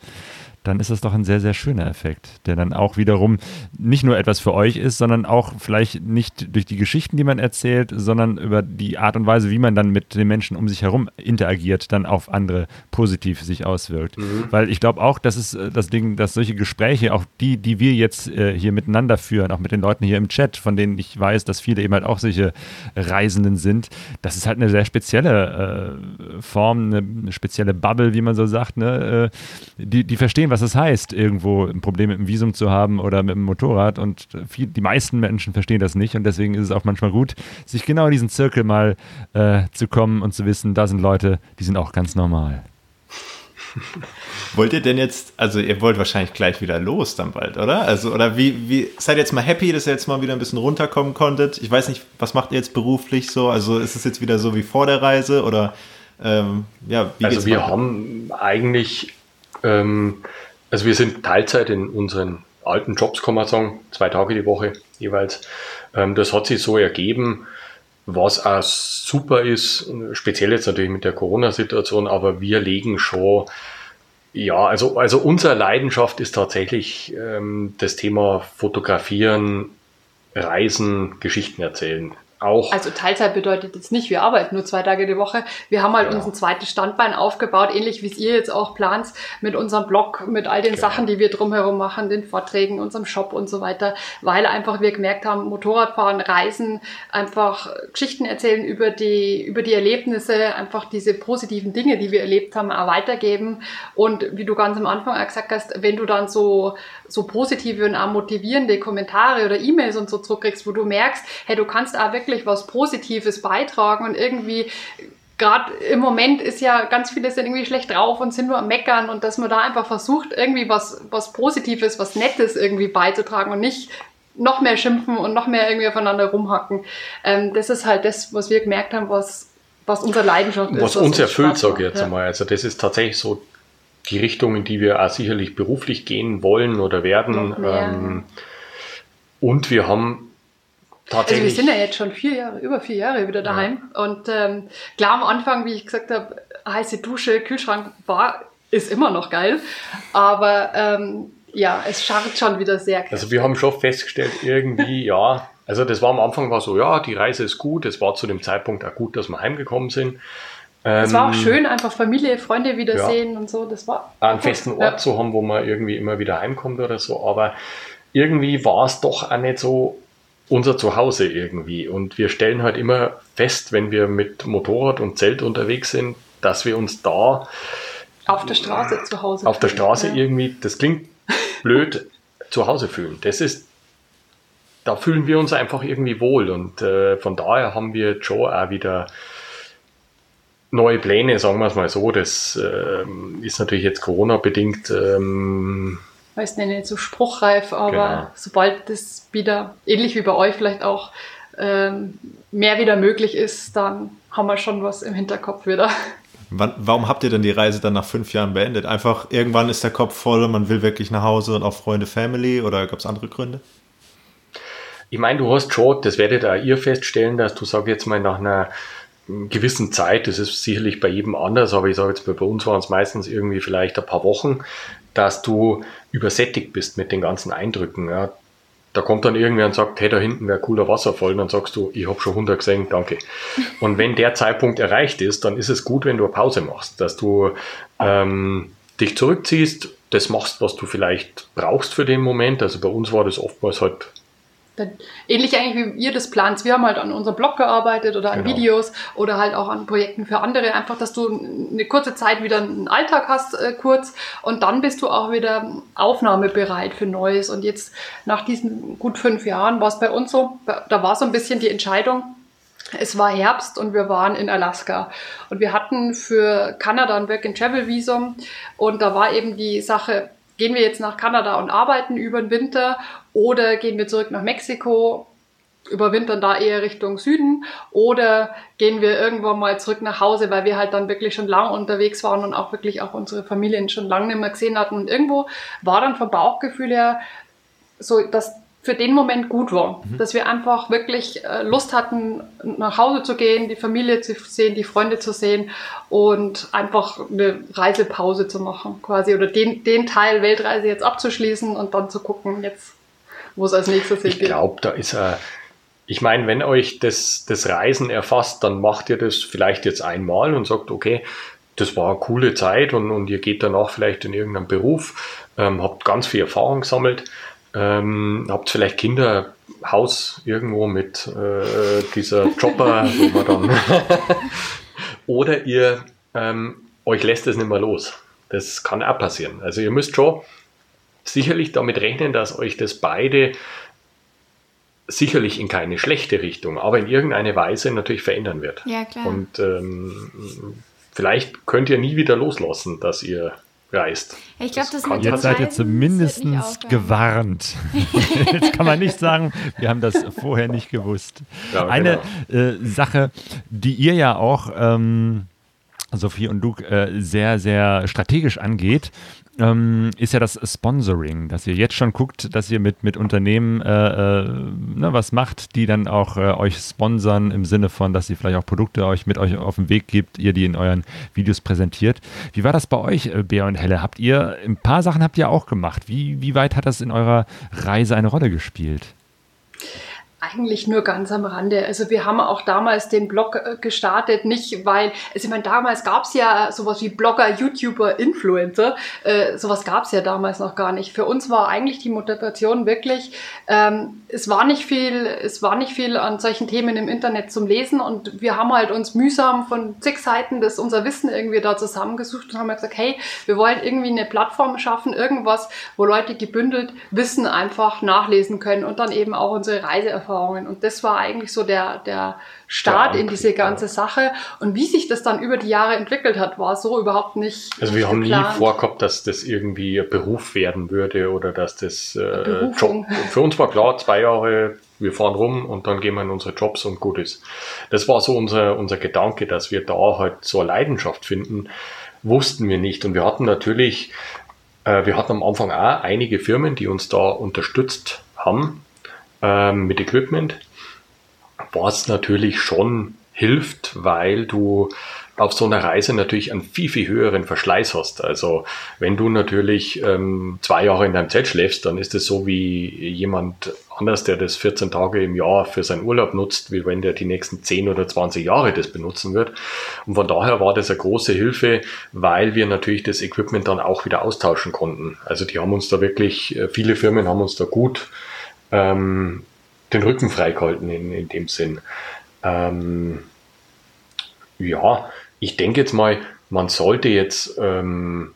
S1: dann ist das doch ein sehr, sehr schöner Effekt, der dann auch wiederum nicht nur etwas für euch ist, sondern auch vielleicht nicht durch die Geschichten, die man erzählt, sondern über die Art und Weise, wie man dann mit den Menschen um sich herum interagiert, dann auf andere positiv sich auswirkt. Mhm. Weil ich glaube auch, das ist äh, das Ding, dass solche Gespräche, auch die, die wir jetzt äh, hier miteinander führen, auch mit den Leuten hier im Chat, von denen ich weiß, dass viele eben halt auch solche Reisenden sind, das ist halt eine sehr spezielle äh, Form, eine, eine, spezielle Bubble, wie man so sagt, ne? Äh, die, die verstehen, was es heißt, irgendwo ein Problem mit dem Visum zu haben oder mit dem Motorrad. Und viel, die meisten Menschen verstehen das nicht. Und deswegen ist es auch manchmal gut, sich genau in diesen Zirkel mal äh, zu kommen und zu wissen, da sind Leute, die sind auch ganz normal.
S4: Wollt ihr denn jetzt, also ihr wollt wahrscheinlich gleich wieder los dann bald, oder? Also, oder wie, wie, seid ihr jetzt mal happy, dass ihr jetzt mal wieder ein bisschen runterkommen konntet? Ich weiß nicht, was macht ihr jetzt beruflich so? Also ist es jetzt wieder so wie vor der Reise oder Ähm, ja,
S3: also wir weiter? haben eigentlich, ähm, also wir sind Teilzeit in unseren alten Jobs, kann man sagen, zwei Tage die Woche jeweils. Ähm, das hat sich so ergeben, was auch super ist, speziell jetzt natürlich mit der Corona-Situation, aber wir legen schon ja, also, also unsere Leidenschaft ist tatsächlich ähm, das Thema Fotografieren, Reisen, Geschichten erzählen auch.
S6: Also Teilzeit bedeutet jetzt nicht, wir arbeiten nur zwei Tage die Woche. Wir haben halt genau. unser zweites Standbein aufgebaut, ähnlich wie es ihr jetzt auch plant, mit unserem Blog, mit all den genau. Sachen, die wir drumherum machen, den Vorträgen, unserem Shop und so weiter, weil einfach wir gemerkt haben, Motorradfahren, Reisen, einfach Geschichten erzählen über die, über die Erlebnisse, einfach diese positiven Dinge, die wir erlebt haben, auch weitergeben. Und wie du ganz am Anfang auch gesagt hast, wenn du dann so, so positive und auch motivierende Kommentare oder E-Mails und so zurückkriegst, wo du merkst, hey, du kannst auch wirklich was Positives beitragen und irgendwie gerade im Moment ist ja ganz viele sind irgendwie schlecht drauf und sind nur am Meckern und dass man da einfach versucht, irgendwie was, was Positives, was Nettes irgendwie beizutragen und nicht noch mehr schimpfen und noch mehr irgendwie aufeinander rumhacken. Ähm, das ist halt das, was wir gemerkt haben, was, was unsere Leidenschaft
S3: was ist. Was uns erfüllt, sage ich jetzt ja. einmal. Also das ist tatsächlich so die Richtung, in die wir auch sicherlich beruflich gehen wollen oder werden. Ähm, und wir haben
S6: also wir sind ja jetzt schon vier Jahre, über vier Jahre wieder daheim. Ja. Und ähm, klar, am Anfang, wie ich gesagt habe, heiße Dusche, Kühlschrank war, ist immer noch geil. Aber ähm, ja, es scharrt schon wieder sehr.
S3: Krass. Also wir haben schon festgestellt, irgendwie, ja, also das war am Anfang war so, ja, die Reise ist gut. Es war zu dem Zeitpunkt auch gut, dass wir heimgekommen sind.
S6: Es war auch ähm, schön, einfach Familie, Freunde wiedersehen ja, und so. Das war
S3: einen festen Ort ja. zu haben, wo man irgendwie immer wieder heimkommt oder so. Aber irgendwie war es doch auch nicht so unser Zuhause irgendwie. Und wir stellen halt immer fest, wenn wir mit Motorrad und Zelt unterwegs sind, dass wir uns da
S6: auf der Straße zu Hause
S3: auf der Straße ja. irgendwie, das klingt blöd, zu Hause fühlen. Das ist, da fühlen wir uns einfach irgendwie wohl und äh, von daher haben wir Joe auch wieder neue Pläne, sagen wir es mal so. Das äh, ist natürlich jetzt Corona bedingt. Ähm,
S6: weiß nicht, so spruchreif, aber genau. sobald das wieder, ähnlich wie bei euch vielleicht auch, ähm, mehr wieder möglich ist, dann haben wir schon was im Hinterkopf wieder.
S4: Wann, warum habt ihr denn die Reise dann nach fünf Jahren beendet? Einfach irgendwann ist der Kopf voll und man will wirklich nach Hause und auch Freunde, Family oder gab es andere Gründe?
S3: Ich meine, du hast schon, das werdet auch ihr feststellen, dass du, sag jetzt mal, nach einer gewissen Zeit, das ist sicherlich bei jedem anders, aber ich sage jetzt, bei uns waren es meistens irgendwie vielleicht ein paar Wochen, dass du übersättigt bist mit den ganzen Eindrücken. Ja. Da kommt dann irgendwer und sagt, hey, da hinten wäre cooler Wasserfall, dann sagst du, ich habe schon 100 gesehen, danke. Und wenn der Zeitpunkt erreicht ist, dann ist es gut, wenn du eine Pause machst, dass du ähm, dich zurückziehst, das machst, was du vielleicht brauchst für den Moment. Also bei uns war das oftmals halt
S6: Ähnlich eigentlich wie ihr das plant. Wir haben halt an unserem Blog gearbeitet oder an genau. Videos oder halt auch an Projekten für andere. Einfach, dass du eine kurze Zeit wieder einen Alltag hast, äh, kurz. Und dann bist du auch wieder aufnahmebereit für Neues. Und jetzt nach diesen gut fünf Jahren war es bei uns so, da war so ein bisschen die Entscheidung, es war Herbst und wir waren in Alaska. Und wir hatten für Kanada ein Work-and-Travel-Visum. Und da war eben die Sache, gehen wir jetzt nach Kanada und arbeiten über den Winter oder gehen wir zurück nach Mexiko, überwintern da eher Richtung Süden oder gehen wir irgendwann mal zurück nach Hause, weil wir halt dann wirklich schon lang unterwegs waren und auch wirklich auch unsere Familien schon lange nicht mehr gesehen hatten. Und irgendwo war dann vom Bauchgefühl her so, dass für den Moment gut war. Mhm. Dass wir einfach wirklich äh, Lust hatten, nach Hause zu gehen, die Familie zu sehen, die Freunde zu sehen und einfach eine Reisepause zu machen, quasi. Oder den, den Teil Weltreise jetzt abzuschließen und dann zu gucken, jetzt, wo es als nächstes
S3: hingeht. Ich glaube, da ist er. Ich meine, wenn euch das, das Reisen erfasst, dann macht ihr das vielleicht jetzt einmal und sagt, okay, das war eine coole Zeit und, und ihr geht danach vielleicht in irgendeinen Beruf, ähm, habt ganz viel Erfahrung gesammelt ähm, habt vielleicht Kinder, Haus irgendwo mit äh, dieser Chopper, wo man dann oder ihr ähm, euch lässt es nicht mehr los. Das kann auch passieren. Also ihr müsst schon sicherlich damit rechnen, dass euch das beide sicherlich in keine schlechte Richtung, aber in irgendeine Weise natürlich verändern wird.
S5: Ja, klar.
S3: Und ähm, vielleicht könnt ihr nie wieder loslassen, dass ihr reist.
S5: ich glaube, das,
S1: das Jetzt seid ihr zumindest gewarnt. Jetzt kann man nicht sagen, wir haben das vorher nicht gewusst. Ja, Eine genau. äh, Sache, die ihr ja auch ähm, Sophie und Luke, äh, sehr, sehr strategisch angeht, ähm, ist ja das Sponsoring, dass ihr jetzt schon guckt, dass ihr mit, mit Unternehmen äh, äh, ne, was macht, die dann auch äh, euch sponsern im Sinne von, dass sie vielleicht auch Produkte euch mit euch auf den Weg gibt, ihr die in euren Videos präsentiert. Wie war das bei euch, äh, Bea und Helle? Habt ihr, ein paar Sachen habt ihr auch gemacht. Wie, wie weit hat das in eurer Reise eine Rolle gespielt?
S6: Eigentlich nur ganz am Rande. Also wir haben auch damals den Blog äh, gestartet, nicht weil, also ich meine, damals gab es ja sowas wie Blogger, YouTuber, Influencer. Äh, sowas gab es ja damals noch gar nicht. Für uns war eigentlich die Motivation wirklich, ähm, es war nicht viel, es war nicht viel an solchen Themen im Internet zum Lesen und wir haben halt uns mühsam von zig Seiten das unser Wissen irgendwie da zusammengesucht und haben gesagt, hey, wir wollen irgendwie eine Plattform schaffen, irgendwas, wo Leute gebündelt Wissen einfach nachlesen können und dann eben auch unsere Reiseerfahrung Erfahrungen. Und das war eigentlich so der, der Start der in diese ganze Sache. Und wie sich das dann über die Jahre entwickelt hat, war so überhaupt nicht.
S3: Also wir haben geplant. nie vorgehabt, dass das irgendwie ein Beruf werden würde oder dass das äh, Job. Für uns war klar, zwei Jahre, wir fahren rum und dann gehen wir in unsere Jobs und gut ist. Das war so unser, unser Gedanke, dass wir da halt so eine Leidenschaft finden, wussten wir nicht. Und wir hatten natürlich, äh, wir hatten am Anfang auch einige Firmen, die uns da unterstützt haben ähm, mit Equipment, was natürlich schon hilft, weil du auf so einer Reise natürlich einen viel, viel höheren Verschleiß hast. Also wenn du natürlich ähm, zwei Jahre in deinem Zelt schläfst, dann ist es so wie jemand anders, der das 14 Tage im Jahr für seinen Urlaub nutzt, wie wenn der die nächsten 10 oder 20 Jahre das benutzen wird. Und von daher war das eine große Hilfe, weil wir natürlich das Equipment dann auch wieder austauschen konnten. Also die haben uns da wirklich, äh, viele Firmen haben uns da gut ähm, den Rücken freigehalten in, in dem Sinn. Ähm, ja, ich denke jetzt mal, man sollte jetzt ähm,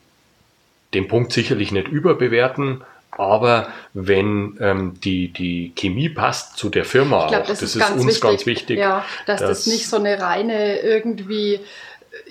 S3: den Punkt sicherlich nicht überbewerten, aber wenn ähm, die, die Chemie passt zu der Firma,
S6: ich glaub, das, das, ist, ist uns wichtig. ganz wichtig. Ja, dass, dass das nicht so eine reine irgendwie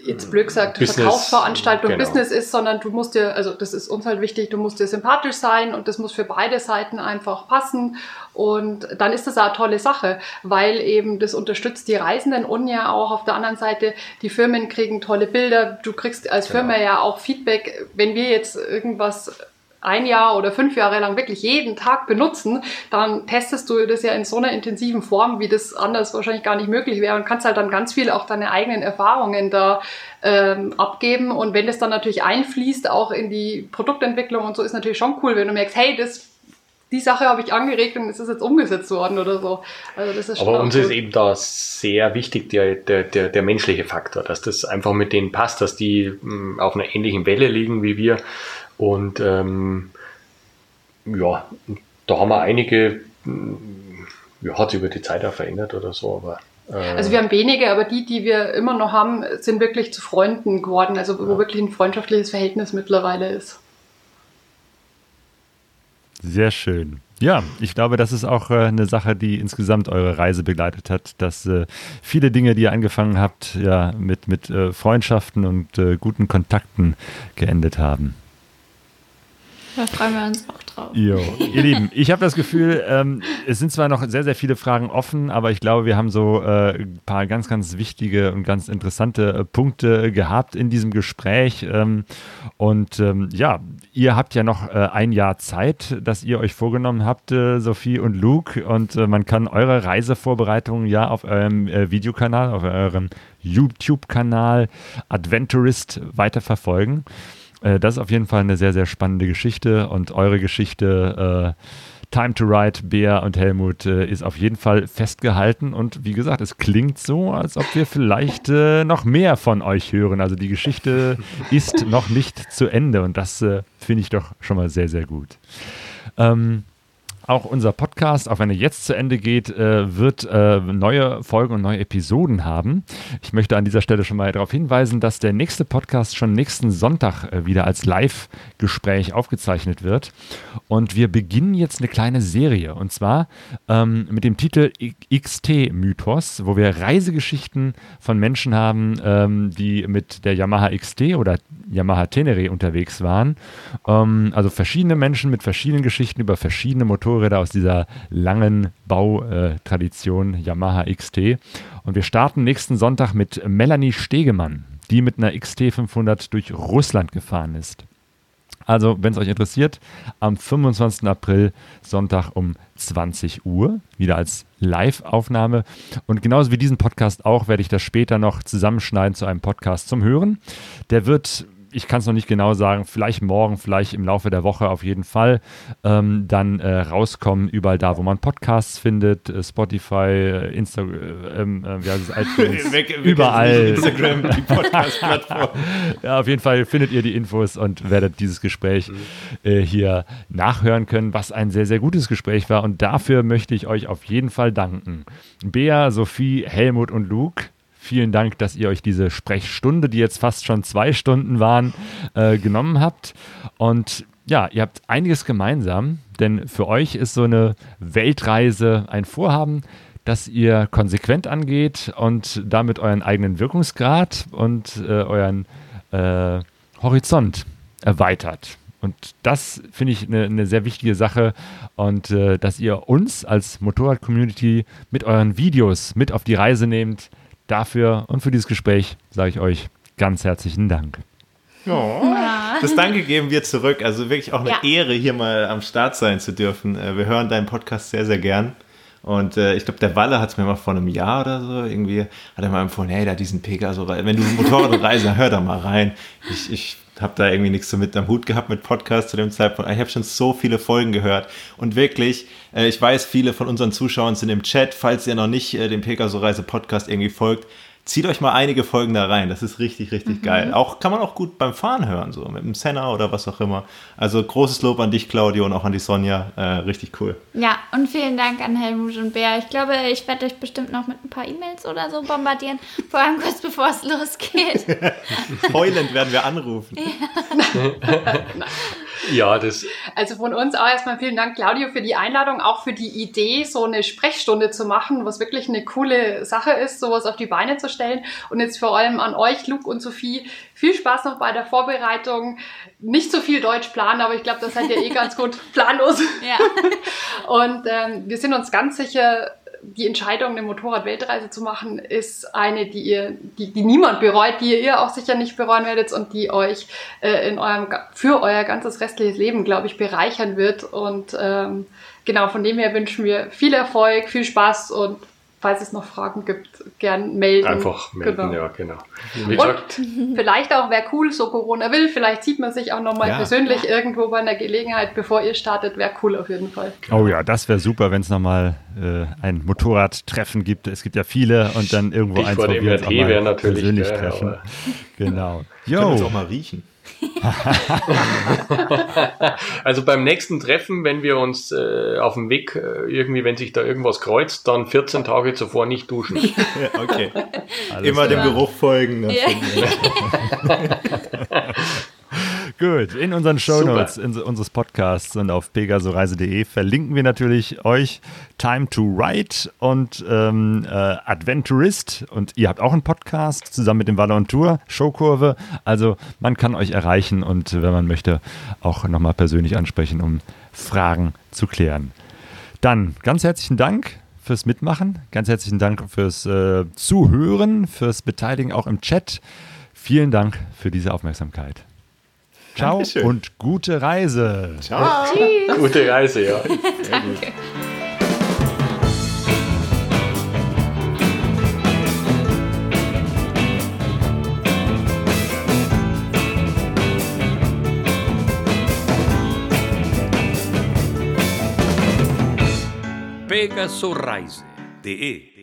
S6: jetzt blöd gesagt, Business, Verkaufsveranstaltung genau. Business ist, sondern du musst dir, also das ist uns halt wichtig, du musst dir sympathisch sein und das muss für beide Seiten einfach passen. Und dann ist das eine tolle Sache, weil eben das unterstützt die Reisenden und ja auch auf der anderen Seite, die Firmen kriegen tolle Bilder. Du kriegst als Firma genau. ja auch Feedback, wenn wir jetzt irgendwas ein Jahr oder fünf Jahre lang wirklich jeden Tag benutzen, dann testest du das ja in so einer intensiven Form, wie das anders wahrscheinlich gar nicht möglich wäre und kannst halt dann ganz viel auch deine eigenen Erfahrungen da ähm, abgeben. Und wenn das dann natürlich einfließt, auch in die Produktentwicklung und so, ist natürlich schon cool, wenn du merkst, hey, das die Sache habe ich angeregt und es ist jetzt umgesetzt worden oder so.
S3: Also das ist Aber uns cool. ist eben da sehr wichtig der, der, der, der menschliche Faktor, dass das einfach mit denen passt, dass die mh, hm, auf einer ähnlichen Welle liegen wie wir und ähm, ja, da haben wir einige, ja, hat sich über die Zeit auch verändert oder so, aber.
S6: Äh, also wir haben wenige, aber die, die wir immer noch haben, sind wirklich zu Freunden geworden, also wo ja. wirklich ein freundschaftliches Verhältnis mittlerweile ist.
S1: Sehr schön. Ja, ich glaube, das ist auch äh, eine Sache, die insgesamt eure Reise begleitet hat, dass äh, viele Dinge, die ihr angefangen habt, ja, mit, mit äh, Freundschaften und äh, guten Kontakten geendet haben.
S5: Da freuen wir uns auch drauf.
S1: Jo. Ihr Lieben, ich habe das Gefühl, ähm, es sind zwar noch sehr, sehr viele Fragen offen, aber ich glaube, wir haben so äh, ein paar ganz, ganz wichtige und ganz interessante äh, Punkte gehabt in diesem Gespräch. Ähm, und ähm, ja, ihr habt ja noch äh, ein Jahr Zeit, das ihr euch vorgenommen habt, äh, Sophie und Luke. Und äh, man kann eure Reisevorbereitungen ja auf eurem äh, Videokanal, auf eurem YouTube-Kanal Adventurist weiterverfolgen. Äh, das ist auf jeden Fall eine sehr, sehr spannende Geschichte und eure Geschichte. Äh, Time to Ride, Bea und Helmut äh, ist auf jeden Fall festgehalten und wie gesagt, es klingt so, als ob wir vielleicht äh, noch mehr von euch hören. Also die Geschichte ist noch nicht zu Ende und das äh, finde ich doch schon mal sehr, sehr gut. Ähm, auch unser Podcast, auch wenn er jetzt zu Ende geht, äh, wird äh, neue Folgen und neue Episoden haben. Ich möchte an dieser Stelle schon mal darauf hinweisen, dass der nächste Podcast schon nächsten Sonntag äh, wieder als Live-Gespräch aufgezeichnet wird. Und wir beginnen jetzt eine kleine Serie und zwar ähm, mit dem Titel XT-Mythos, wo wir Reisegeschichten von Menschen haben, ähm, die mit der Yamaha XT oder Yamaha Tenere unterwegs waren. Ähm, also verschiedene Menschen mit verschiedenen Geschichten über verschiedene Motoren Motorräder aus dieser langen Bautradition Yamaha XT. Und wir starten nächsten Sonntag mit Melanie Stegemann. die mit einer XT500 durch Russland gefahren ist. Also, wenn es euch interessiert, am 25. April, Sonntag um 20 Uhr, wieder als Live-Aufnahme. Und genauso wie diesen Podcast auch, werde ich das später noch zusammenschneiden zu einem Podcast zum Hören. Der wird ich kann es noch nicht genau sagen, vielleicht morgen, vielleicht im Laufe der Woche auf jeden Fall, ähm, dann äh, rauskommen, überall da, wo man Podcasts findet, äh, Spotify, äh, Instagram, äh, ähm, äh, wie heißt es, iTunes, weg, weg überall. Instagram, die Podcast-Plattform. ja, auf jeden Fall findet ihr die Infos und werdet dieses Gespräch äh, hier nachhören können, was ein sehr, sehr gutes Gespräch war und dafür möchte ich euch auf jeden Fall danken. Bea, Sophie, Helmut und Luke Vielen Dank, dass ihr euch diese Sprechstunde, die jetzt fast schon zwei Stunden waren, äh, genommen habt. Und ja, ihr habt einiges gemeinsam, denn für euch ist so eine Weltreise ein Vorhaben, das ihr konsequent angeht und damit euren eigenen Wirkungsgrad und äh, euren äh, Horizont erweitert. Und das finde ich eine ne sehr wichtige Sache und äh, dass ihr uns als Motorrad-Community mit euren Videos mit auf die Reise nehmt, Dafür und für dieses Gespräch sage ich euch ganz herzlichen Dank.
S4: Oh, das Danke geben wir zurück. Also wirklich auch eine ja. Ehre, hier mal am Start sein zu dürfen. Äh, wir hören deinen Podcast sehr, sehr gern. Und äh, ich glaube, der Walle hat es mir mal vor einem Jahr oder so irgendwie, hat er mal empfohlen, hey, da diesen Pegaso, wenn du Motorrad reisen, hör da mal rein. Ich, ich habe da irgendwie nichts so mit am Hut gehabt mit Podcast zu dem Zeitpunkt. Ich habe schon so viele Folgen gehört und wirklich, äh, ich weiß, viele von unseren Zuschauern sind im Chat. Falls ihr noch nicht äh, dem Pegaso Reise Podcast irgendwie folgt, zieht euch mal einige Folgen da rein. Das ist richtig, richtig mhm. geil. Auch kann man auch gut beim Fahren hören, so mit dem Senna oder was auch immer. Also großes Lob an dich, Claudio, und auch an die Sonja. Äh, richtig cool.
S5: Ja, und vielen Dank an Helmut und Bär. Ich glaube, ich werde euch bestimmt noch mit ein paar E-Mails oder so bombardieren, vor allem kurz bevor es losgeht.
S4: Heulend werden wir anrufen.
S6: Ja. Ja, das. Also von uns auch erstmal vielen Dank, Claudio, für die Einladung, auch für die Idee, so eine Sprechstunde zu machen, was wirklich eine coole Sache ist, sowas auf die Beine zu stellen. Und jetzt vor allem an euch, Luke und Sophie, viel Spaß noch bei der Vorbereitung. Nicht so viel Deutsch planen, aber ich glaube, das seid ihr eh ganz gut planlos. Ja. Und ähm, wir sind uns ganz sicher, die Entscheidung, eine Motorrad-Weltreise zu machen, ist eine, die ihr, die, die niemand bereut, die ihr auch sicher nicht bereuen werdet und die euch äh, in eurem, für euer ganzes restliches Leben, glaube ich, bereichern wird. Und ähm, genau, von dem her wünschen wir viel Erfolg, viel Spaß und falls es noch Fragen gibt, gern melden.
S3: Einfach melden, genau. ja, genau.
S6: Wie gesagt. Und vielleicht auch, wer cool so Corona will, vielleicht sieht man sich auch nochmal ja. persönlich ja. irgendwo bei einer Gelegenheit, bevor ihr startet, wäre cool auf jeden Fall.
S1: Oh ja, das wäre super, wenn es nochmal äh, ein Motorradtreffen gibt. Es gibt ja viele und dann irgendwo eins, wo wir uns auch mal persönlich treffen. Genau.
S4: Jo. Können wir uns auch mal riechen.
S3: also beim nächsten Treffen, wenn wir uns äh, auf dem Weg äh, irgendwie, wenn sich da irgendwas kreuzt, dann 14 Tage zuvor nicht duschen.
S4: okay. Immer dem Geruch folgen. Ja.
S1: Gut, in unseren Shownotes in, unseres Podcasts und auf pegasoreise.de verlinken wir natürlich euch Time to Ride und ähm, äh, Adventurist. Und ihr habt auch einen Podcast zusammen mit dem Wallon Tour, Showkurve. Also man kann euch erreichen und wenn man möchte, auch nochmal persönlich ansprechen, um Fragen zu klären. Dann ganz herzlichen Dank fürs Mitmachen. Ganz herzlichen Dank fürs äh, Zuhören, fürs Beteiligen auch im Chat. Vielen Dank für diese Aufmerksamkeit. Ciao Dankeschön. und gute Reise.
S3: Ciao. Tschüss. Gute Reise, ja.
S5: Danke.
S2: Pegasoreise.de